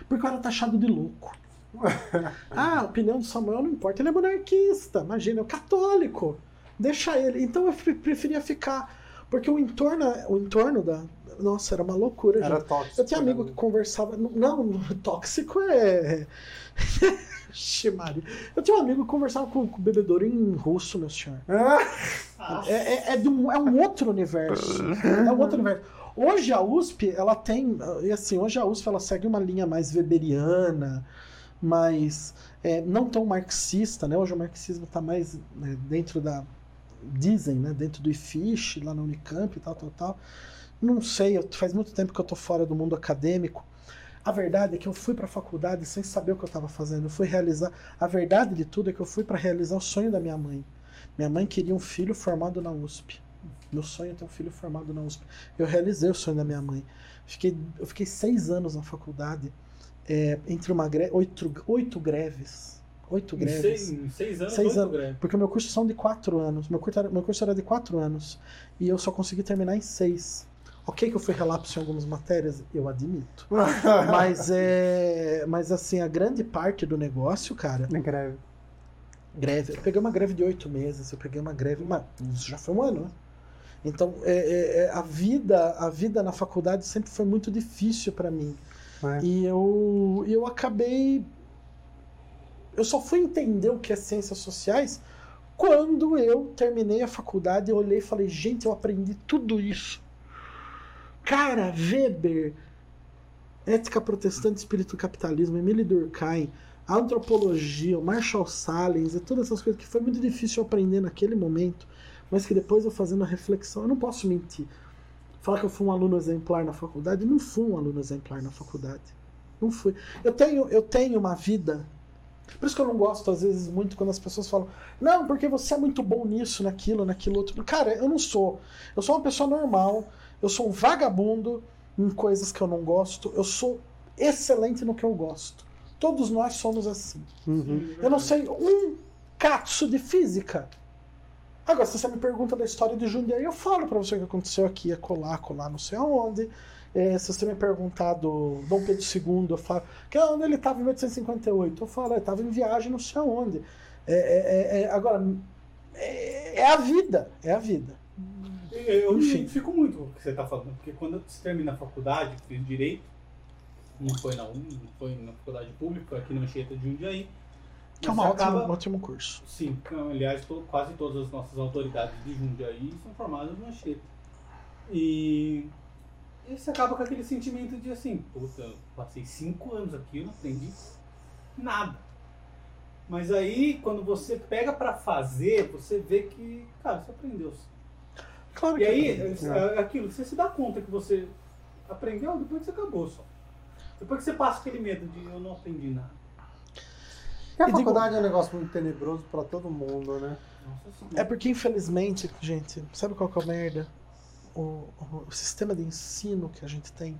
Porque eu era taxado de louco. ah, a opinião do Samuel não importa, ele é monarquista, imagina, é católico. Deixa ele. Então eu pre- preferia ficar. Porque o entorno, o entorno da. Nossa, era uma loucura, Era gente. tóxico. Eu tinha amigo que conversava. Não, tóxico é. Ixi, Maria. Eu tinha um amigo que conversava com, com o bebedouro em russo, meu senhor. Ah, É, é, é um, é um outro universo. É um outro universo. Hoje a USP, ela tem. E assim, hoje a USP ela segue uma linha mais weberiana, mais. é, não tão marxista, né? Hoje o marxismo está mais né, dentro da. Dizem, né? Dentro do IFISH, lá na Unicamp e tal, tal, tal. Não sei, eu- faz muito tempo que eu tô fora do mundo acadêmico. A verdade é que eu fui para a faculdade sem saber o que eu estava fazendo. Eu fui realizar. A verdade de tudo é que eu fui para realizar o sonho da minha mãe. Minha mãe queria um filho formado na USP. Meu sonho é ter um filho formado na USP. Eu realizei o sonho da minha mãe. Fiquei, eu fiquei seis anos na faculdade, é, entre uma greve, oito, oito greves. Oito greves. seis, seis anos, Seis anos. greves. Porque o meu curso são de quatro anos. Meu curso, era, meu curso era de quatro anos. E eu só consegui terminar em seis. Ok que eu fui relapso em algumas matérias, eu admito. Mas é. Mas assim, a grande parte do negócio, cara, Na greve. greve. Eu peguei uma greve de oito meses, eu peguei uma greve. Mas isso já foi um ano, né? Então, é, é, é, a vida a vida na faculdade sempre foi muito difícil para mim. né? E eu, eu acabei. Eu só fui entender o que é ciências sociais quando eu terminei a faculdade. Eu olhei e falei: gente, eu aprendi tudo isso. Cara, Weber, Ética Protestante, Espírito Capitalismo, Emile Durkheim, Antropologia, Marshall Salins e todas essas coisas que foi muito difícil eu aprender naquele momento, mas que depois eu fazendo a reflexão, eu não posso mentir. Falar que eu fui um aluno exemplar na faculdade, não fui um aluno exemplar na faculdade. Não fui. Eu tenho, eu tenho uma vida. Por isso que eu não gosto, às vezes, muito quando as pessoas falam, não, porque você é muito bom nisso, naquilo, naquilo outro. Cara, eu não sou. Eu sou uma pessoa normal, eu sou um vagabundo em coisas que eu não gosto, eu sou excelente no que eu gosto. Todos nós somos assim. Uhum. Eu não sei um catso de física. Agora, se você me pergunta da história de Jundiaí, eu falo pra você o que aconteceu aqui, a colar, colar não sei aonde. É, se você me perguntar do Dom Pedro II, eu falo. Que é onde ele estava em 1858? Eu falo, ele estava em viagem não sei aonde. É, é, é, agora, é, é, a vida. É a vida. Eu me Enfim. identifico muito com o que você está falando, porque quando você termina a faculdade, fiz direito, não foi na UM, não foi na faculdade pública, foi aqui na Anchieta de Jundiaí. Que é um ótimo, acaba- um ótimo curso. Sim, então, aliás, quase todas as nossas autoridades de Jundiaí são formadas no Anchieta. E, e você acaba com aquele sentimento de assim, puta, eu passei cinco anos aqui, eu não aprendi nada. Mas aí, quando você pega pra fazer, você vê que, cara, você aprendeu. Claro E que aí, é. é é aquilo, você se dá conta que você aprendeu depois que você acabou só. Depois que você passa aquele medo de eu não aprendi nada. E a E digo- faculdade é um negócio muito tenebroso pra todo mundo, né? Nossa senhora. É porque, infelizmente, gente, sabe qual que é a merda? O, o- o sistema de ensino que a gente tem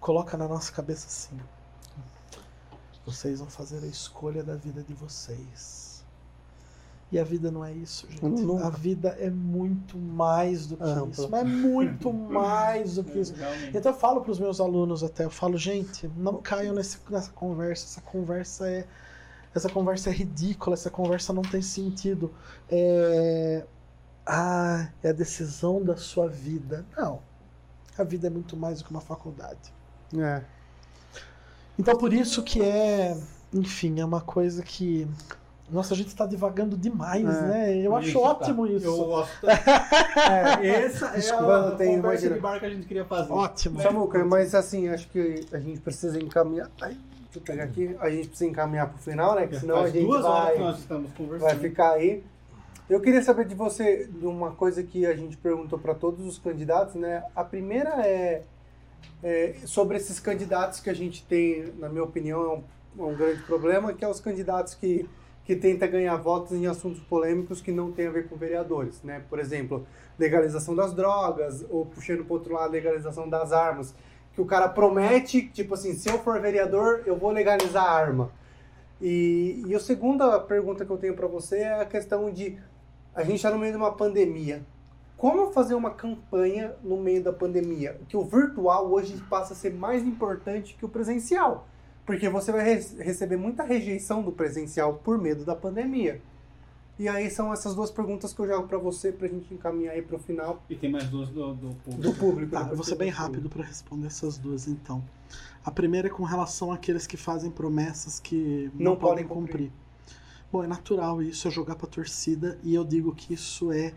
coloca na nossa cabeça assim: vocês vão fazer a escolha da vida de vocês. E a vida não é isso, gente. Nunca. A vida é muito mais do que Ampla. isso. Mas é muito mais do que isso. Realmente. Então eu falo para os meus alunos até, eu falo, gente, não caiam nesse, nessa conversa. Essa conversa é essa conversa é ridícula, essa conversa não tem sentido. É, ah, é a decisão da sua vida. Não. A vida é muito mais do que uma faculdade. É. Então por isso que é, enfim, é uma coisa que nossa, a gente está divagando demais, É. né? Eu acho tá. ótimo isso. Eu gosto. É, essa é Desculpa, a não tem- conversa imagina. de bar que a gente queria fazer. Ótimo. Samuca, mas assim, acho que a gente precisa encaminhar. Ai, deixa eu pegar aqui. A gente precisa encaminhar pro final, né? Que senão Faz a gente duas horas vai, que nós estamos conversando. vai ficar aí. Eu queria saber de você de uma coisa que a gente perguntou para todos os candidatos, né? A primeira é, é sobre esses candidatos que a gente tem, na minha opinião, é um, é um grande problema, que é os candidatos que, que tentam ganhar votos em assuntos polêmicos que não têm a ver com vereadores, né? Por exemplo, legalização das drogas, ou puxando para outro lado, legalização das armas. Que o cara promete, tipo assim, se eu for vereador, eu vou legalizar a arma. E, e a segunda pergunta que eu tenho para você é a questão de a gente está no meio de uma pandemia. Como fazer uma campanha no meio da pandemia? Que o virtual hoje passa a ser mais importante que o presencial. Porque você vai re- receber muita rejeição do presencial por medo da pandemia. E aí são essas duas perguntas que eu jogo para você pra gente encaminhar aí pro final E tem mais duas do, do público. do público. Tá, eu vou ser bem rápido para responder essas duas, então. A primeira é com relação àqueles que fazem promessas que não, Não podem podem cumprir. Bom, é natural isso, é jogar pra torcida, e eu digo que isso é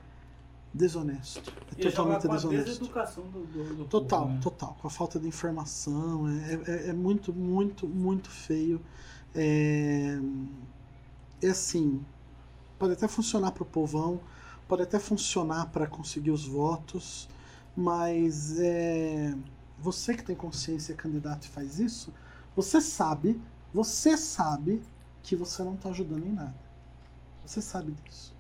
desonesto. É E totalmente com a desonesto. deseducação do, do, do Total, povo, né? total. Com a falta de informação. É, é, é muito, muito, muito feio. É, é assim. Pode até funcionar para o povão, pode até funcionar para conseguir os votos, mas é, você que tem consciência, é candidato e faz isso, você sabe, você sabe que você não está ajudando em nada. Você sabe disso.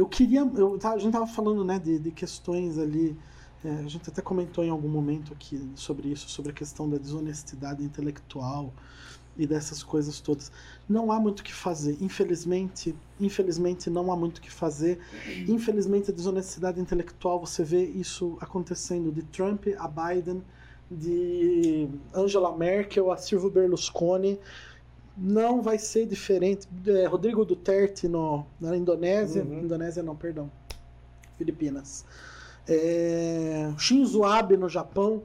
Eu queria. Eu, a gente tava falando né, de, de questões ali. é, a gente até comentou em algum momento aqui sobre isso, sobre a questão da desonestidade intelectual e dessas coisas todas. Não há muito o que fazer. Infelizmente, infelizmente não há muito o que fazer. Infelizmente a desonestidade intelectual, você vê isso acontecendo de Trump a Biden, de Angela Merkel a Silvio Berlusconi. Não vai ser diferente. É, Rodrigo Duterte no, na Indonésia. Uhum. Indonésia não, perdão. Filipinas. É, Shinzo Abe no Japão.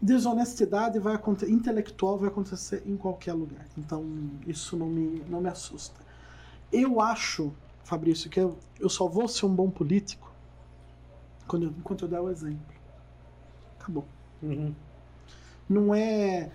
Desonestidade vai acontecer, intelectual vai acontecer em qualquer lugar. Então isso não me, não me assusta. Eu acho, Fabrício, que eu, eu só vou ser um bom político quando eu, enquanto eu der o exemplo. Acabou. Uhum. Não é.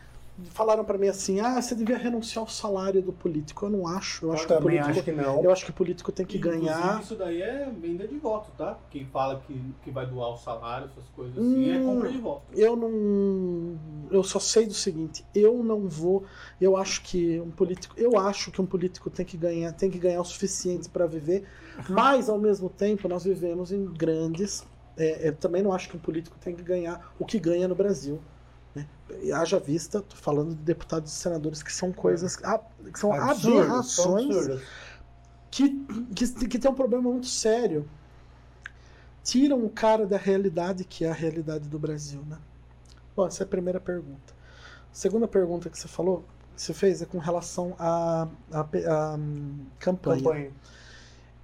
Falaram pra mim assim, ah, você devia renunciar ao salário do político. Eu não acho. Eu, Eu acho que político, acho que não. eu acho que o político tem que Inclusive, ganhar. Isso daí é venda de voto, tá? Quem fala que, que vai doar o salário, essas coisas assim, é Hum. compra de voto. Eu não. Eu só sei do seguinte, eu não vou. Eu acho que um político. Eu acho que um político tem que ganhar, tem que ganhar o suficiente para viver, mas ao mesmo tempo nós vivemos em grandes. é, eu também não acho que um político tem que ganhar o que ganha no Brasil. Né? Haja vista, falando de deputados e senadores que são coisas. ah, que são Absurdo, aberrações absurdos. que, que, que tem um problema muito sério. Tiram o cara da realidade que é a realidade do Brasil, né? Bom, essa é a primeira pergunta. Segunda pergunta que você falou, que você fez, é com relação à a, a, a, hum, campanha. Campanha.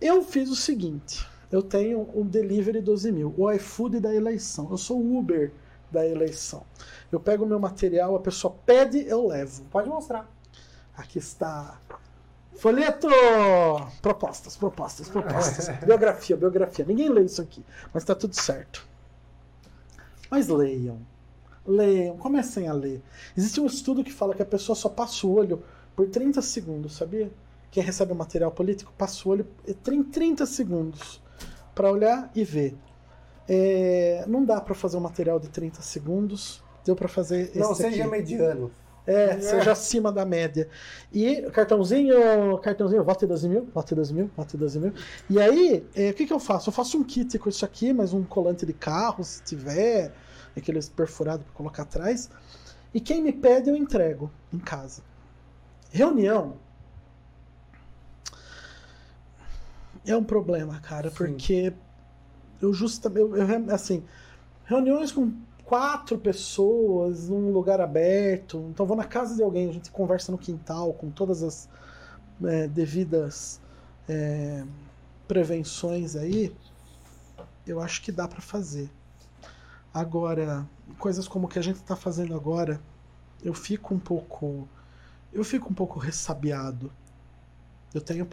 Eu fiz o seguinte: eu tenho o Delivery 12 mil, o iFood da eleição. Eu sou o Uber da eleição. Eu pego o meu material, a pessoa pede, eu levo. Pode mostrar. Aqui está. Folheto! Propostas, propostas, propostas. biografia, biografia. Ninguém lê isso aqui, mas tá tudo certo. Mas leiam. Leiam, comecem a ler. Existe um estudo que fala que a pessoa só passa o olho por 30 segundos, sabia? Quem recebe o material político passa o olho em 30 segundos para olhar e ver. É, não dá para fazer um material de 30 segundos. Deu para fazer Não, seja aqui. mediano. É, seja acima da média. E cartãozinho, cartãozinho, vote 12 mil, vote 12 mil, vote 12 mil. E aí, é, o que, que eu faço? Eu faço um kit com isso aqui, mais um colante de carro, se tiver, aqueles perfurados para colocar atrás. E quem me pede, eu entrego em casa. Reunião é um problema, cara, Sim. porque eu justamente, eu, assim, reuniões com quatro pessoas num lugar aberto, então vou na casa de alguém, a gente conversa no quintal com todas as é, devidas é, prevenções aí, eu acho que dá para fazer. Agora, coisas como o que a gente está fazendo agora, eu fico um pouco, eu fico um pouco ressabiado. Eu tenho,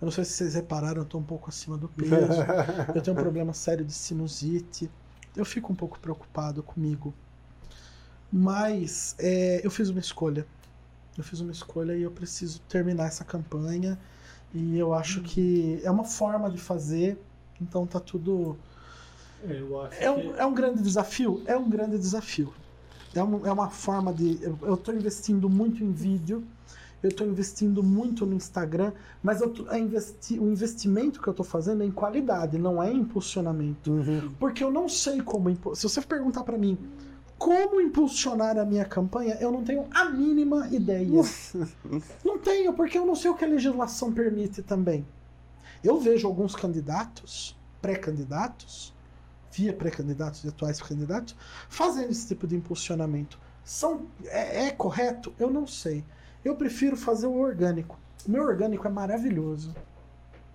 eu não sei se vocês repararam, eu tô um pouco acima do peso. Eu tenho um problema sério de sinusite. Eu fico um pouco preocupado comigo. Mas é, eu fiz uma escolha. Eu fiz uma escolha e eu preciso terminar essa campanha. E eu acho que é uma forma de fazer. Então tá tudo. Eu acho É um, é um grande desafio? É um grande desafio. É, um- é uma forma de. Eu estou investindo muito em vídeo, eu estou investindo muito no Instagram, mas tô- investi- o investimento que eu estou fazendo é em qualidade, não é em impulsionamento. Uhum. Porque eu não sei como. Se você perguntar para mim como impulsionar a minha campanha, eu não tenho a mínima ideia. não tenho, porque eu não sei o que a legislação permite também. Eu vejo alguns candidatos, pré-candidatos, via pré-candidatos e atuais candidatos, fazendo esse tipo de impulsionamento. São, é, é correto? Eu não sei. Eu prefiro fazer o orgânico. O meu orgânico é maravilhoso.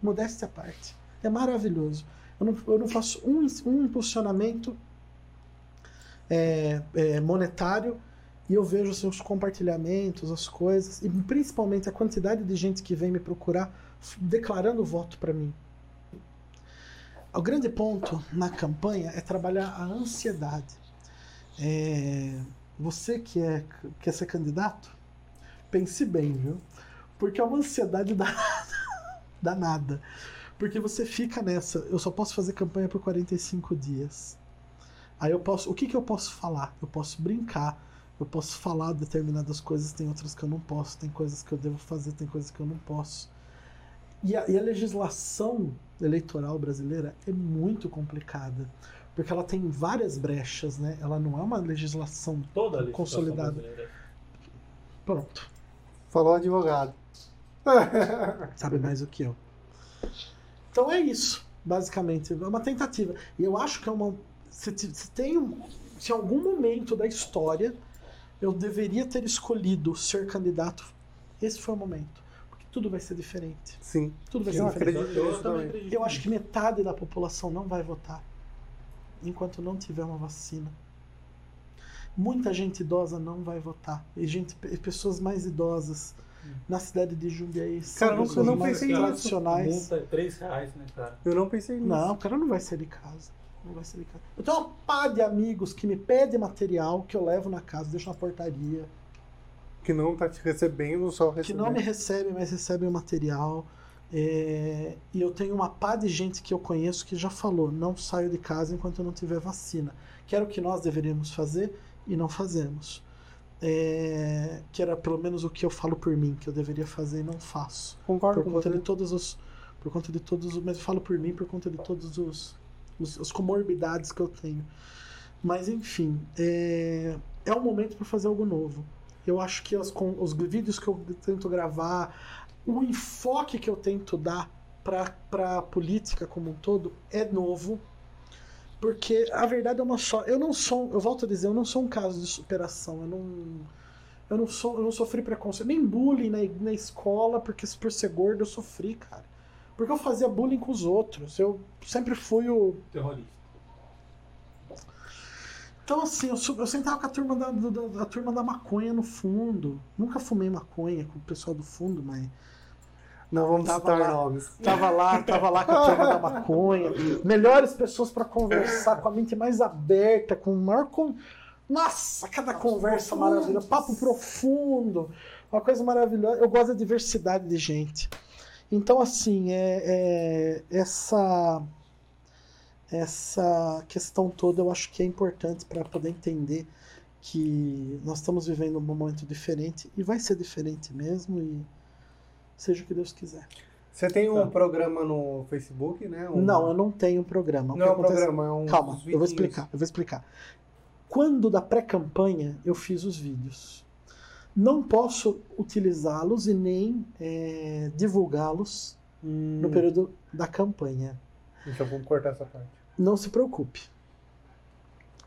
Modéstia à parte. É maravilhoso. Eu não, eu não faço um, um impulsionamento é, é, monetário e eu vejo assim, os compartilhamentos, as coisas, e principalmente a quantidade de gente que vem me procurar declarando voto para mim. O grande ponto na campanha é trabalhar a ansiedade. É, você que é, quer ser candidato, pense bem, viu? Porque é uma ansiedade danada. danada. Porque você fica nessa, eu só posso fazer campanha por 45 dias. Aí eu posso, o que, que eu posso falar? Eu posso brincar, eu posso falar determinadas coisas, tem outras que eu não posso, tem coisas que eu devo fazer, tem coisas que eu não posso. E a, e a legislação eleitoral brasileira é muito complicada, porque ela tem várias brechas, né? Ela não é uma legislação toda consolidada. brasileira. Pronto, Falou advogado. sabe mais do que eu. Então é isso, basicamente. É uma tentativa. E eu acho que é uma. Se, se tem um. Se em algum momento da história eu deveria ter escolhido ser candidato, esse foi o momento. Porque tudo vai ser diferente. Sim. Tudo vai ser Eu diferente. acredito Eu, eu também também. acredito. Eu acho que metade da população não vai votar enquanto não tiver uma vacina. Muita gente idosa não vai votar. E gente, pessoas mais idosas na cidade de Jundiaí são Cara, não- pessoas eu não mais pensei nisso. A tradicionais. multa é 3 reais, né, cara? Eu não pensei nisso. Não, o cara não vai sair de casa. Não vai sair de casa. Eu tenho uma pá de amigos que me pedem material que eu levo na casa, deixo na portaria. Que não tá te recebendo, só que recebendo. não me recebem, mas recebem o material. É, e eu tenho uma pá de gente que eu conheço que já falou: não saio de casa enquanto eu não tiver vacina. Que era o que nós deveríamos fazer e não fazemos. É, que era pelo menos o que eu falo por mim, que eu deveria fazer e não faço. Concordo Por com conta você. de todos os. Por conta de todos os. Mas eu falo por mim por conta de todos os. os as comorbidades que eu tenho. Mas enfim, é, é um momento para fazer algo novo. Eu acho que as, com, os vídeos que eu tento gravar, o enfoque que eu tento dar para a política como um todo é novo. Porque a verdade é uma só. Eu não sou, eu volto a dizer, eu não sou um caso de superação. Eu não, eu não, sou, eu não sofri preconceito, nem bullying na, na escola, porque por ser gordo eu sofri, cara. Porque eu fazia bullying com os outros. Eu sempre fui o. Terrorista. Então, assim, eu, eu sentava com a turma da, da, a turma da maconha no fundo. Nunca fumei maconha com o pessoal do fundo, mas. Não vamos Tava citar lá. nomes. Tava lá, tava lá com a turma da maconha. Melhores pessoas para conversar, com a mente mais aberta, com o maior. Con... Nossa, cada conversa maravilhosa. Papo profundo. Uma coisa maravilhosa. Eu gosto da diversidade de gente. Então, assim, é, é- essa, essa questão toda eu acho que é importante para poder entender que nós estamos vivendo um momento diferente e vai ser diferente mesmo e seja o que Deus quiser. Você tem um Tá. programa no Facebook, né? Um- Não, eu não tenho programa. O que Não é um acontece- programa, é um. Calma, eu vou explicar, eu vou explicar. Quando da pré-campanha eu fiz os vídeos. Não posso utilizá-los e nem eh, divulgá-los Hum, no período da campanha. Então vamos cortar essa parte. Não se preocupe.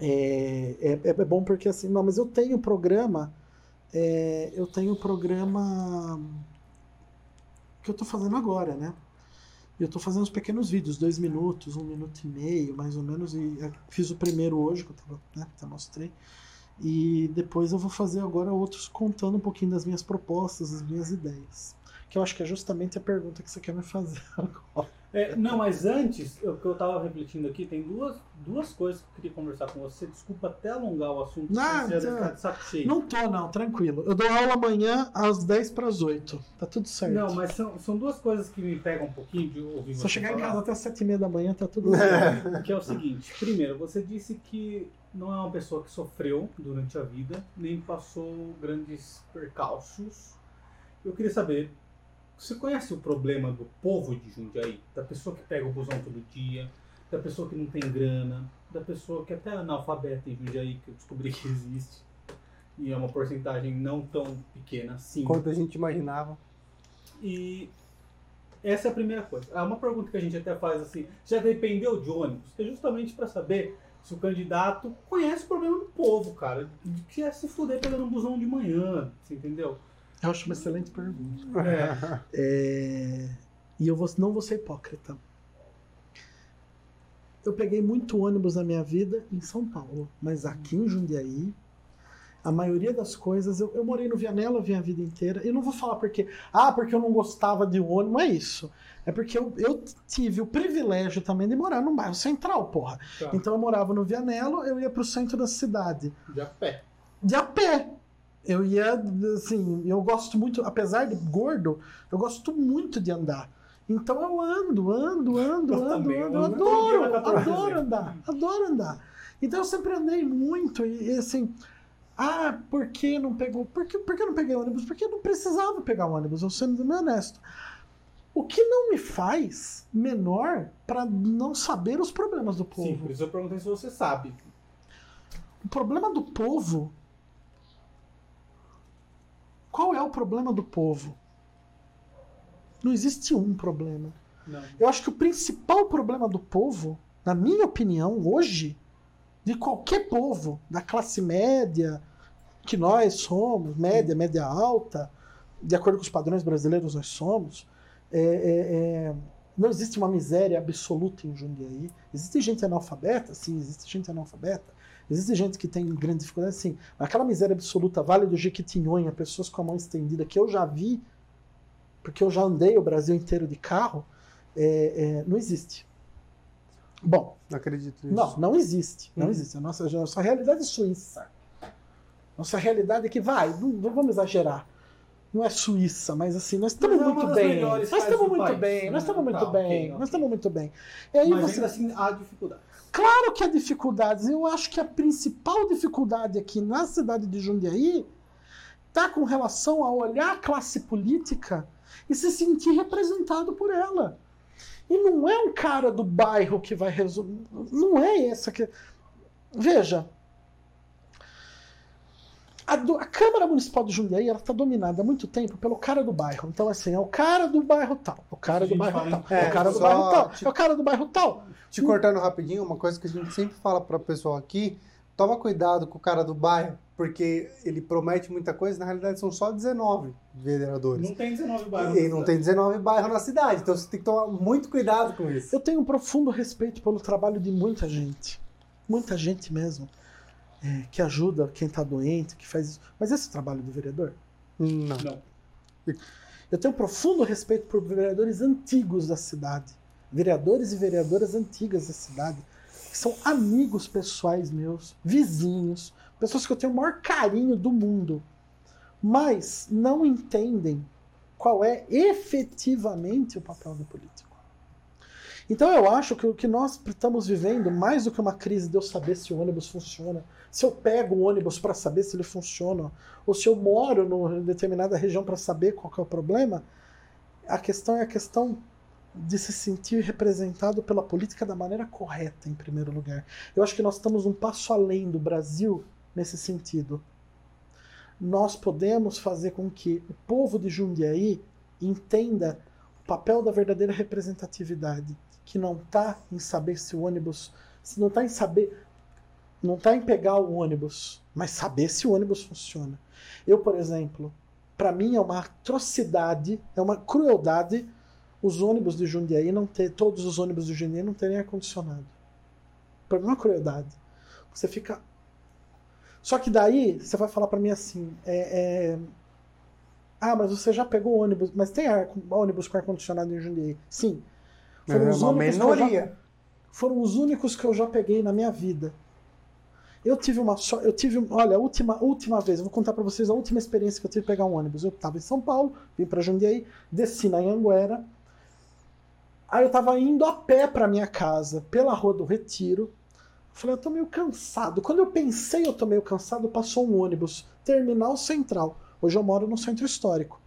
É, é, é bom porque assim, não, mas eu tenho programa, é, eu tenho programa que eu tô fazendo agora, né? Eu tô fazendo uns pequenos vídeos, dois minutos, um minuto e meio, mais ou menos, e fiz o primeiro hoje, que eu tava, né, até mostrei. E depois eu vou fazer agora outros contando um pouquinho das minhas propostas, das minhas ideias. Que eu acho que é justamente a pergunta que você quer me fazer agora. É, não, mas antes, o que eu tava refletindo aqui, tem duas, duas coisas que eu queria conversar com você. Desculpa até alongar o assunto, Não, você não. ficar de saco cheio. Não tô, não, tranquilo. Eu dou aula amanhã às 10 para as 8. Tá tudo certo. Não, mas são, são duas coisas que me pegam um pouquinho de ouvir Se eu chegar em falar. casa até as 7 e meia da manhã, tá tudo certo. Que é o seguinte, primeiro, você disse que não é uma pessoa que sofreu durante a vida, nem passou grandes percalços. Eu queria saber, você conhece o problema do povo de Jundiaí? Da pessoa que pega o busão todo dia, da pessoa que não tem grana, da pessoa que até é analfabeta em Jundiaí, que eu descobri que existe. E é uma porcentagem não tão pequena assim. Quanto a gente imaginava. E essa é a primeira coisa. É uma pergunta que a gente até faz assim, já dependeu de ônibus? É justamente para saber se o candidato conhece o problema do povo, cara. De que é se fuder pegando um busão de manhã, você entendeu? Eu acho uma excelente pergunta. É. É, E eu vou- não vou ser hipócrita. Eu peguei muito ônibus na minha vida em São Paulo, mas aqui em Jundiaí, a maioria das coisas. Eu, eu morei no Vianela a minha vida inteira. Eu não vou falar porque. Ah, porque eu não gostava de ônibus. Não é isso. É porque eu, eu tive o privilégio também de morar num bairro central, porra. Tá. Então eu morava no Vianello, eu ia pro centro da cidade. De a pé. De a pé. Eu ia, assim, eu gosto muito, apesar de gordo, eu gosto muito de andar. Então eu ando, ando, ando, Eu ando, eu ando, dia adoro, na 14. adoro andar, adoro andar. Então eu sempre andei muito e, e, assim, ah, por que não pegou? Por que, por que eu não peguei ônibus? Porque eu não precisava pegar ônibus, eu sendo bem honesto. O que não me faz menor para não saber os problemas do povo. Sim, por isso eu perguntei se você sabe. O problema do povo. Qual é o problema do povo? Não existe um problema. Não. Eu acho que o principal problema do povo, na minha opinião, hoje, de qualquer povo, da classe média, que nós somos, média, média alta, de acordo com os padrões brasileiros nós somos, é, é, é, não existe uma miséria absoluta em Jundiaí. Existe gente analfabeta? Sim, existe gente analfabeta. Existe gente que tem grande dificuldade, sim. Aquela miséria absoluta, Vale do Jequitinhonha, pessoas com a mão estendida, que eu já vi, porque eu já andei o Brasil inteiro de carro, é, é, não existe. Bom, Não acredito nisso. não, não existe. Não Uhum. existe. A nossa, a nossa realidade é suíça. Nossa realidade é que vai, não, não vamos exagerar. Não é Suíça, mas assim, nós estamos é muito bem. Nós estamos muito país, bem, nós estamos muito Tá, bem, ok, nós ok. estamos muito bem. E aí Mas você ainda assim há dificuldade. Claro que há dificuldades. Eu acho que a principal dificuldade aqui na cidade de Jundiaí está com relação a olhar a classe política e se sentir representado por ela. E não é um cara do bairro que vai resolver. Não é essa que. Veja. A, do- a Câmara Municipal de Jundiaí ela está dominada há muito tempo pelo cara do bairro. Então, assim, é o cara do bairro tal, o cara do bairro tal, é, o cara do só, bairro tal, é o cara do bairro tal. Te cortando rapidinho, uma coisa que a gente sempre fala para o pessoal aqui, toma cuidado com o cara do bairro, porque ele promete muita coisa, na realidade são só 19 vereadores. Não tem 19 bairros. E não tem 19 bairros na cidade, então você tem que tomar muito cuidado com isso. Eu tenho um profundo respeito pelo trabalho de muita gente. Muita gente mesmo. É, que ajuda quem está doente, que faz isso. Mas esse é o trabalho do vereador? Não. Não. Eu tenho um profundo respeito por vereadores antigos da cidade. Vereadores e vereadoras antigas da cidade. Que são amigos pessoais meus, vizinhos, pessoas que eu tenho o maior carinho do mundo. Mas não entendem qual é efetivamente o papel do político. Então eu acho que o que nós estamos vivendo, mais do que uma crise de eu saber se o ônibus funciona, se eu pego o ônibus para saber se ele funciona, ou se eu moro numa determinada região para saber qual é o problema, a questão é a questão de se sentir representado pela política da maneira correta, em primeiro lugar. Eu acho que nós estamos um passo além do Brasil nesse sentido. Nós podemos fazer com que o povo de Jundiaí entenda o papel da verdadeira representatividade, que não está em saber se o ônibus, se não está em saber, não está em pegar o ônibus, mas saber se o ônibus funciona. Eu, por exemplo, para mim é uma atrocidade, é uma crueldade os ônibus de Jundiaí não ter, todos os ônibus de Jundiaí não terem ar condicionado. Para mim é uma crueldade. Você fica só que daí você vai falar para mim assim, é, é, ah, mas você já pegou ônibus, mas tem ar, ônibus com ar condicionado em Jundiaí? Sim. É uma únicos que eu já- minoria. foram os únicos que eu já peguei na minha vida. Eu tive uma só, eu tive, olha, a última, última vez, eu vou contar para vocês a última experiência que eu tive de pegar um ônibus. Eu estava em São Paulo, vim para Jundiaí, desci na Anguera. Aí eu estava indo a pé para minha casa, pela Rua do Retiro. Falei, eu tô meio cansado. Quando eu pensei eu tô meio cansado, passou um ônibus, Terminal Central. Hoje eu moro no centro histórico.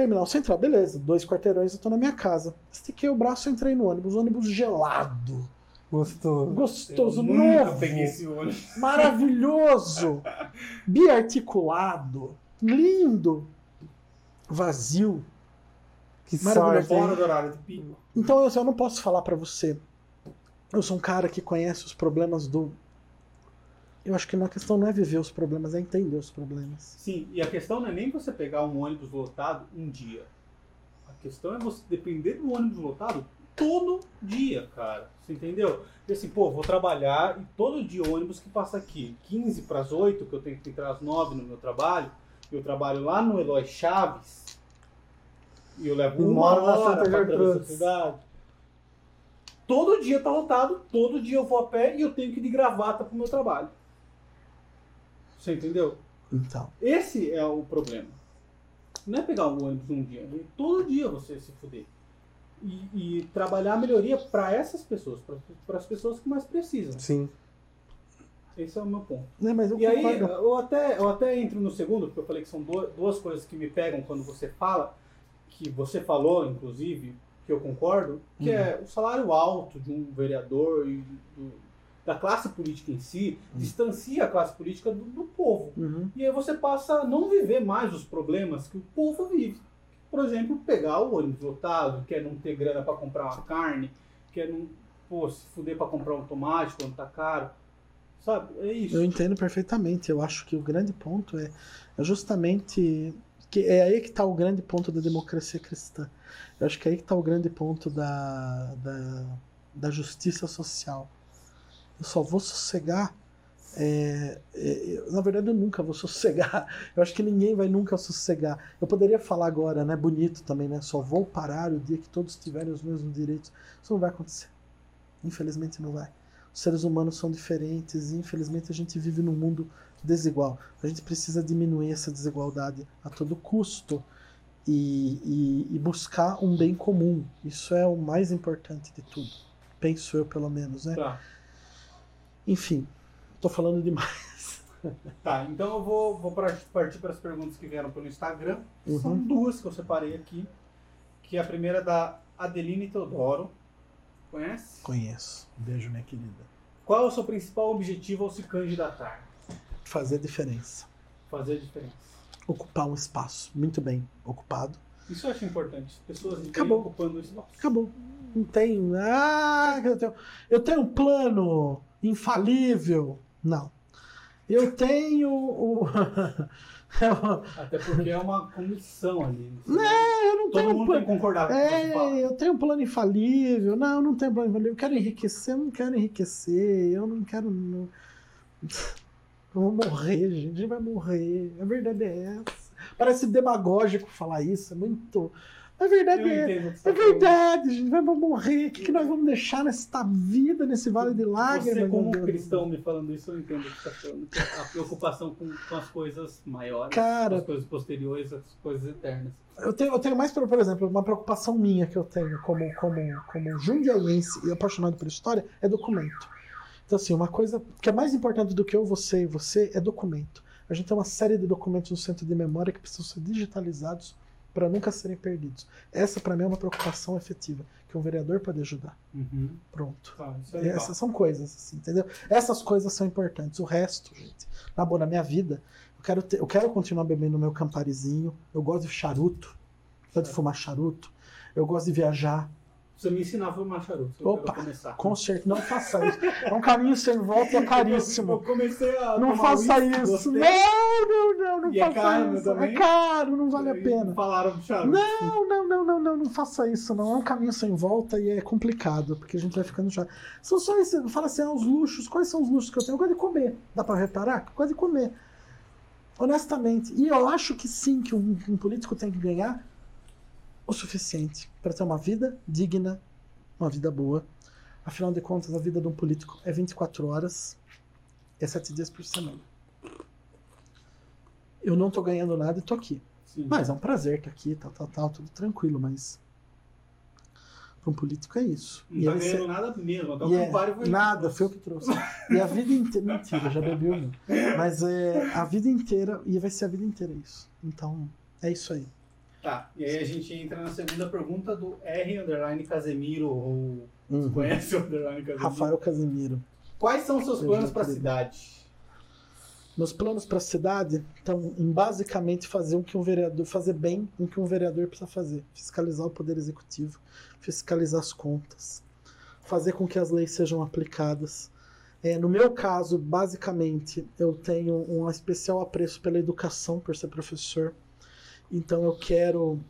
Terminal Central, beleza, dois quarteirões eu tô na minha casa. Estiquei o braço e entrei no ônibus, ônibus gelado, Gostoso. gostoso, Eu nunca novo, peguei esse ônibus. maravilhoso, biarticulado, lindo, vazio. Que Maravilhoso. sorte, hein? Fora do horário de pico. Então eu, eu não posso falar pra você. Eu sou um cara que conhece os problemas do. Eu acho que a questão não é viver os problemas, é entender os problemas. Sim, e a questão não é nem você pegar um ônibus lotado um dia. A questão é você depender do ônibus lotado todo dia, cara. Você entendeu? E assim, pô, vou trabalhar e todo dia o ônibus que passa aqui, 15 para as 8, que eu tenho que entrar às 9 no meu trabalho, eu trabalho lá no Eloy Chaves, e eu levo uma moro hora Santa pra atravessar a cidade. Todo dia tá lotado, todo dia eu vou a pé e eu tenho que ir de gravata pro meu trabalho. Você entendeu? Então. Esse é o problema. Não é pegar o ônibus um dia, é todo dia você se fuder. E, e trabalhar a melhoria para essas pessoas, para as pessoas que mais precisam. Sim. Esse é o meu ponto. Mas eu E aí, eu até, eu até entro no segundo, porque eu falei que são duas, duas coisas que me pegam quando você fala, que você falou, inclusive, que eu concordo, que é o salário alto de um vereador e do- da classe política em si, distancia a classe política do, do povo. Uhum. E aí você passa a não viver mais os problemas que o povo vive. Por exemplo, pegar o ônibus lotado, quer não ter grana para comprar uma carne, quer não pô, se fuder para comprar um tomate quando tá caro. Sabe? É isso. Eu entendo perfeitamente. Eu acho que o grande ponto é, é justamente que é aí que está o grande ponto da democracia cristã. Eu acho que é aí que está o grande ponto da, da, da justiça social. Eu só vou sossegar. é, é, na verdade, eu nunca vou sossegar. Eu acho que ninguém vai nunca sossegar. Eu poderia falar agora, né? Bonito também, né? Só vou parar o dia que todos tiverem os mesmos direitos. Isso não vai acontecer. Infelizmente, não vai. Os seres humanos são diferentes e infelizmente a gente vive num mundo desigual. A gente precisa diminuir essa desigualdade a todo custo e, e- e buscar um bem comum. Isso é o mais importante de tudo. Penso eu, pelo menos, né? Tá. Enfim, tô falando demais. Tá, então eu vou, vou partir para as perguntas que vieram pelo Instagram. São Uhum. duas que eu separei aqui. Que a primeira é da Adeline Teodoro. Conhece? Conheço. Beijo, minha querida. Qual é o seu principal objetivo ao se candidatar? Fazer diferença. fazer a diferença. Ocupar um espaço muito bem ocupado. Isso eu acho importante. Pessoas Acabou. ocupando o espaço. Acabou. Não tem. Ah, eu tenho, eu tenho um plano infalível. Não. Eu tenho o. Até porque é uma comissão ali. Não, eu não Todo tenho um mundo plano. tem que concordar com. É, eu tenho um plano infalível. Não, eu não tenho plano infalível. Eu quero enriquecer, eu não quero enriquecer. Eu não quero. Não... Eu vou morrer, gente. A gente vai morrer. A verdade é essa. Parece demagógico falar isso. É muito. A verdade é. É tá verdade, gente. Vamos morrer. O que, que nós vamos deixar nesta vida, nesse vale de lágrimas? Você, como cristão, me falando isso, eu entendo o que está falando. A preocupação com, com as coisas maiores, Cara. as coisas posteriores, as coisas eternas. Eu tenho, eu tenho mais, por, por exemplo, uma preocupação minha que eu tenho como, como, como jundiaiense e apaixonado por história é documento. Então, assim, uma coisa que é mais importante do que eu, você e você é documento. A gente tem uma série de documentos no centro de memória que precisam ser digitalizados para nunca serem perdidos. Essa, para mim, é uma preocupação efetiva, que um vereador pode ajudar. Pronto. Tá, legal. Essas são coisas, assim, entendeu? Essas coisas são importantes. O resto, gente, na boa, na minha vida, eu quero, ter, eu quero continuar bebendo meu camparizinho. Eu gosto de charuto, gosto de fumar charuto. Eu gosto de viajar. Você me ensinar a fumar charuto. Eu Opa, começar. Com certeza, não faça isso. É um caminho sem volta e é Eu caríssimo. comecei a. Não faça isso. gostei. Não, não, não, não E é faça caro isso. também? É caro, não vale a pena. Falaram do charuto. Não, não, não, não, não, não faça isso, não. É um caminho sem volta e é complicado, porque a gente vai ficando chato. São só isso, fala assim, ah, os luxos, quais são os luxos que eu tenho? Eu gosto de comer. Dá pra reparar? Eu gosto de comer. Honestamente. E eu acho que sim, que um, um político tem que ganhar o suficiente para ter uma vida digna, uma vida boa. Afinal de contas, a vida de um político é 24 horas, é 7 dias por semana. Eu não tô ganhando nada e tô aqui. Sim. Mas é um prazer estar aqui, tal, tal, tal, tudo tranquilo, mas. Para um político é isso. Não tá ele ganhando nada mesmo. Até e o Campari foi. nada, foi eu que trouxe. E a vida inteira. Mentira, já bebi um. Mas é a vida inteira, e vai ser a vida inteira isso. Então, é isso aí. Tá, e aí a gente entra na segunda pergunta do R underline Casemiro, ou Uhum. conhece o underline Casemiro? Rafael Casemiro. Quais são os seus Eu planos para a cidade? Meus planos para a cidade estão em basicamente fazer o que um vereador, fazer bem o que um vereador precisa fazer, fiscalizar o poder executivo, fiscalizar as contas, fazer com que as leis sejam aplicadas. É, no meu caso, basicamente, eu tenho um especial apreço pela educação, por ser professor. Então, eu quero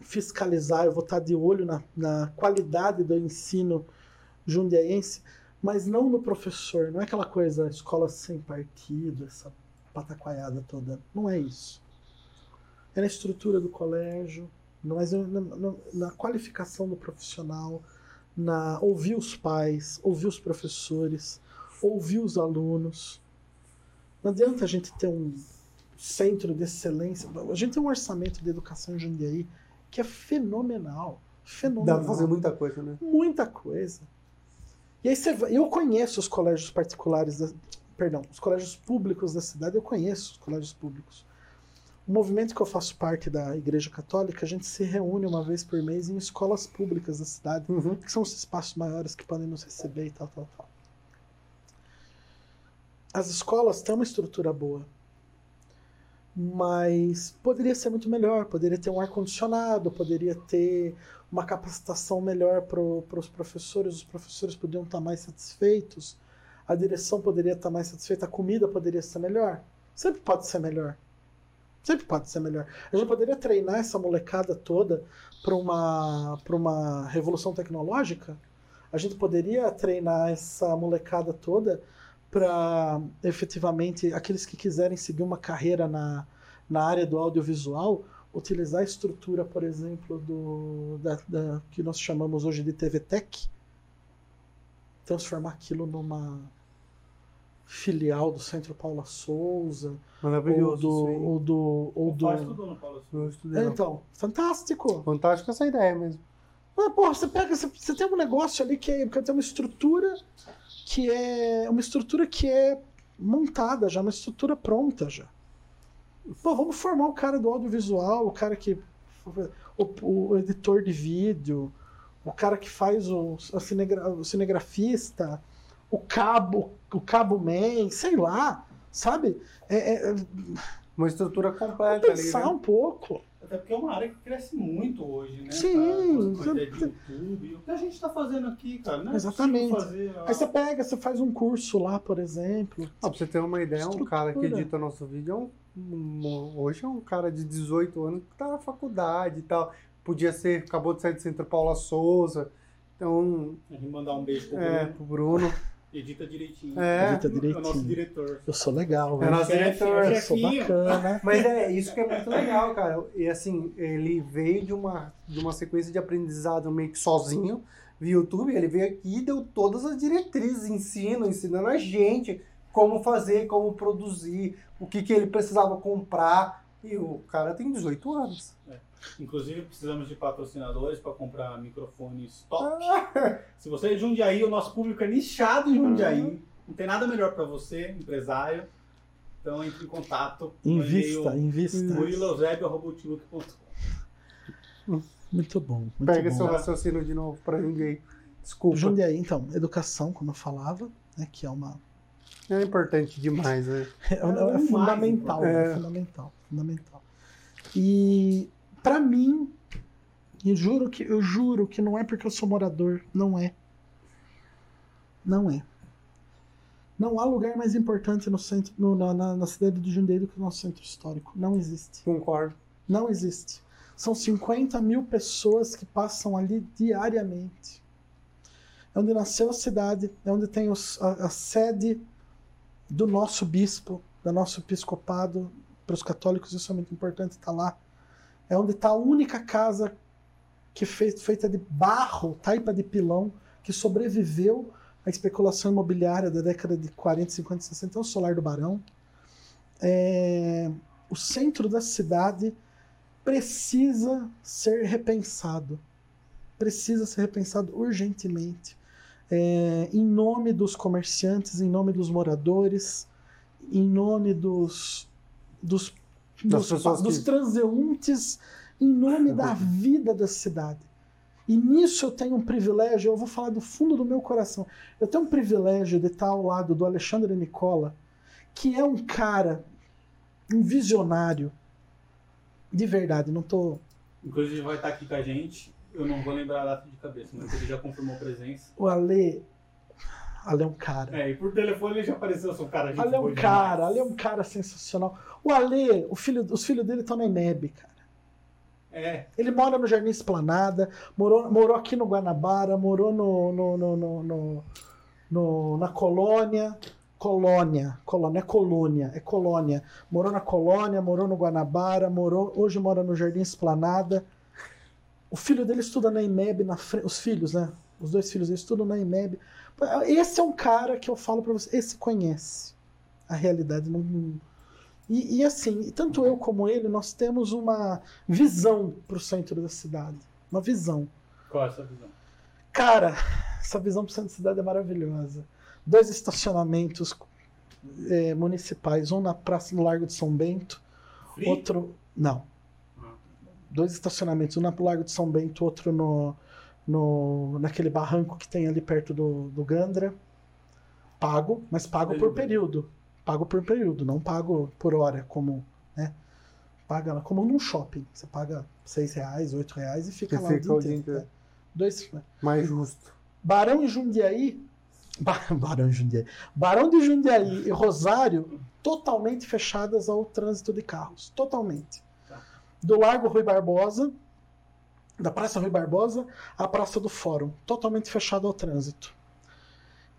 fiscalizar, eu vou estar de olho na, na qualidade do ensino jundiaense, mas não no professor. Não é aquela coisa, escola sem partido, essa pataquaiada toda. Não é isso. É na estrutura do colégio, mas na, na- na qualificação do profissional, na ouvir os pais, ouvir os professores, ouvir os alunos. Não adianta a gente ter um centro de excelência. A gente tem um orçamento de educação em Jundiaí que é fenomenal. Dá Fenomenal pra fazer muita coisa, né? muita coisa. E aí você vai, eu conheço os colégios particulares, da, perdão, os colégios públicos da cidade, eu conheço os colégios públicos. O movimento que eu faço parte da Igreja Católica, a gente se reúne uma vez por mês em escolas públicas da cidade, Uhum. que são os espaços maiores que podem nos receber e tal, tal, tal. As escolas têm uma estrutura boa, mas poderia ser muito melhor. Poderia ter um ar-condicionado, poderia ter uma capacitação melhor para os professores, os professores poderiam estar mais satisfeitos, a direção poderia estar mais satisfeita, a comida poderia ser melhor. Sempre pode ser melhor. Sempre pode ser melhor. A gente poderia treinar essa molecada toda para uma, uma revolução tecnológica. A gente poderia treinar essa molecada toda para efetivamente aqueles que quiserem seguir uma carreira na, na área do audiovisual utilizar a estrutura, por exemplo, do da, da- que nós chamamos hoje de TV Tech, transformar aquilo numa filial do Centro Paula Souza, ou Maravilhoso. do, ou do, ou do... Faz tudo no Paulo Souza. Eu estudei lá. Então, fantástico. Fantástico essa ideia mesmo. Mas, porra, você pega, você, você tem um negócio ali que, é, que tem uma estrutura que é uma estrutura que é montada já, uma estrutura pronta já. Pô, vamos formar o cara do audiovisual, o cara que o, o editor de vídeo, o cara que faz o, cinegra- o cinegrafista, o cabo, o cabo man, sei lá, sabe? É, é- Uma estrutura completa Vamos ali, pensar né? um pouco. Até porque é uma área que cresce muito hoje, né? Sim, cara? Com a ideia de você- YouTube. O que a gente tá fazendo aqui, cara? Não é Exatamente. Fazer, Aí você pega, você faz um curso lá, por exemplo. Ah, pra você ter uma ideia, um cara que Estrutura. edita nosso vídeo é um, um- hoje é um cara de 18 anos que tá na faculdade e tal. Podia ser, acabou de sair do Centro Paula Souza. Então, A gente mandar um beijo pro é, Bruno. pro Bruno. Edita direitinho. É. Edita É o nosso direitinho. diretor. Eu sou legal, É velho. nosso diretor. é Eu sou bacana. Mas é isso que é muito legal, cara. E assim, ele veio de uma, de uma sequência de aprendizado meio que sozinho via YouTube. Ele veio aqui e deu todas as diretrizes, ensino, ensinando a gente como fazer, como produzir, o que, que ele precisava comprar. E o cara tem 18 anos. Inclusive, precisamos de patrocinadores para comprar microfones top. Se você é de Jundiaí, o nosso público é nichado em Jundiaí. Não tem nada melhor para você, empresário. Então, entre em contato. Invista, invista. muriloeusebio.com. Muito bom. Muito Pega bom. seu raciocínio de novo pra ninguém. Desculpa. Jundiaí, então, educação, como eu falava, né, que é uma É importante demais, né? é, é É mais fundamental, importante. é fundamental, fundamental. E pra mim, eu juro que eu juro que não é porque eu sou morador, não é. Não é. Não há lugar mais importante no centro, no- na, na- cidade de Jundiaí do que o nosso centro histórico. Não existe. Concordo. Não existe. São 50 mil pessoas que passam ali diariamente. É onde nasceu a cidade, é onde tem os- a, a sede do nosso bispo, do nosso episcopado. Para os católicos isso é muito importante estar lá. É onde está a única casa que fez, feita de barro, taipa de pilão, que sobreviveu à especulação imobiliária da década de 40, 50, 60, é o Solar do Barão. É, o centro da cidade precisa ser repensado. Precisa ser repensado urgentemente. É, em nome dos comerciantes, em nome dos moradores, em nome dos, dos, dos, pessoas dos que- transeuntes, em nome da vida da cidade. E nisso eu tenho um privilégio, eu vou falar do fundo do meu coração. Eu tenho um privilégio de estar ao lado do Alexandre Nicola, que é um cara, um visionário, de verdade, não tô. Inclusive, vai estar aqui com a gente. Eu não vou lembrar a data de cabeça, mas ele já confirmou presença. O Ale. Ale é um cara. É, e por telefone ele já apareceu, sou um cara Ale é um demais. cara, Ale é um cara sensacional. O Ale, o filho, os filhos dele estão na IMEB, cara. É, Ele mora no Jardim Esplanada, morou, morou aqui no Guanabara, morou no, no, no, no- no- no- na Colônia. Colônia, colônia, é colônia, é colônia. Morou na Colônia, morou no Guanabara, morou, hoje mora no Jardim Esplanada. O filho dele estuda na IMEB, na os filhos, né? Os dois filhos estudam na IMEB. Esse é um cara que eu falo pra você, esse conhece a realidade. Não, e, e assim, tanto eu como ele, nós temos uma visão pro centro da cidade. Uma visão. qual é a sua visão? Cara, essa visão pro centro da cidade é maravilhosa. Dois estacionamentos eh, municipais, um na praça no Largo de São Bento, Free? outro. Não. Ah. Dois estacionamentos, um no Largo de São Bento, outro no, no naquele barranco que tem ali perto do, do Gandra. Pago, mas pago por Beleza. período. Pago por período, não pago por hora, como, né? Paga como num shopping. Você paga seis reais, oito reais e fica E lá fica o dia inteiro. inteiro. Dois, né? Mais justo. Barão e Jundiaí. Ba- Barão e Jundiaí. Barão de Jundiaí e Rosário totalmente fechadas ao trânsito de carros. Totalmente. Tá. Do Largo Rui Barbosa, da Praça Rui Barbosa à Praça do Fórum. Totalmente fechado ao trânsito.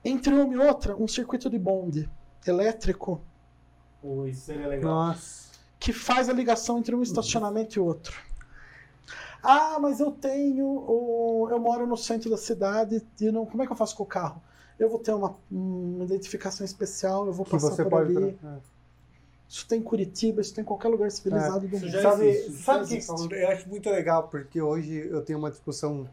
Entre uma e outra, um circuito de bonde elétrico isso seria legal. Nossa. que faz a ligação entre um estacionamento e outro. Ah, mas eu tenho. o- Eu moro no centro da cidade e não. Como é que eu faço com o carro? Eu vou ter uma, uma identificação especial, eu vou Que passar você por pode. ali. É. Isso tem em Curitiba, isso tem em qualquer lugar civilizado do Isso mundo. já Sabe, existe, sabe o que existe. eu acho muito legal, porque hoje eu tenho uma discussão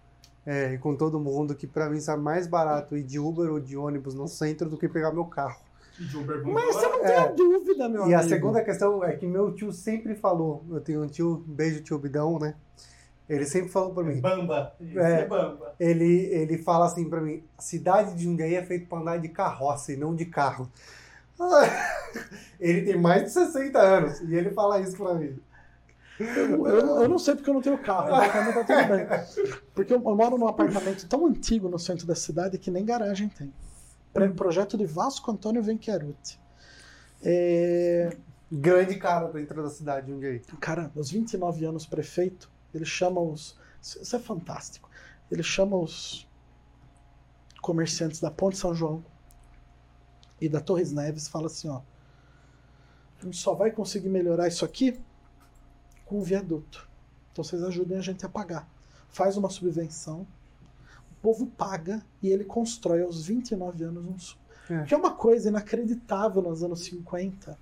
é, com todo mundo que pra mim sai mais barato ir de Uber ou de ônibus no centro do que pegar meu carro. De Uber muito Mas você não tem É. dúvida, meu e amigo. a segunda questão é que meu tio sempre falou, eu tenho um tio, beijo tio Bidão, né? Ele sempre falou pra mim, Bamba. É. é bamba. ele, ele fala assim pra mim, a cidade de Jundiaí é feita pra andar de carroça e não de carro. Ele tem mais de 60 anos e ele fala isso pra mim. Eu, eu- eu não sei porque eu não tenho carro, pra mim tá tudo bem. Porque eu, eu moro num apartamento tão antigo no centro da cidade que nem garagem tem. Projeto de Vasco Antônio Venchiaruti. É, Grande cara dentro da cidade, um dia aí. cara, aos 29 anos prefeito, ele chama os. Isso é fantástico. Ele chama os comerciantes da Ponte São João e da Torres Neves e fala assim: ó, a gente só vai conseguir melhorar isso aqui com o viaduto. Então vocês ajudem a gente a pagar. Faz uma subvenção, o povo paga e ele constrói aos 29 anos um sul. É. Que é uma coisa inacreditável nos anos 50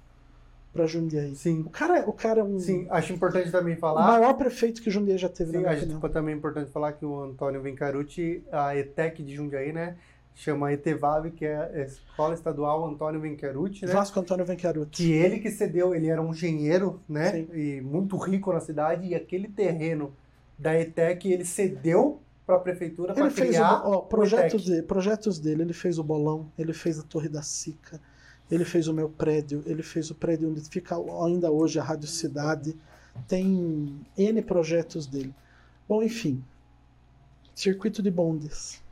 para Jundiaí. Sim. O cara, o cara é um Sim, acho importante também o falar. maior prefeito que Jundiaí já teve, Sim, na minha acho opinião. também importante falar que o Antônio Vencarucci, a ETEC de Jundiaí, né? Chama ETEVAB, que é a Escola Estadual Antônio Vencarucci, né? Vasco Antônio Venchiaruti. Que ele que cedeu, ele era um engenheiro, né? Sim. E muito rico na cidade, e aquele terreno da ETEC ele cedeu para a prefeitura para Ele fez o, criar ó, projetos, de, projetos dele, ele fez o bolão, ele fez a Torre da Sica, ele fez o meu prédio, ele fez o prédio onde fica ainda hoje a Rádio Cidade. Tem N projetos dele. Bom, enfim. Circuito de bondes.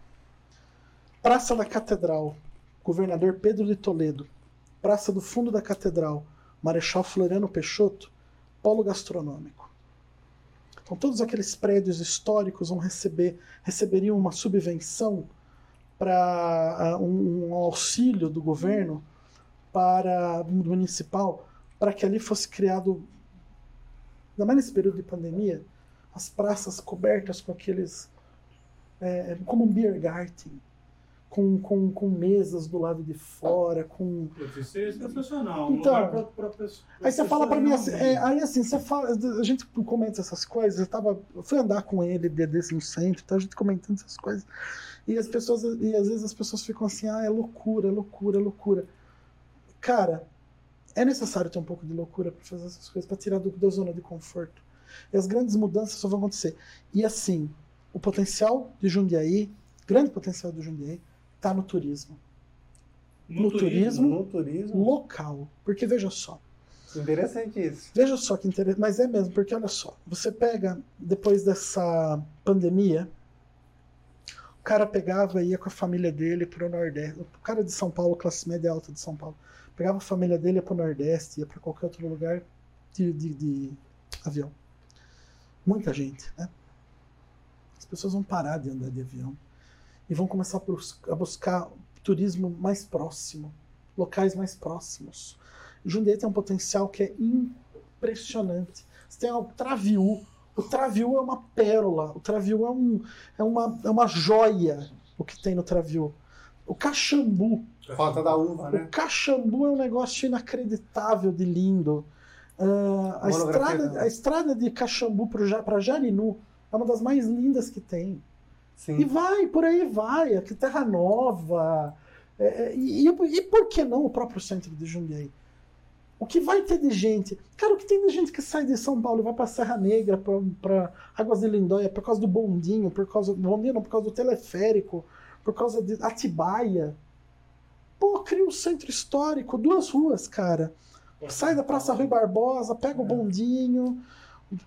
Praça da Catedral, Governador Pedro de Toledo. Praça do Fundo da Catedral, Marechal Floriano Peixoto, Polo Gastronômico. Então todos aqueles prédios históricos vão receber receberiam uma subvenção para um, um auxílio do governo para do municipal para que ali fosse criado ainda mais nesse período de pandemia as praças cobertas com aqueles é, como um beer garden com, com, com mesas do lado de fora com sensacional. Então, pra- pra pessoa- Aí você fala pra mim assim, é, aí assim, você fala, a gente comenta essas coisas, eu, tava, eu fui andar com ele desse no centro, então a gente comentando essas coisas. E as pessoas, e às vezes as pessoas ficam assim, ah, é loucura, é loucura, é loucura. Cara, é necessário ter um pouco de loucura para fazer essas coisas, para tirar do, da zona de conforto. E as grandes mudanças só vão acontecer. E assim, o potencial de Jundiaí, grande potencial de Jundiaí, tá no turismo. no turismo. No turismo. Local. Porque veja só, Interessante isso. Veja só que interessante, mas é mesmo, porque olha só, você pega, depois dessa pandemia, o cara pegava e ia com a família dele para o Nordeste, o cara de São Paulo, classe média alta de São Paulo, pegava a família dele ia para o Nordeste, ia para qualquer outro lugar de, de- de avião. Muita gente, né? As pessoas vão parar de andar de avião e vão começar a bus- a buscar turismo mais próximo, locais mais próximos. Jundiaí tem um potencial que é impressionante. Você tem o Traviú. O Traviú é uma pérola. O Traviú é, um, é, uma, é uma joia o que tem no Traviú. O Caxambu. Falta da uva, O né? Caxambu é um negócio inacreditável de lindo. Ah, a, estrada, a estrada de Caxambu para Jarinu é uma das mais lindas que tem. E Sim. vai, por aí vai, aqui Terra Nova. é, é, e, e- e por que não o próprio centro de Jundiaí? O que vai ter de gente? Cara, o que tem de gente que sai de São Paulo e vai pra Serra Negra, pra, pra Águas de Lindóia, por causa do bondinho, por causa do bondinho, não, por causa do teleférico, por causa de Atibaia. Pô, cria um centro histórico, duas ruas, cara. Sai da Praça Rui Barbosa, pega o bondinho,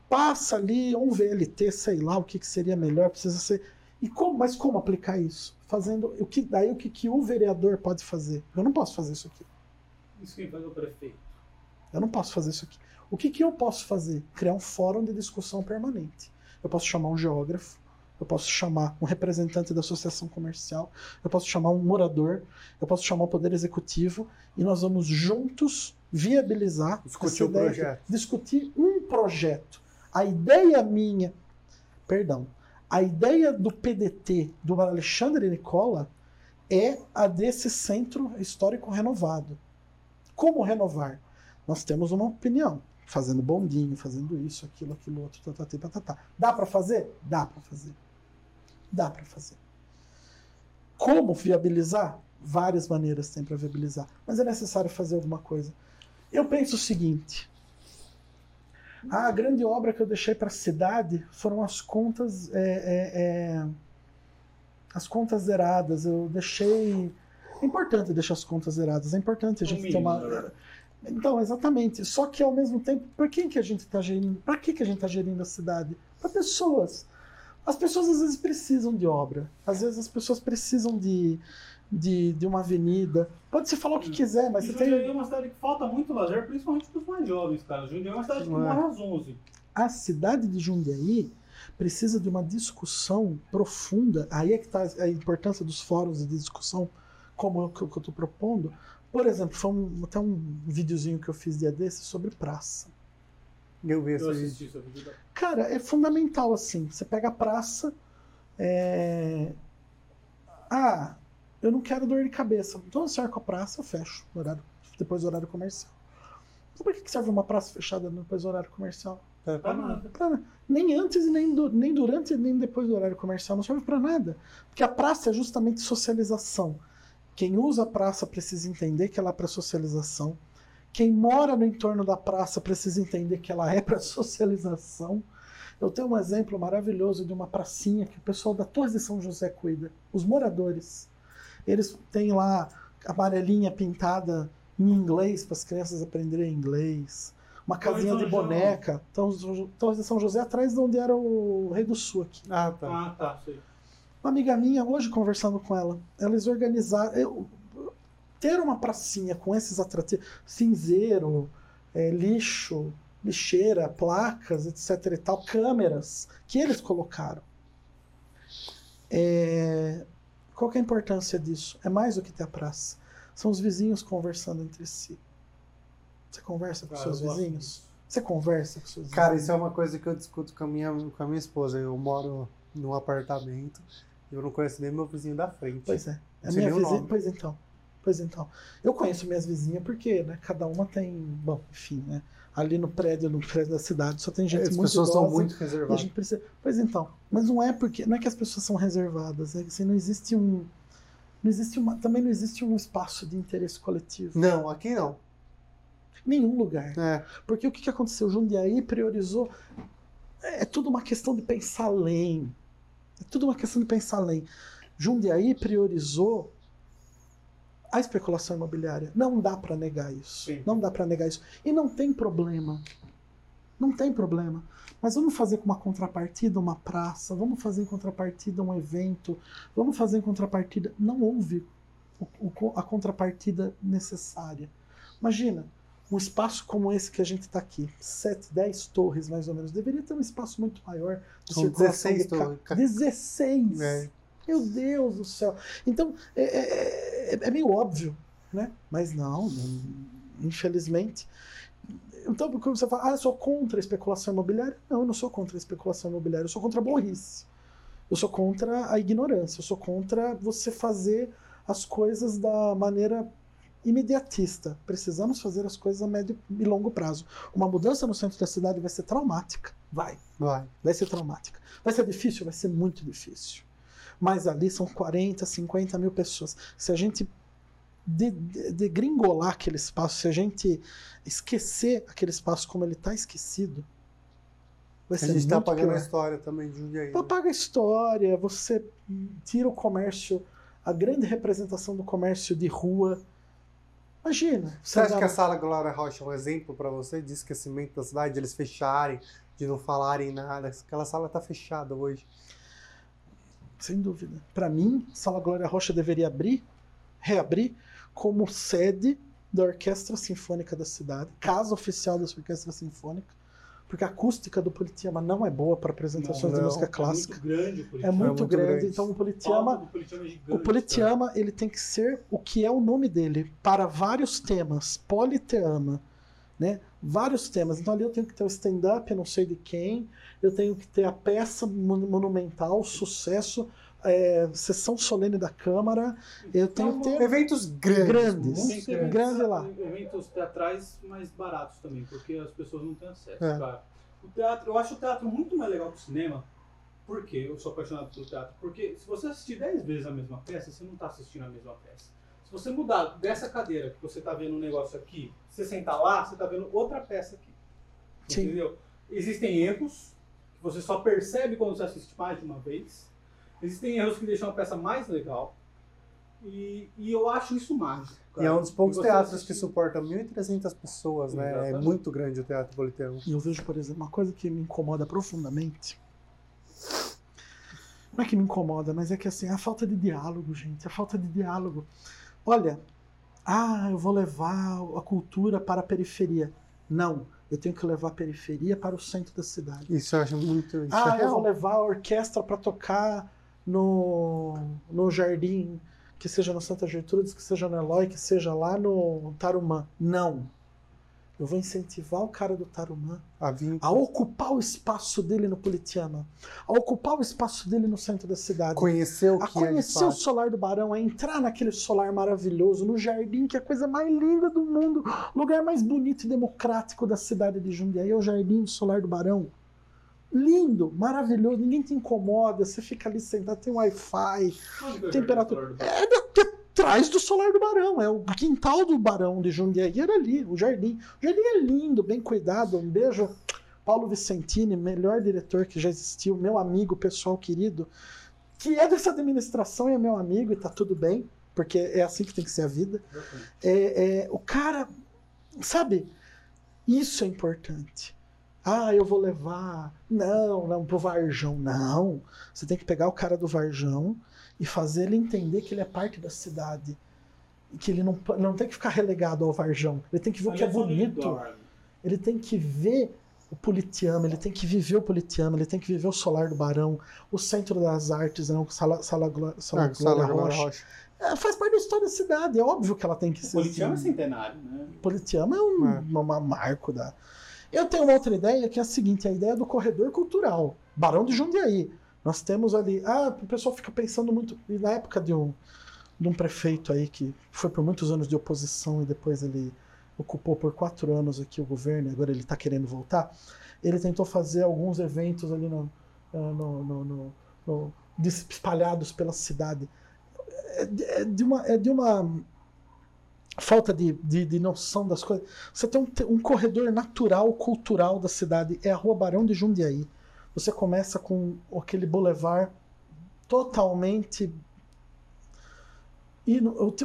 passa ali, um VLT, sei lá o que, que seria melhor, precisa ser. E como, mas como aplicar isso? Fazendo o que daí o que, que o vereador pode fazer? Eu não posso fazer isso aqui. Isso quem faz é o prefeito. Eu não posso fazer isso aqui. O que, que eu posso fazer? Criar um fórum de discussão permanente. Eu posso chamar um geógrafo, eu posso chamar um representante da associação comercial, eu posso chamar um morador, eu posso chamar o poder executivo e nós vamos juntos viabilizar Discutir ideia projeto. aqui. discutir um projeto. A ideia minha, perdão, a ideia do PDT do Alexandre Nicola é a desse centro histórico renovado. Como renovar? Nós temos uma opinião, fazendo bondinho, fazendo isso, aquilo, aquilo outro, tá, tá, tá, tá, tá. Dá para fazer? Dá para fazer. Dá para fazer. Como viabilizar? Várias maneiras tem para viabilizar, mas é necessário fazer alguma coisa. Eu penso o seguinte: a grande obra que eu deixei para a cidade foram as contas, é, é, é, as contas zeradas. Eu deixei. É importante deixar as contas zeradas. É importante a gente ter uma. né? Então, exatamente. Só que ao mesmo tempo, por quem que a gente está gerindo? Para que, que a gente está gerindo a cidade? Para pessoas. As pessoas às vezes precisam de obra. Às vezes as pessoas precisam de, de, de uma avenida. Pode se falar o que quiser, mas E você Jundiaí tem. é uma cidade que falta muito lazer, principalmente para os mais jovens, cara. Jundiaí é uma cidade que morre às 11. A cidade de Jundiaí precisa de uma discussão profunda. Aí é que está a importância dos fóruns de discussão, como é o que eu estou propondo. Por exemplo, foi um- até um videozinho que eu fiz dia desse sobre praça. Eu vi Eu assisti essa vídeo. Cara, é fundamental assim. Você pega a praça. é, Ah, eu não quero dor de cabeça. Então eu cerco a praça, eu fecho no horário, depois do horário comercial. Então, por que que serve uma praça fechada depois do horário comercial? É, Pra nada. Pra- nem antes, e nem, du- nem durante, nem depois do horário comercial. Não serve para nada. Porque a praça é justamente socialização. Quem usa a praça precisa entender que ela é para socialização. Quem mora no entorno da praça precisa entender que ela é para socialização. Eu tenho um exemplo maravilhoso de uma pracinha que o pessoal da Torre de São José cuida. Os moradores. Eles têm lá a amarelinha pintada em inglês para as crianças aprenderem inglês. Uma de casinha de boneca. Então, Torre de São José atrás de onde era o Rei do Sul aqui. Ah, tá. Ah, tá, sei. Uma amiga minha, hoje conversando com ela, eles organizaram. eu- ter uma pracinha com esses atrativos, cinzeiro, é, lixo, lixeira, placas, etc e tal, câmeras, que eles colocaram. É, qual é a importância disso? É mais do que ter a praça. São os vizinhos conversando entre si. Você conversa com Cara, seus vizinhos? disso. Você conversa com seus Cara, vizinhos? isso é uma coisa que eu discuto com a minha, com a minha esposa. Eu moro num apartamento e eu não conheço nem meu vizinho da frente. Pois é. A sei minha vizinha, pois então. Pois então. Eu conheço minhas vizinhas porque, né, cada uma tem, bom, enfim, né, ali no prédio, no prédio da cidade, só tem gente As muito pessoas idosa. são muito reservadas. precisa. Pois então, mas não é porque, não é que as pessoas são reservadas, é que assim, não existe um não existe uma, também não existe um espaço de interesse coletivo. Não, aqui não. Nenhum lugar. É. Porque o que, que aconteceu? Jundiaí priorizou. É, é tudo uma questão de pensar além. É tudo uma questão de pensar além. Jundiaí priorizou a especulação imobiliária. Não dá para negar isso. Sim. Não dá para negar isso. E não tem problema. Não tem problema. Mas vamos fazer com uma contrapartida uma praça, vamos fazer em contrapartida um evento, vamos fazer em contrapartida. Não houve a contrapartida necessária. Imagina, um espaço como esse que a gente está aqui, 7, 10 torres mais ou menos, deveria ter um espaço muito maior de São circulação 16 de ca- torres. 16! É. Meu Deus do céu! Então, é, é- é- é meio óbvio, né? Mas não, não- infelizmente. Então, porque você fala, ah, eu sou contra a especulação imobiliária. Não, eu não sou contra a especulação imobiliária, eu sou contra a burrice. Eu sou contra a ignorância, eu sou contra você fazer as coisas da maneira imediatista. Precisamos fazer as coisas a médio e longo prazo. Uma mudança no centro da cidade vai ser traumática. Vai. Vai. Vai ser traumática. Vai ser difícil? Vai ser muito difícil. Mas ali são 40, 50 mil pessoas. Se a gente de- de- degringolar aquele espaço, se a gente esquecer aquele espaço como ele está esquecido, vai A ser gente muito tá apagando pior. a história também de Jundiaí. né? Apaga a história, você tira o comércio, a grande representação do comércio de rua. Imagina. Você acha que a Sala Glória Rocha é um exemplo pra você de esquecimento da cidade, de eles fecharem, de não falarem nada? Aquela sala tá fechada hoje. Sem dúvida. Para mim, Sala Glória Rocha deveria abrir, reabrir, como sede da Orquestra Sinfônica da cidade, casa oficial da Orquestra Sinfônica, porque a acústica do Politeama não é boa para apresentações de Não, música É clássica. muito grande o É Curitiba. muito, muito grande, grande. então o O Politeama do Curitiba é gigante, O Politeama, ele tem que ser o que é o nome dele, para vários temas. Politeama, né? Vários temas. Então ali eu tenho que ter o stand-up, não sei de quem, eu tenho que ter a peça mon- monumental, sucesso, é, sessão solene da Câmara, eu tenho que ter... Eventos grandes. Grandes. ter grandes. Grande lá. Eventos teatrais mais baratos também, porque as pessoas não têm acesso, É. cara. O teatro, eu acho o teatro muito mais legal que o cinema. Por quê? Eu sou apaixonado pelo teatro. Porque se você assistir 10 vezes a mesma peça, você não está assistindo a mesma peça. Se você mudar dessa cadeira que você está vendo um negócio aqui, você sentar lá, você está vendo outra peça aqui. Sim. Entendeu? Existem erros que você só percebe quando você assiste mais de uma vez. Existem erros que deixam a peça mais legal. E, e eu acho isso mágico. E é um dos poucos teatros assistiu- que suporta 1.300 pessoas, né? É Exatamente. muito grande o Teatro Politeama. E eu vejo, por exemplo, uma coisa que me incomoda profundamente. Não é que me incomoda, mas é que assim, a falta de diálogo, gente, a falta de diálogo. Olha, ah, eu vou levar a cultura para a periferia. Não, eu tenho que levar a periferia para o centro da cidade. Isso eu acho muito. Isso Ah, é eu vou levar a orquestra para tocar no, no jardim, que seja no Santa Gertrudes, que seja no Eloy, que seja lá no Tarumã. Não. Eu vou incentivar o cara do Tarumã A vir a ocupar o espaço dele no Politeama, a ocupar o espaço dele no centro da cidade. conhecer o A que é de conhecer o solar do Barão, a entrar naquele solar maravilhoso, no jardim, que é a coisa mais linda do mundo, lugar mais bonito e democrático da cidade de Jundiaí, é o jardim do solar do Barão. Lindo, maravilhoso, ninguém te incomoda, você fica ali sentado, tem Wi-Fi, é temperatura- do é atrás do solar do Barão, é o quintal do Barão de Jundiaí, era ali, o jardim. O jardim é lindo, bem cuidado, um beijo. Paulo Vicentini, melhor diretor que já existiu, meu amigo, pessoal querido, que é dessa administração e é meu amigo e tá tudo bem, porque é assim que tem que ser a vida. É, é, o cara, sabe, isso é importante. Ah, eu vou levar. Não, não, pro Varjão. Não. Você tem que pegar o cara do Varjão e fazer ele entender que ele é parte da cidade. E Que ele não, não tem que ficar relegado ao Varjão. Ele tem que ver o que é bonito. Ele tem que ver o Politeama, ele tem que viver o Politeama, ele tem que viver o Solar do Barão, o Centro das Artes, não, Sala, Sala, Gló- Sala, Ah, Sala Rocha. Rocha. É, faz parte da história da cidade, é óbvio que ela tem que O ser Politeama é assim. centenário, né? Politeama é um É. uma- uma marco da. Eu tenho uma outra ideia que é a seguinte: a ideia do corredor cultural. Barão de Jundiaí. Nós temos ali. Ah, o pessoal fica pensando muito. E na época de um, de um prefeito aí que foi por muitos anos de oposição e depois ele ocupou por quatro anos aqui o governo, agora ele está querendo voltar. Ele tentou fazer alguns eventos ali no, ah, no, no- no- no- espalhados pela cidade. É de, é de uma. É de uma falta de, de, de noção das coisas. Você tem um, um corredor natural, cultural da cidade, é a Rua Barão de Jundiaí. Você começa com aquele boulevard totalmente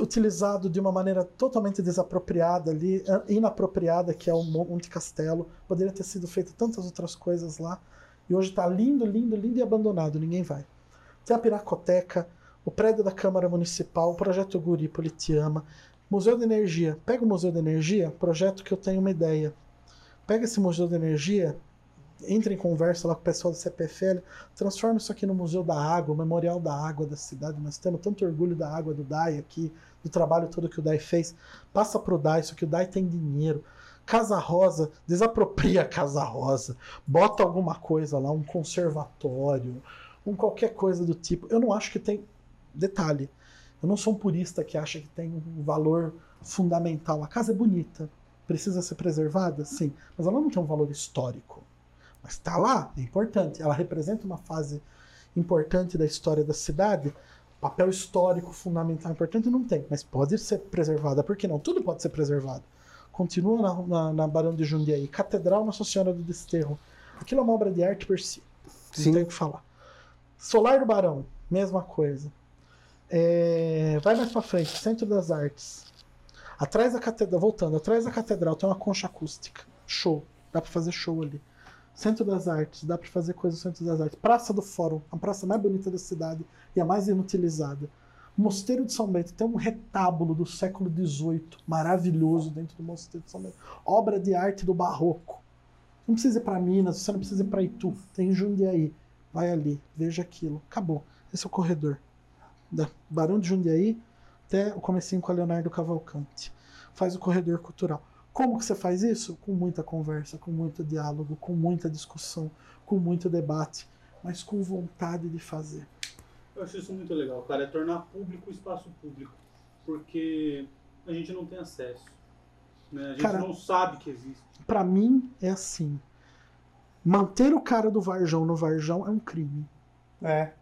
utilizado de uma maneira totalmente desapropriada ali, inapropriada, que é o Monte Castelo. Poderia ter sido feito tantas outras coisas lá. E hoje está lindo, lindo, lindo e abandonado, ninguém vai. Tem a Pinacoteca, o prédio da Câmara Municipal, o projeto Guri Politeama, Museu da Energia. Pega o Museu da Energia, projeto que eu tenho uma ideia. Pega esse Museu da Energia, entra em conversa lá com o pessoal da CPFL, transforma isso aqui no Museu da Água, o Memorial da Água da cidade. Nós temos tanto orgulho da água do DAI aqui, do trabalho todo que o DAI fez. Passa pro DAI, isso aqui o DAI tem dinheiro. Casa Rosa, desapropria a Casa Rosa, bota alguma coisa lá, um conservatório, um qualquer coisa do tipo. Eu não acho que tem. Detalhe, eu não sou um purista que acha que tem um valor fundamental. A casa é bonita, precisa ser preservada, sim, mas ela não tem um valor histórico. Mas está lá, é importante. Ela representa uma fase importante da história da cidade. Papel histórico fundamental importante não tem, mas pode ser preservada. Por que não? Tudo pode ser preservado. Continua na, na, na Barão de Jundiaí. Catedral Nossa Senhora do Desterro. Aquilo é uma obra de arte per si. Não Sim. tem o que falar. Solar do Barão, mesma coisa. É, vai mais pra frente, Centro das Artes. Atrás da catedral, voltando, atrás da catedral tem uma concha acústica. Show. Dá pra fazer show ali. Centro das Artes, dá pra fazer coisa no Centro das Artes. Praça do Fórum, a praça mais bonita da cidade e a mais inutilizada. Mosteiro de São Bento, tem um retábulo do século XVIII, maravilhoso dentro do Mosteiro de São Bento. Obra de arte do Barroco. Não precisa ir pra Minas, você não precisa ir pra Itu, tem em Jundiaí. Vai ali, veja aquilo. Acabou. Esse é o corredor. Da Barão de Jundiaí até o comecinho com a Leonardo Cavalcante. Faz o corredor cultural. Como que você faz isso? Com muita conversa, com muito diálogo, com muita discussão, com muito debate, mas com vontade de fazer. Eu acho isso muito legal, cara, é tornar público o espaço público. Porque a gente não tem acesso. Né? A gente Cara- não sabe que existe. Pra mim é assim. Manter o cara do Varjão no Varjão é um crime. É.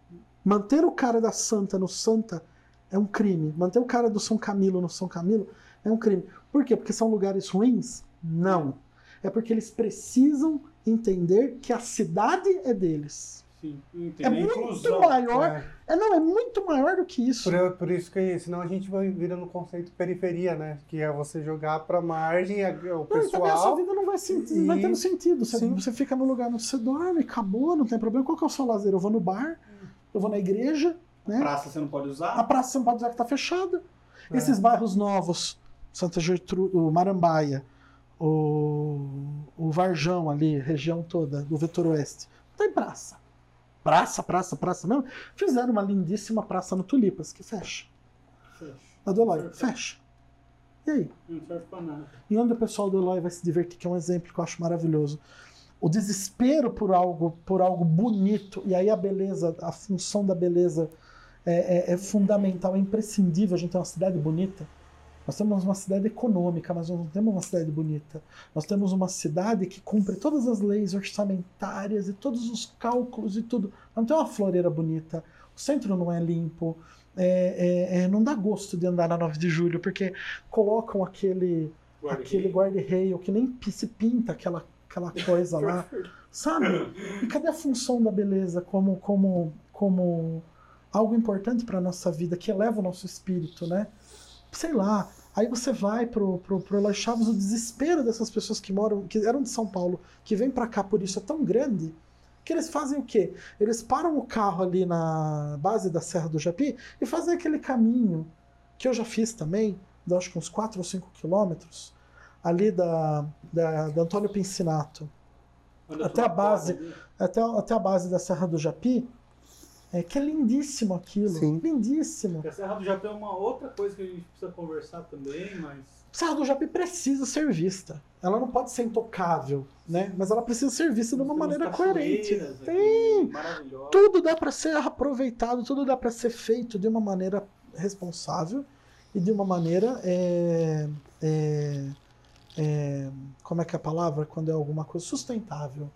Manter o cara da Santa no Santa é um crime. Manter o cara do São Camilo no São Camilo é um crime. Por quê? Porque são lugares ruins? Não. É porque eles precisam entender que a cidade é deles. Sim. É muito Inclusão. maior. É. É, não, é muito maior do que isso. Por, por isso que senão a gente vai vira no conceito periferia, né? Que é você jogar pra margem a- o Não, e também a sua pessoal. vida não vai, senti- E- vai tendo sentido. Você, Sim. você fica no lugar onde você dorme, acabou, não tem problema. Qual que é o seu lazer? Eu vou no bar, eu vou na igreja, né? Praça você não pode A usar. praça você não pode dizer que tá fechada. É. Esses bairros novos, Santa Gertrude, o Marambaia, o, o Varjão ali, região toda, do Vetor Oeste, não tem praça. Praça, praça, praça mesmo. Fizeram uma lindíssima praça no Tulipas, que fecha. A do Eloy, fecha. E aí? Não serve pra nada. E onde o pessoal do Eloy vai se divertir, que é um exemplo que eu acho maravilhoso. O desespero por algo, por algo bonito, e aí a beleza, a função da beleza é, é- é fundamental, é imprescindível a gente ter uma cidade bonita. Nós temos uma cidade econômica, mas nós não temos uma cidade bonita. Nós temos uma cidade que cumpre todas as leis orçamentárias e todos os cálculos e tudo. Não tem uma floreira bonita. O centro não é limpo. É- é- é- não dá gosto de andar na 9 de julho, porque colocam aquele aquele guarda-reio que nem se pinta aquela, aquela coisa lá, sabe? E cadê a função da beleza como, como, como algo importante para nossa vida, que eleva o nosso espírito, né? Sei lá. Aí você vai pro, pro, pro Eloy Chaves, o desespero dessas pessoas que moram, que eram de São Paulo, que vêm para cá por isso é tão grande, que eles fazem o quê? Eles param o carro ali na base da Serra do Japi e fazem aquele caminho que eu já fiz também, de acho que uns 4 ou 5 quilômetros, ali da, da, da Antônio Pincinato até a base. até, até a base da Serra do Japi, é que é lindíssimo aquilo. Sim. Lindíssimo. A Serra do Japão é uma outra coisa que a gente precisa conversar também, mas. Serra do Japi precisa ser vista. Ela não pode ser intocável, né? Mas ela precisa ser vista de uma maneira coerente. aqui, Tem. Maravilhosa. Tudo dá para ser aproveitado, tudo dá para ser feito de uma maneira responsável e de uma maneira é, é, é, como é que é a palavra quando é alguma coisa sustentável.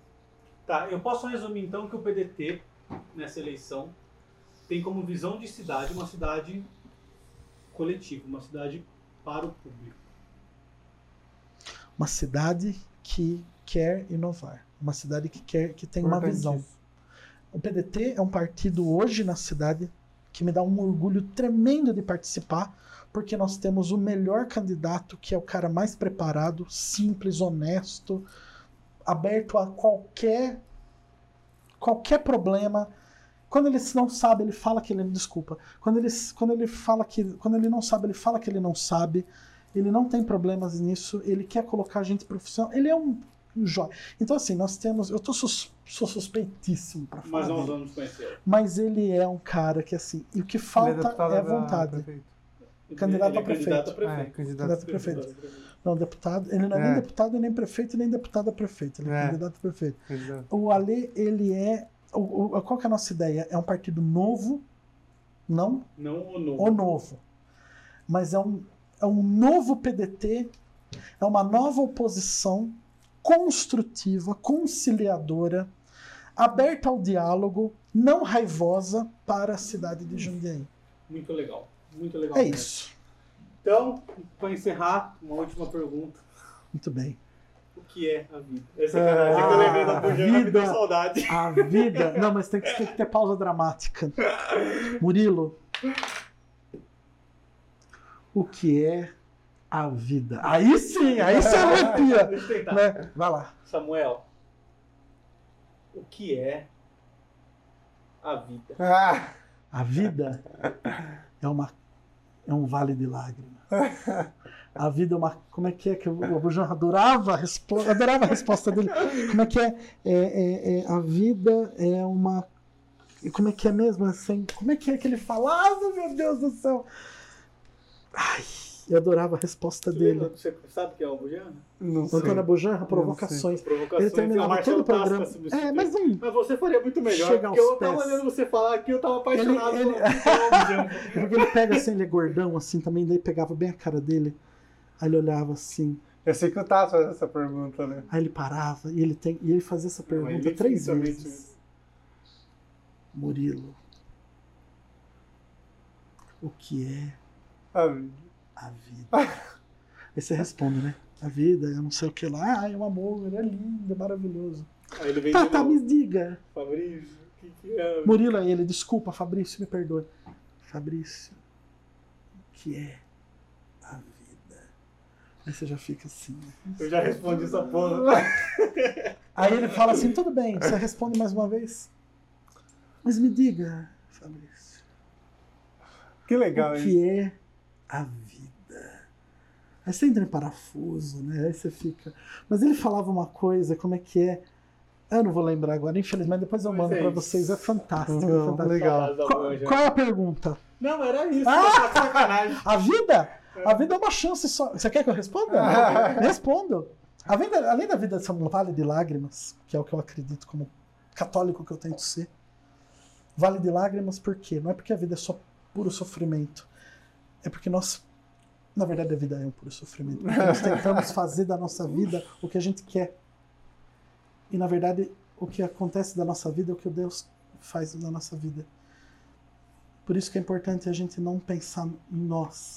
Tá, eu posso resumir então que o PDT, nessa eleição, tem como visão de cidade uma cidade coletiva, uma cidade para o público. Uma cidade que quer inovar, uma cidade que quer que tem uma visão. O PDT é um partido hoje na cidade que me dá um orgulho tremendo de participar, porque nós temos o melhor candidato, que é o cara mais preparado, simples, honesto, aberto a qualquer qualquer problema. Quando ele não sabe, ele fala que ele desculpa. Quando ele, quando ele fala que quando ele não sabe, ele fala que ele não sabe. Ele não tem problemas nisso. Ele quer colocar a gente profissional. Ele é um jóia. Então assim, nós temos, eu tô sus, sou suspeitíssimo para falar Mas dele. vamos conhecer. Mas ele é um cara que assim, e o que falta é a vontade. prefeito. Candidato Ele é a prefeito. Candidato a É, prefeito. candidato Candidato a prefeito. Não, deputado, ele não é, É. nem deputado, nem prefeito, nem deputado a prefeito. Ele é, É. candidato a prefeito. Candidato. O Ale, ele é. O, o- qual que é a nossa ideia? É um partido novo, não Não o novo. o novo. Mas é um, é um novo PDT, é uma nova oposição construtiva, conciliadora, aberta ao diálogo, não raivosa para a cidade de Jundiaí. Muito legal. Muito legal. É mesmo. isso. Então, para encerrar, uma última pergunta. Muito bem. O que é a vida? Essa é a que eu lembrei da Bujana, me deu saudade. A vida. Não, mas tem que, tem que ter pausa dramática. Murilo. O que é a vida? Aí sim, aí você arrepia. Deixa eu tentar. Né? Vai lá. Samuel, o que é a vida? Ah, A vida é uma é um vale de lágrimas. A vida é uma. Como é que é que o Abujan adorava a, adorava a resposta dele? Como é que é? É, é- é- a vida é uma. Como é que é mesmo? Assim, como é que é que ele falava, meu Deus do céu? Ai, eu adorava a resposta Você dele. lembra- Você sabe o que é o Bujana? não O sei. Antônio Abujan, provocações. Ele Provocações. terminava Marcelo todo o programa. É, mas um. Mas você faria muito melhor, Chega porque eu tava olhando você falar aqui, eu tava apaixonado Ele- pelo pelo Bujana. Porque ele pega assim, ele é gordão assim também, daí pegava bem a cara dele. Aí ele olhava assim, Eu sei que o Tato faz essa pergunta, né? aí ele parava e ele, tem, e ele fazia essa pergunta ele três vezes. Murilo, o que é A vida. A vida? Aí você responde, né? A vida, eu não sei o que lá, ah, é um amor, é lindo, é maravilhoso. Aí ele vem Tá, tá, me diga. Fabrício, Que que é? Murilo é ele, desculpa, Fabrício, me perdoe. Fabrício, o que é a vida? Aí você já fica assim. né? Eu já respondi essa porra. Aí ele fala assim: tudo bem, você responde mais uma vez. Mas me diga, Fabrício, Que legal o que é a vida? Aí você entra em parafuso, né? Aí você fica. Mas ele falava uma coisa, como é que é? Eu não vou lembrar agora, infelizmente, depois eu mando é pra isso. vocês, é fantástico. é Não, fantástico. legal. Qual, qual é a pergunta? Não, era isso. Ah! tá sacanagem. A vida? A vida é uma chance só. Você quer que eu responda? Respondo. A vida, além da vida ser um vale de lágrimas, que é o que eu acredito como católico que eu tento ser, vale de lágrimas por quê? Não é porque a vida é só puro sofrimento. É porque nós, na verdade, a vida é um puro sofrimento. Nós tentamos fazer da nossa vida o que a gente quer. E, na verdade, o que acontece da nossa vida é o que Deus faz da nossa vida. Por isso que é importante a gente não pensar em nós.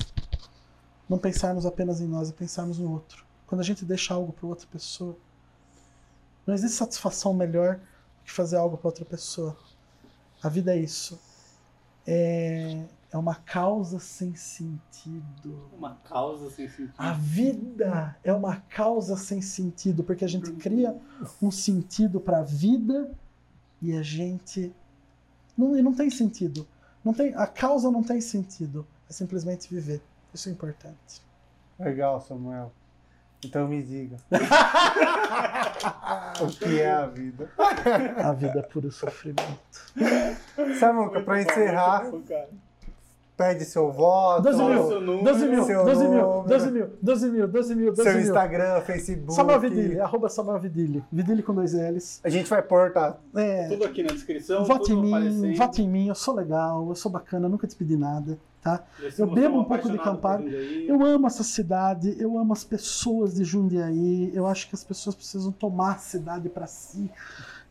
Não pensarmos apenas em nós e pensarmos no outro. Quando a gente deixa algo para outra pessoa, não existe satisfação melhor que fazer algo para outra pessoa. A vida é isso. É, é uma causa sem sentido. Uma causa sem sentido. A vida é uma causa sem sentido, porque a gente cria um sentido para a vida e a gente não, e não tem sentido. Não tem, a causa não tem sentido. É simplesmente viver. Isso é importante. Legal, Samuel. Então me diga. o que é a vida? A vida é puro sofrimento. Samuca, pra encerrar, bom, cara. Pede seu voto, 12 Qual é o mil, seu número? 12 mil, Seu 12 mil, número. 12 mil, 12 mil, 12 mil, 12 seu mil. Instagram, Facebook. Samuel Vidili, arroba Samuel Vidili. Vidili com dois L's. A gente vai pôr, tá? É, Tudo aqui na descrição. vote em mim, vote em mim, eu sou legal, eu sou bacana, nunca te pedi nada, tá? Eu mostrou bebo um pouco de Campari. Eu amo essa cidade, eu amo as pessoas de Jundiaí, eu acho que as pessoas precisam tomar a cidade pra si.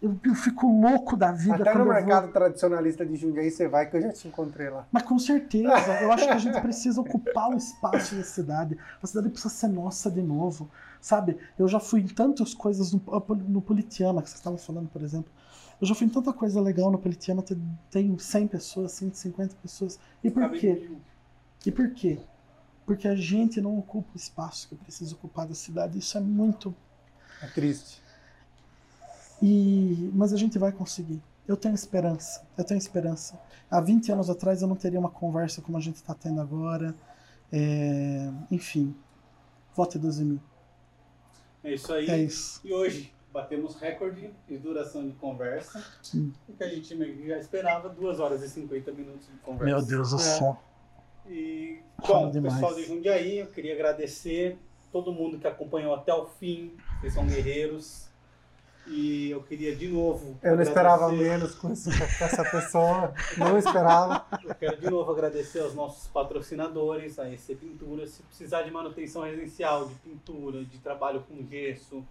Eu, eu fico louco da vida Até no mercado vou. tradicionalista de Jundiaí você vai, que eu já te encontrei lá. Mas com certeza, eu acho que a gente precisa ocupar o espaço da cidade. A cidade precisa ser nossa de novo, sabe? Eu já fui em tantas coisas no, no Politeama, que vocês estavam falando, por exemplo. Eu já fui em tanta coisa legal no Politeama, tem, tem 100 pessoas, 150 pessoas. E por quê? E por quê? Porque a gente não ocupa o espaço que precisa ocupar da cidade. Isso é muito. É triste. E... Mas a gente vai conseguir. Eu tenho esperança. Eu tenho esperança. Há 20 anos atrás eu não teria uma conversa como a gente está tendo agora. É, Enfim. Vote 12 mil. É isso aí. É isso. E hoje batemos recorde de duração de conversa. Hum. O que a gente já esperava, 2 horas e 50 minutos de conversa. Meu Deus do É. céu. E, bom, demais. pessoal de Jundiaí, eu queria agradecer todo mundo que acompanhou até o fim. Vocês são guerreiros. E eu queria de novo. Eu não esperava menos com essa pessoa. Não esperava. Eu quero de novo agradecer aos nossos patrocinadores, a EC Pintura. Se precisar de manutenção residencial, de pintura, de trabalho com gesso,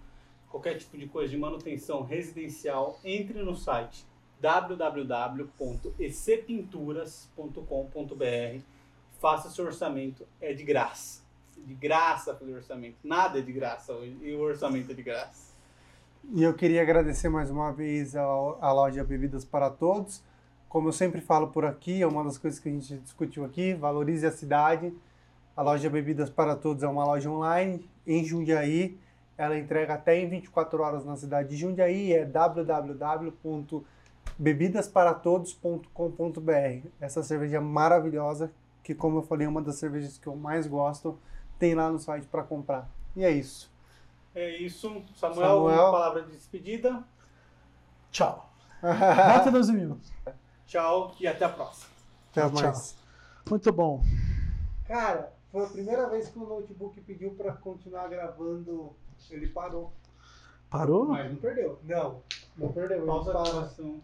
qualquer tipo de coisa de manutenção residencial, entre no site www.ecpinturas.com.br. Faça seu orçamento, é de graça. De graça fazer orçamento. Nada é de graça hoje, e o orçamento é de graça. E eu queria agradecer mais uma vez ao- a loja Bebidas para Todos. Como eu sempre falo por aqui, é uma das coisas que a gente discutiu aqui, valorize a cidade. A loja Bebidas para Todos é uma loja online em Jundiaí. Ela entrega até em 24 horas na cidade de Jundiaí. É www.bebidasparatodos.com.br. Essa cerveja é maravilhosa, que como eu falei, é uma das cervejas que eu mais gosto. Tem lá no site para comprar. E é isso. É isso. Samuel, Samuel. uma palavra de despedida. Tchau. Vote 12 mil. Tchau e até a próxima. Até Tchau. mais. Muito bom. Cara, foi a primeira vez que o notebook pediu pra continuar gravando. Ele parou. Parou? Mas não perdeu. Não, não perdeu. Pausa a para. gravação.